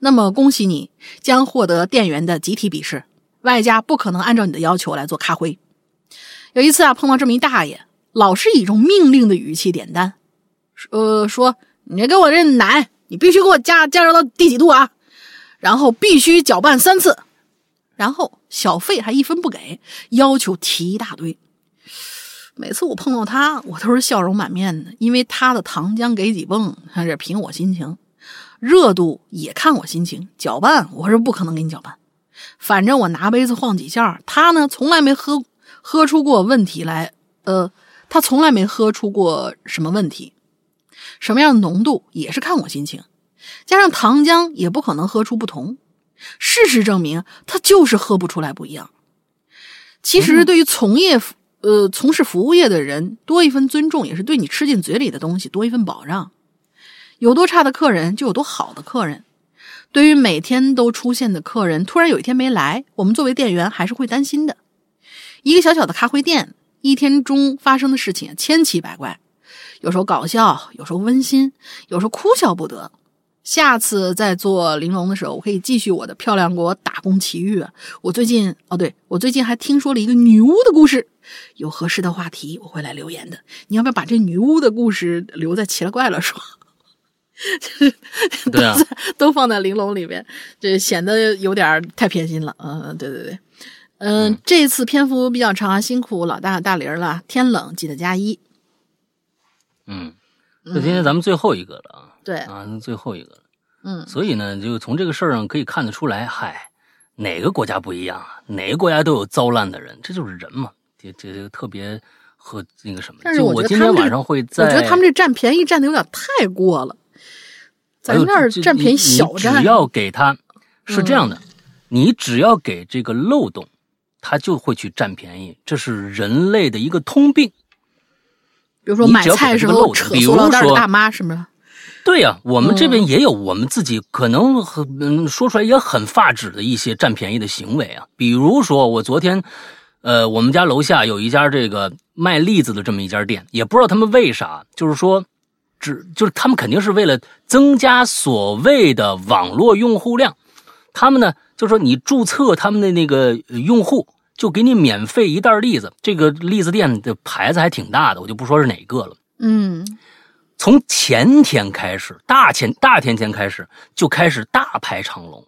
那么恭喜你将获得店员的集体鄙视，外加不可能按照你的要求来做咖啡。有一次啊，碰到这么一大爷，老是以一种命令的语气点单，呃，说你给我这奶，你必须给我加加热到第几度啊？然后必须搅拌三次，然后小费还一分不给，要求提一大堆。每次我碰到他，我都是笑容满面的，因为他的糖浆给几泵，他是凭我心情；热度也看我心情。搅拌我是不可能给你搅拌，反正我拿杯子晃几下，他呢从来没喝喝出过问题来。呃，他从来没喝出过什么问题，什么样的浓度也是看我心情，加上糖浆也不可能喝出不同。事实证明，他就是喝不出来不一样。其实对于从业。呃，从事服务业的人多一份尊重，也是对你吃进嘴里的东西多一份保障。有多差的客人，就有多好的客人。对于每天都出现的客人，突然有一天没来，我们作为店员还是会担心的。一个小小的咖啡店，一天中发生的事情千奇百怪，有时候搞笑，有时候温馨，有时候哭笑不得。下次再做玲珑的时候，我可以继续我的漂亮国打工奇遇。我最近哦，对我最近还听说了一个女巫的故事，有合适的话题我会来留言的。你要不要把这女巫的故事留在奇了怪了说？*laughs* 就是对啊，都放在玲珑里面，这显得有点太偏心了。嗯，对对对，嗯，这次篇幅比较长，辛苦老大大玲了。天冷记得加衣。嗯，那今天咱们最后一个了啊。对啊，最后一个，嗯，所以呢，就从这个事儿上可以看得出来，嗨，哪个国家不一样啊？哪个国家都有糟烂的人，这就是人嘛。这这特别和那个什么，但是我今天晚上会在，我觉得他们这占便宜占的有点太过了。咱这儿占便宜小占，只要给他是这样的，你只要给这个漏洞，他就会去占便宜，这是人类的一个通病。比如说买菜时候扯塑料袋的大妈，是不是？对呀，我们这边也有我们自己可能很说出来也很发指的一些占便宜的行为啊。比如说，我昨天，呃，我们家楼下有一家这个卖栗子的这么一家店，也不知道他们为啥，就是说，只就是他们肯定是为了增加所谓的网络用户量，他们呢就说你注册他们的那个用户，就给你免费一袋栗子。这个栗子店的牌子还挺大的，我就不说是哪个了。嗯。从前天开始，大前大前天开始就开始大排长龙。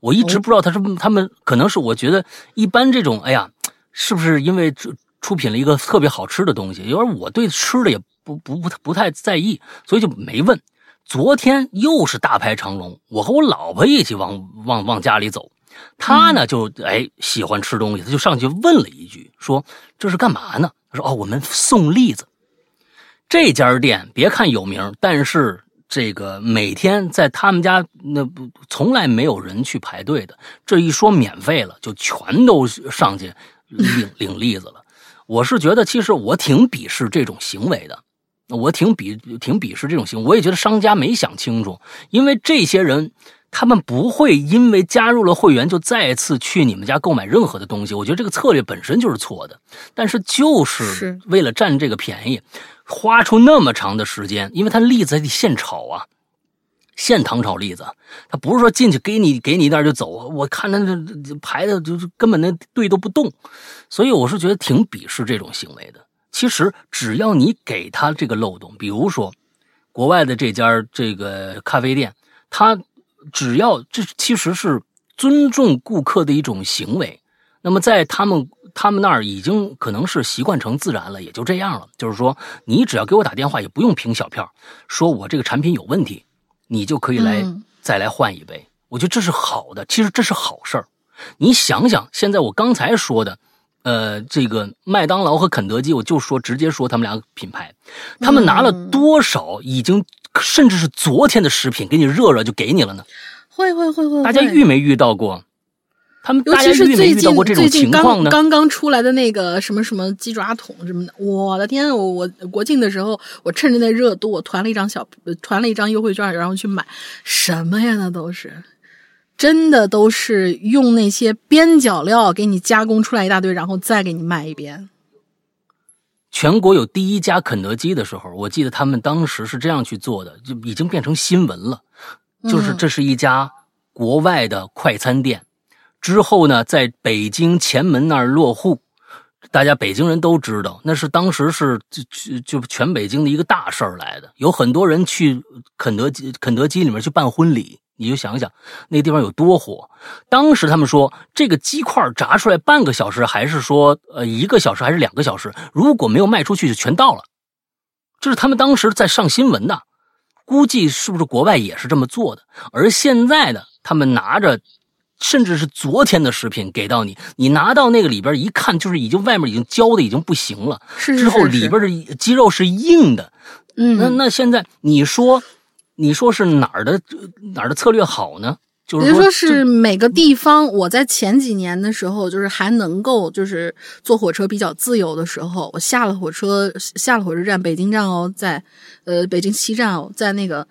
我一直不知道他是他们可能是我觉得一般这种，哎呀，是不是因为出出品了一个特别好吃的东西？因为我对吃的也不不不不太在意，所以就没问。昨天又是大排长龙，我和我老婆一起往往往家里走，他呢就哎喜欢吃东西，他就上去问了一句，说这是干嘛呢？他说哦，我们送栗子。这家店别看有名，但是这个每天在他们家那不从来没有人去排队的。这一说免费了，就全都上去领 *laughs* 领栗子了。我是觉得，其实我挺鄙视这种行为的，我挺鄙挺鄙视这种行为。我也觉得商家没想清楚，因为这些人他们不会因为加入了会员就再次去你们家购买任何的东西。我觉得这个策略本身就是错的，但是就是为了占这个便宜。花出那么长的时间，因为他栗子还得现炒啊，现糖炒栗子，他不是说进去给你给你一袋就走。我看他这排的，就是根本那队都不动，所以我是觉得挺鄙视这种行为的。其实只要你给他这个漏洞，比如说国外的这家这个咖啡店，他只要这其实是尊重顾客的一种行为，那么在他们。他们那儿已经可能是习惯成自然了，也就这样了。就是说，你只要给我打电话，也不用凭小票，说我这个产品有问题，你就可以来再来换一杯。我觉得这是好的，其实这是好事儿。你想想，现在我刚才说的，呃，这个麦当劳和肯德基，我就说直接说他们俩品牌，他们拿了多少已经甚至是昨天的食品给你热热就给你了呢？会会会会，大家遇没遇到过？他们尤其是最近最近刚？刚刚出来的那个什么什么鸡爪桶什么的，我的天！我我国庆的时候，我趁着那热度，我团了一张小团了一张优惠券，然后去买什么呀？那都是真的，都是用那些边角料给你加工出来一大堆，然后再给你卖一遍。全国有第一家肯德基的时候，我记得他们当时是这样去做的，就已经变成新闻了。就是这是一家国外的快餐店，之后呢，在北京前门那儿落户，大家北京人都知道，那是当时是就就就全北京的一个大事儿来的，有很多人去肯德基肯德基里面去办婚礼。你就想想，那地方有多火。当时他们说，这个鸡块炸出来半个小时，还是说呃一个小时，还是两个小时？如果没有卖出去，就全到了。这是他们当时在上新闻的，估计是不是国外也是这么做的？而现在的他们拿着，甚至是昨天的食品给到你，你拿到那个里边一看，就是已经外面已经焦的已经不行了，是之后里边的鸡肉是硬的。嗯，那那现在你说。你说是哪儿的哪儿的策略好呢？就是说是每个地方，我在前几年的时候，就是还能够就是坐火车比较自由的时候，我下了火车下了火车站，北京站哦，在呃北京西站哦，在那个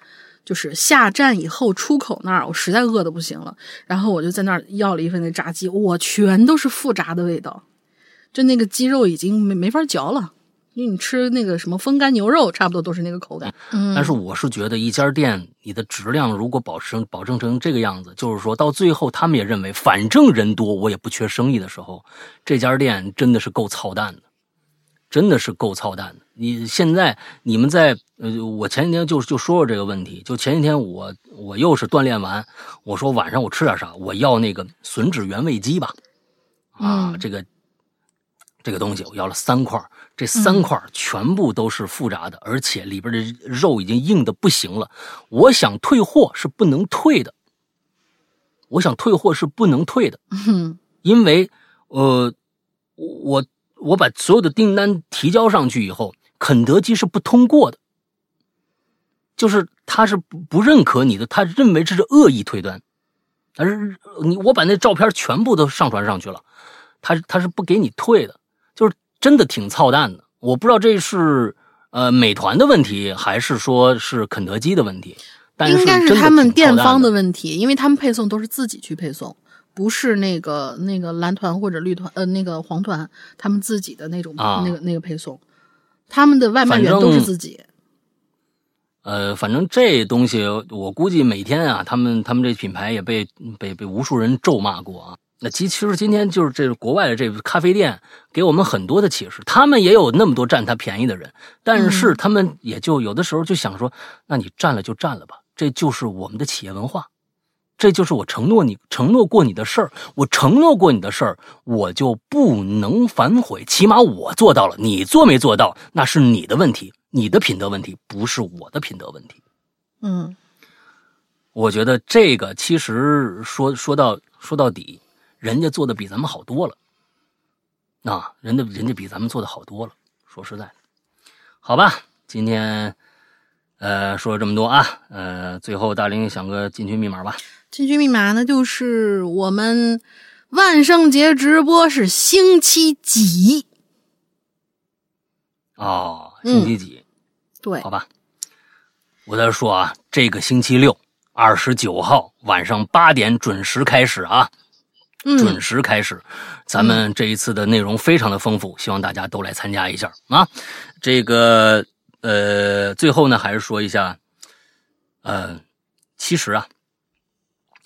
就是下站以后出口那儿，我实在饿的不行了，然后我就在那儿要了一份那炸鸡，我全都是复炸的味道，就那个鸡肉已经没没法嚼了。因为你吃那个什么风干牛肉，差不多都是那个口感。嗯但是我是觉得一家店，你的质量如果保持保证成这个样子，就是说到最后他们也认为，反正人多，我也不缺生意的时候，这家店真的是够操蛋的，真的是够操蛋的。你现在你们在呃，我前几天就就说过这个问题，就前几天我我又是锻炼完，我说晚上我吃点啥？我要那个吮指原味鸡吧，啊，这个这个东西我要了三块。这三块全部都是复炸的，而且里边的肉已经硬的不行了。我想退货是不能退的，我想退货是不能退的，因为呃，我我把所有的订单提交上去以后，肯德基是不通过的，就是他是不不认可你的，他认为这是恶意退单，但是你我把那照片全部都上传上去了，他他是不给你退的。真的挺操蛋的，我不知道这是呃美团的问题，还是说是肯德基的问题。应该是他们店方的问题，因为他们配送都是自己去配送，不是那个那个蓝团或者绿团呃那个黄团他们自己的那种那个那个配送，他们的外卖员都是自己。呃，反正这东西我估计每天啊，他们他们这品牌也被被被无数人咒骂过啊。那其其实今天就是这国外的这个咖啡店给我们很多的启示，他们也有那么多占他便宜的人，但是他们也就有的时候就想说，那你占了就占了吧，这就是我们的企业文化，这就是我承诺你承诺过你的事儿，我承诺过你的事儿，我就不能反悔，起码我做到了，你做没做到那是你的问题，你的品德问题，不是我的品德问题。嗯，我觉得这个其实说说到说到底。人家做的比咱们好多了，啊，人家人家比咱们做的好多了。说实在的，好吧，今天呃说了这么多啊，呃，最后大林想个进群密码吧。进群密码呢，就是我们万圣节直播是星期几？哦，星期几？对，好吧。我再说啊，这个星期六，二十九号晚上八点准时开始啊。准时开始，咱们这一次的内容非常的丰富，希望大家都来参加一下啊！这个呃，最后呢，还是说一下，呃，其实啊，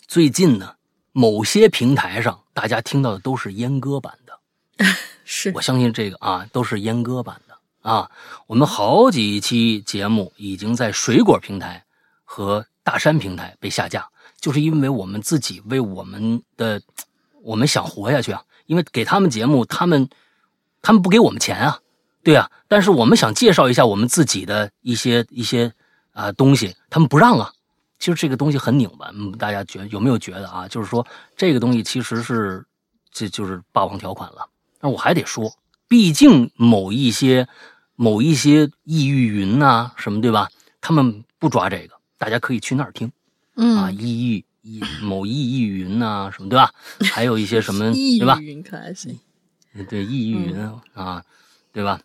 最近呢，某些平台上大家听到的都是阉割版的，*laughs* 是我相信这个啊，都是阉割版的啊。我们好几期节目已经在水果平台和大山平台被下架，就是因为我们自己为我们的。我们想活下去啊，因为给他们节目，他们他们不给我们钱啊，对啊。但是我们想介绍一下我们自己的一些一些啊东西，他们不让啊。其实这个东西很拧巴，嗯，大家觉有没有觉得啊？就是说这个东西其实是这就是霸王条款了。但我还得说，毕竟某一些某一些异域云呐什么对吧？他们不抓这个，大家可以去那儿听，嗯啊，异域。异某易易云呐，什么对吧？还有一些什么 *laughs* 对吧？云可爱些，对异云啊，对吧？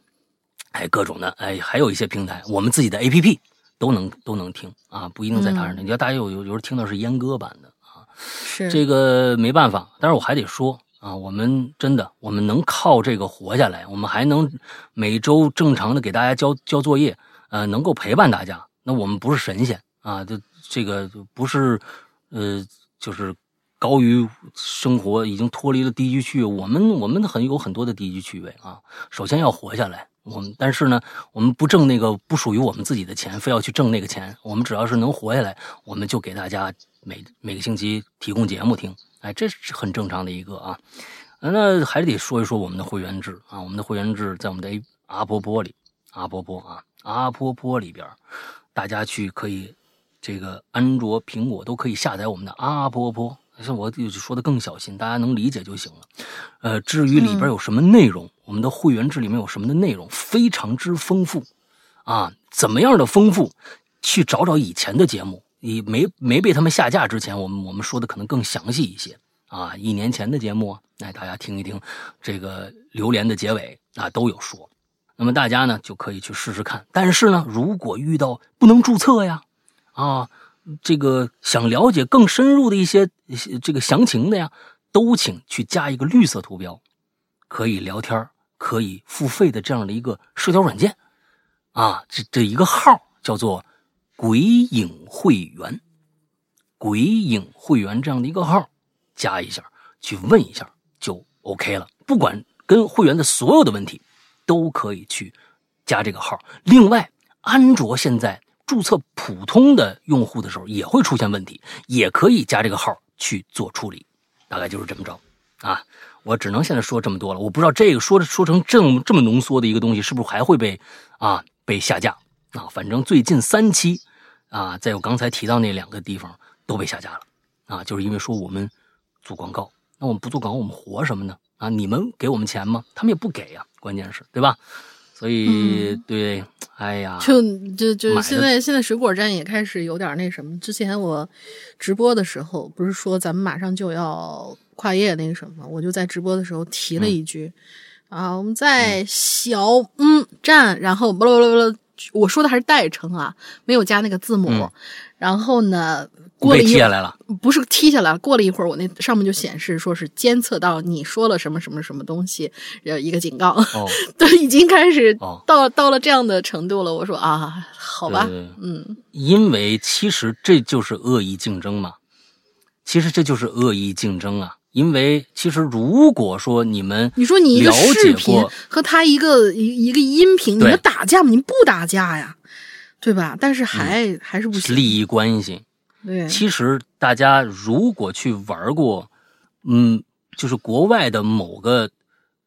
哎，各种的哎，还有一些平台，我们自己的 A P P 都能都能听啊，不一定在他那。你要大家有有有时候听到是阉割版的啊，是这个没办法。但是我还得说啊，我们真的我们能靠这个活下来，我们还能每周正常的给大家交交作业，呃，能够陪伴大家，那我们不是神仙啊，这这个不是，呃，就是高于生活，已经脱离了低级趣味。我们我们很有很多的低级趣味啊，首先要活下来。我们但是呢，我们不挣那个不属于我们自己的钱，非要去挣那个钱。我们只要是能活下来，我们就给大家每每个星期提供节目听。哎，这是很正常的一个啊。那还得说一说我们的会员制啊。我们的会员制在我们的阿波波里，阿波波啊，阿波波里边，大家去可以这个安卓、苹果都可以下载我们的阿波波。是我就说的更小心，大家能理解就行了。呃，至于里边有什么内容，我们的会员制里面有什么的内容，非常之丰富啊！怎么样的丰富？去找找以前的节目，你没没被他们下架之前，我们我们说的可能更详细一些啊。一年前的节目，哎，大家听一听，这个榴莲的结尾啊都有说。那么大家呢就可以去试试看。但是呢，如果遇到不能注册呀，啊。这个想了解更深入的一些这个详情的呀，都请去加一个绿色图标，可以聊天、可以付费的这样的一个社交软件，啊，这这一个号叫做“鬼影会员”，“鬼影会员”这样的一个号，加一下去问一下就 OK 了。不管跟会员的所有的问题，都可以去加这个号。另外，安卓现在。注册普通的用户的时候也会出现问题，也可以加这个号去做处理，大概就是这么着啊。我只能现在说这么多了，我不知道这个说说成这么这么浓缩的一个东西，是不是还会被啊被下架啊？反正最近三期啊，在我刚才提到那两个地方都被下架了啊，就是因为说我们做广告，那我们不做广告，我们活什么呢？啊，你们给我们钱吗？他们也不给呀，关键是对吧？所以，对，哎呀，就就就现在现在水果站也开始有点那什么。之前我直播的时候，不是说咱们马上就要跨业那个什么，我就在直播的时候提了一句啊，我们在小嗯站，然后不不不不，我说的还是代称啊，没有加那个字母，然后呢。过了一踢下来了，不是踢下来。过了一会儿，我那上面就显示说是监测到你说了什么什么什么东西，呃，一个警告。哦，*laughs* 都已经开始到到了这样的程度了。我说啊，好吧，嗯，因为其实这就是恶意竞争嘛。其实这就是恶意竞争啊。因为其实如果说你们你说你一个视频和他一个一一个音频，你们打架吗？你们不打架呀，对吧？但是还还是不行，利益关系。对其实大家如果去玩过，嗯，就是国外的某个，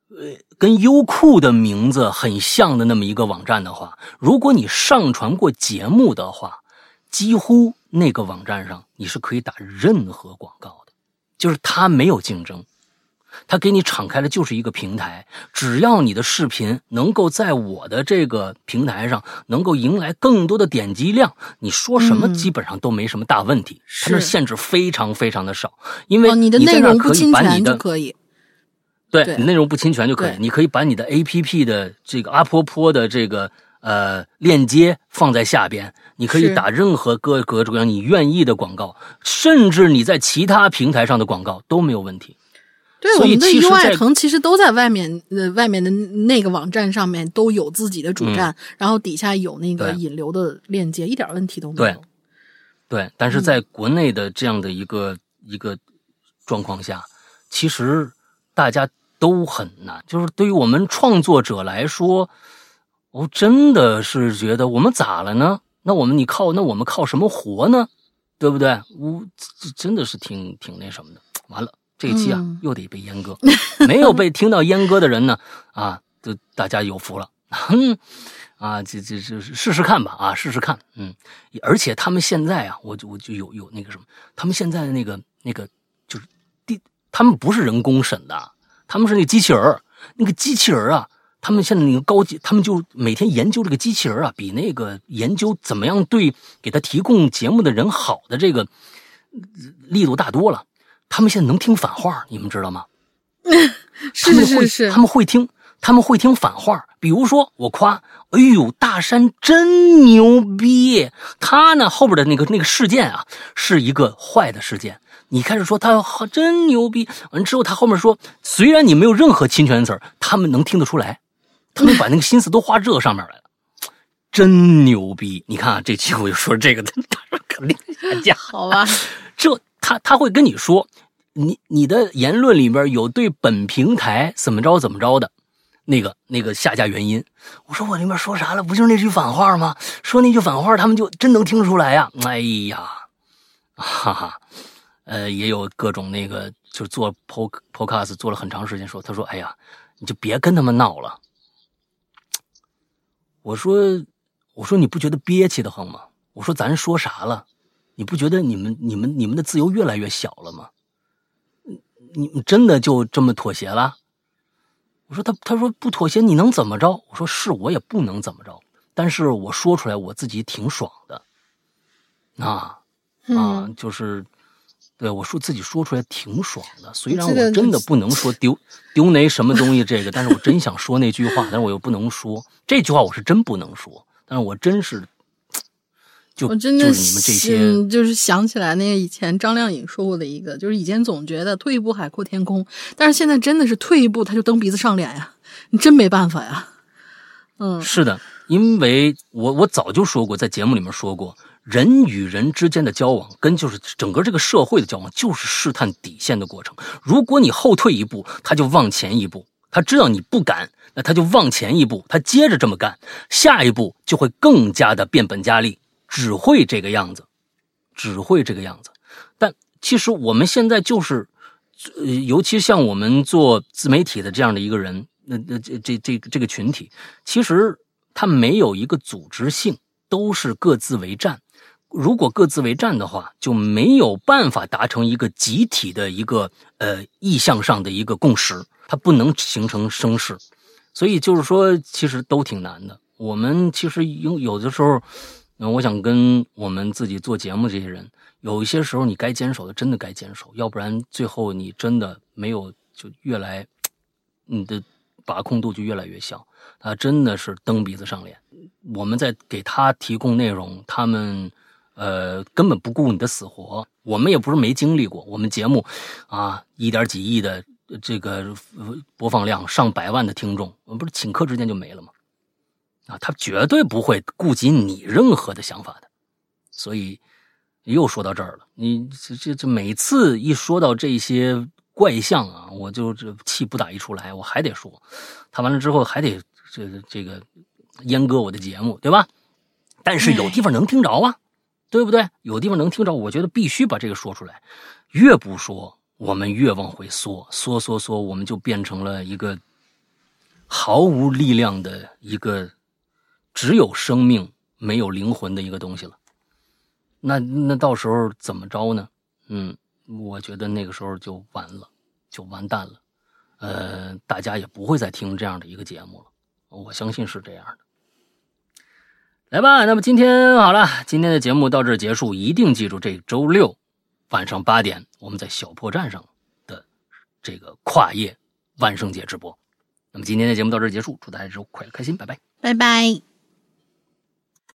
呃，跟优酷的名字很像的那么一个网站的话，如果你上传过节目的话，几乎那个网站上你是可以打任何广告的，就是它没有竞争。他给你敞开的就是一个平台，只要你的视频能够在我的这个平台上能够迎来更多的点击量，你说什么基本上都没什么大问题。它的限制非常非常的少，因为你的内容不侵权就可以。对，内容不侵权就可以。你可以把你的 A P P 的这个阿婆婆的这个呃链接放在下边，你可以打任何各各种各样你愿意的广告，甚至你在其他平台上的广告都没有问题。对，我们的优爱腾其实都在外面，呃，外面的那个网站上面都有自己的主站，然后底下有那个引流的链接，一点问题都没有。对，但是在国内的这样的一个一个状况下，其实大家都很难。就是对于我们创作者来说，我真的是觉得我们咋了呢？那我们你靠那我们靠什么活呢？对不对？我这真的是挺挺那什么的。完了。这一期啊，又得被阉割。*laughs* 没有被听到阉割的人呢，啊，就大家有福了。*laughs* 哼，啊，这这这试试看吧，啊，试试看。嗯，而且他们现在啊，我就我就有有那个什么，他们现在的那个那个就是第，他们不是人工审的，他们是那个机器人那个机器人啊，他们现在那个高级，他们就每天研究这个机器人啊，比那个研究怎么样对给他提供节目的人好的这个力度大多了。他们现在能听反话，你们知道吗？*laughs* 是是是，他们会听，他们会听反话，比如说我夸，哎呦，大山真牛逼，他呢后边的那个那个事件啊，是一个坏的事件。你开始说他真牛逼，完之后他后面说，虽然你没有任何侵权词儿，他们能听得出来，他们把那个心思都花这上面来了，*laughs* 真牛逼！你看啊，这期我就说这个，*laughs* 他说肯定下架，好吧？他他会跟你说，你你的言论里边有对本平台怎么着怎么着的。那个那个下架原因，我说我那边说啥了？不就是那句反话吗？说那句反话，他们就真能听出来呀！哎呀，哈哈，呃，也有各种那个，就是做 po podcast 做了很长时间，说他说，哎呀，你就别跟他们闹了。我说，我说你不觉得憋气的慌吗？我说咱说啥了？你不觉得你们你们你们的自由越来越小了吗？你你真的就这么妥协了？我说他他说不妥协你能怎么着？我说是我也不能怎么着，但是我说出来我自己挺爽的，啊啊，就是对我说自己说出来挺爽的。虽然我真的不能说丢 *laughs* 丢那什么东西这个，但是我真想说那句话，但是我又不能说这句话，我是真不能说，但是我真是。我真的是就是想起来那个以前张靓颖说过的一个，就是以前总觉得退一步海阔天空，但是现在真的是退一步他就蹬鼻子上脸呀，你真没办法呀。嗯，是的，因为我我早就说过，在节目里面说过，人与人之间的交往跟就是整个这个社会的交往就是试探底线的过程。如果你后退一步，他就往前一步，他知道你不敢，那他就往前一步，他接着这么干，下一步就会更加的变本加厉。只会这个样子，只会这个样子。但其实我们现在就是，呃，尤其像我们做自媒体的这样的一个人，那那这这这这个群体，其实他没有一个组织性，都是各自为战。如果各自为战的话，就没有办法达成一个集体的一个呃意向上的一个共识，它不能形成声势。所以就是说，其实都挺难的。我们其实有有的时候。那我想跟我们自己做节目这些人，有一些时候你该坚守的，真的该坚守，要不然最后你真的没有，就越来，你的把控度就越来越小。他真的是蹬鼻子上脸，我们在给他提供内容，他们呃根本不顾你的死活。我们也不是没经历过，我们节目啊一点几亿的这个播放量，上百万的听众，我们不是顷刻之间就没了吗？啊，他绝对不会顾及你任何的想法的，所以又说到这儿了。你这这这每次一说到这些怪象啊，我就这气不打一处来，我还得说，他完了之后还得这这个阉割我的节目，对吧？但是有地方能听着啊，对不对？有地方能听着，我觉得必须把这个说出来。越不说，我们越往回缩，缩缩缩，我们就变成了一个毫无力量的一个。只有生命没有灵魂的一个东西了，那那到时候怎么着呢？嗯，我觉得那个时候就完了，就完蛋了。呃，大家也不会再听这样的一个节目了，我相信是这样的。来吧，那么今天好了，今天的节目到这结束，一定记住这周六晚上八点我们在小破站上的这个跨夜万圣节直播。那么今天的节目到这结束，祝大家周快乐开心，拜拜，拜拜。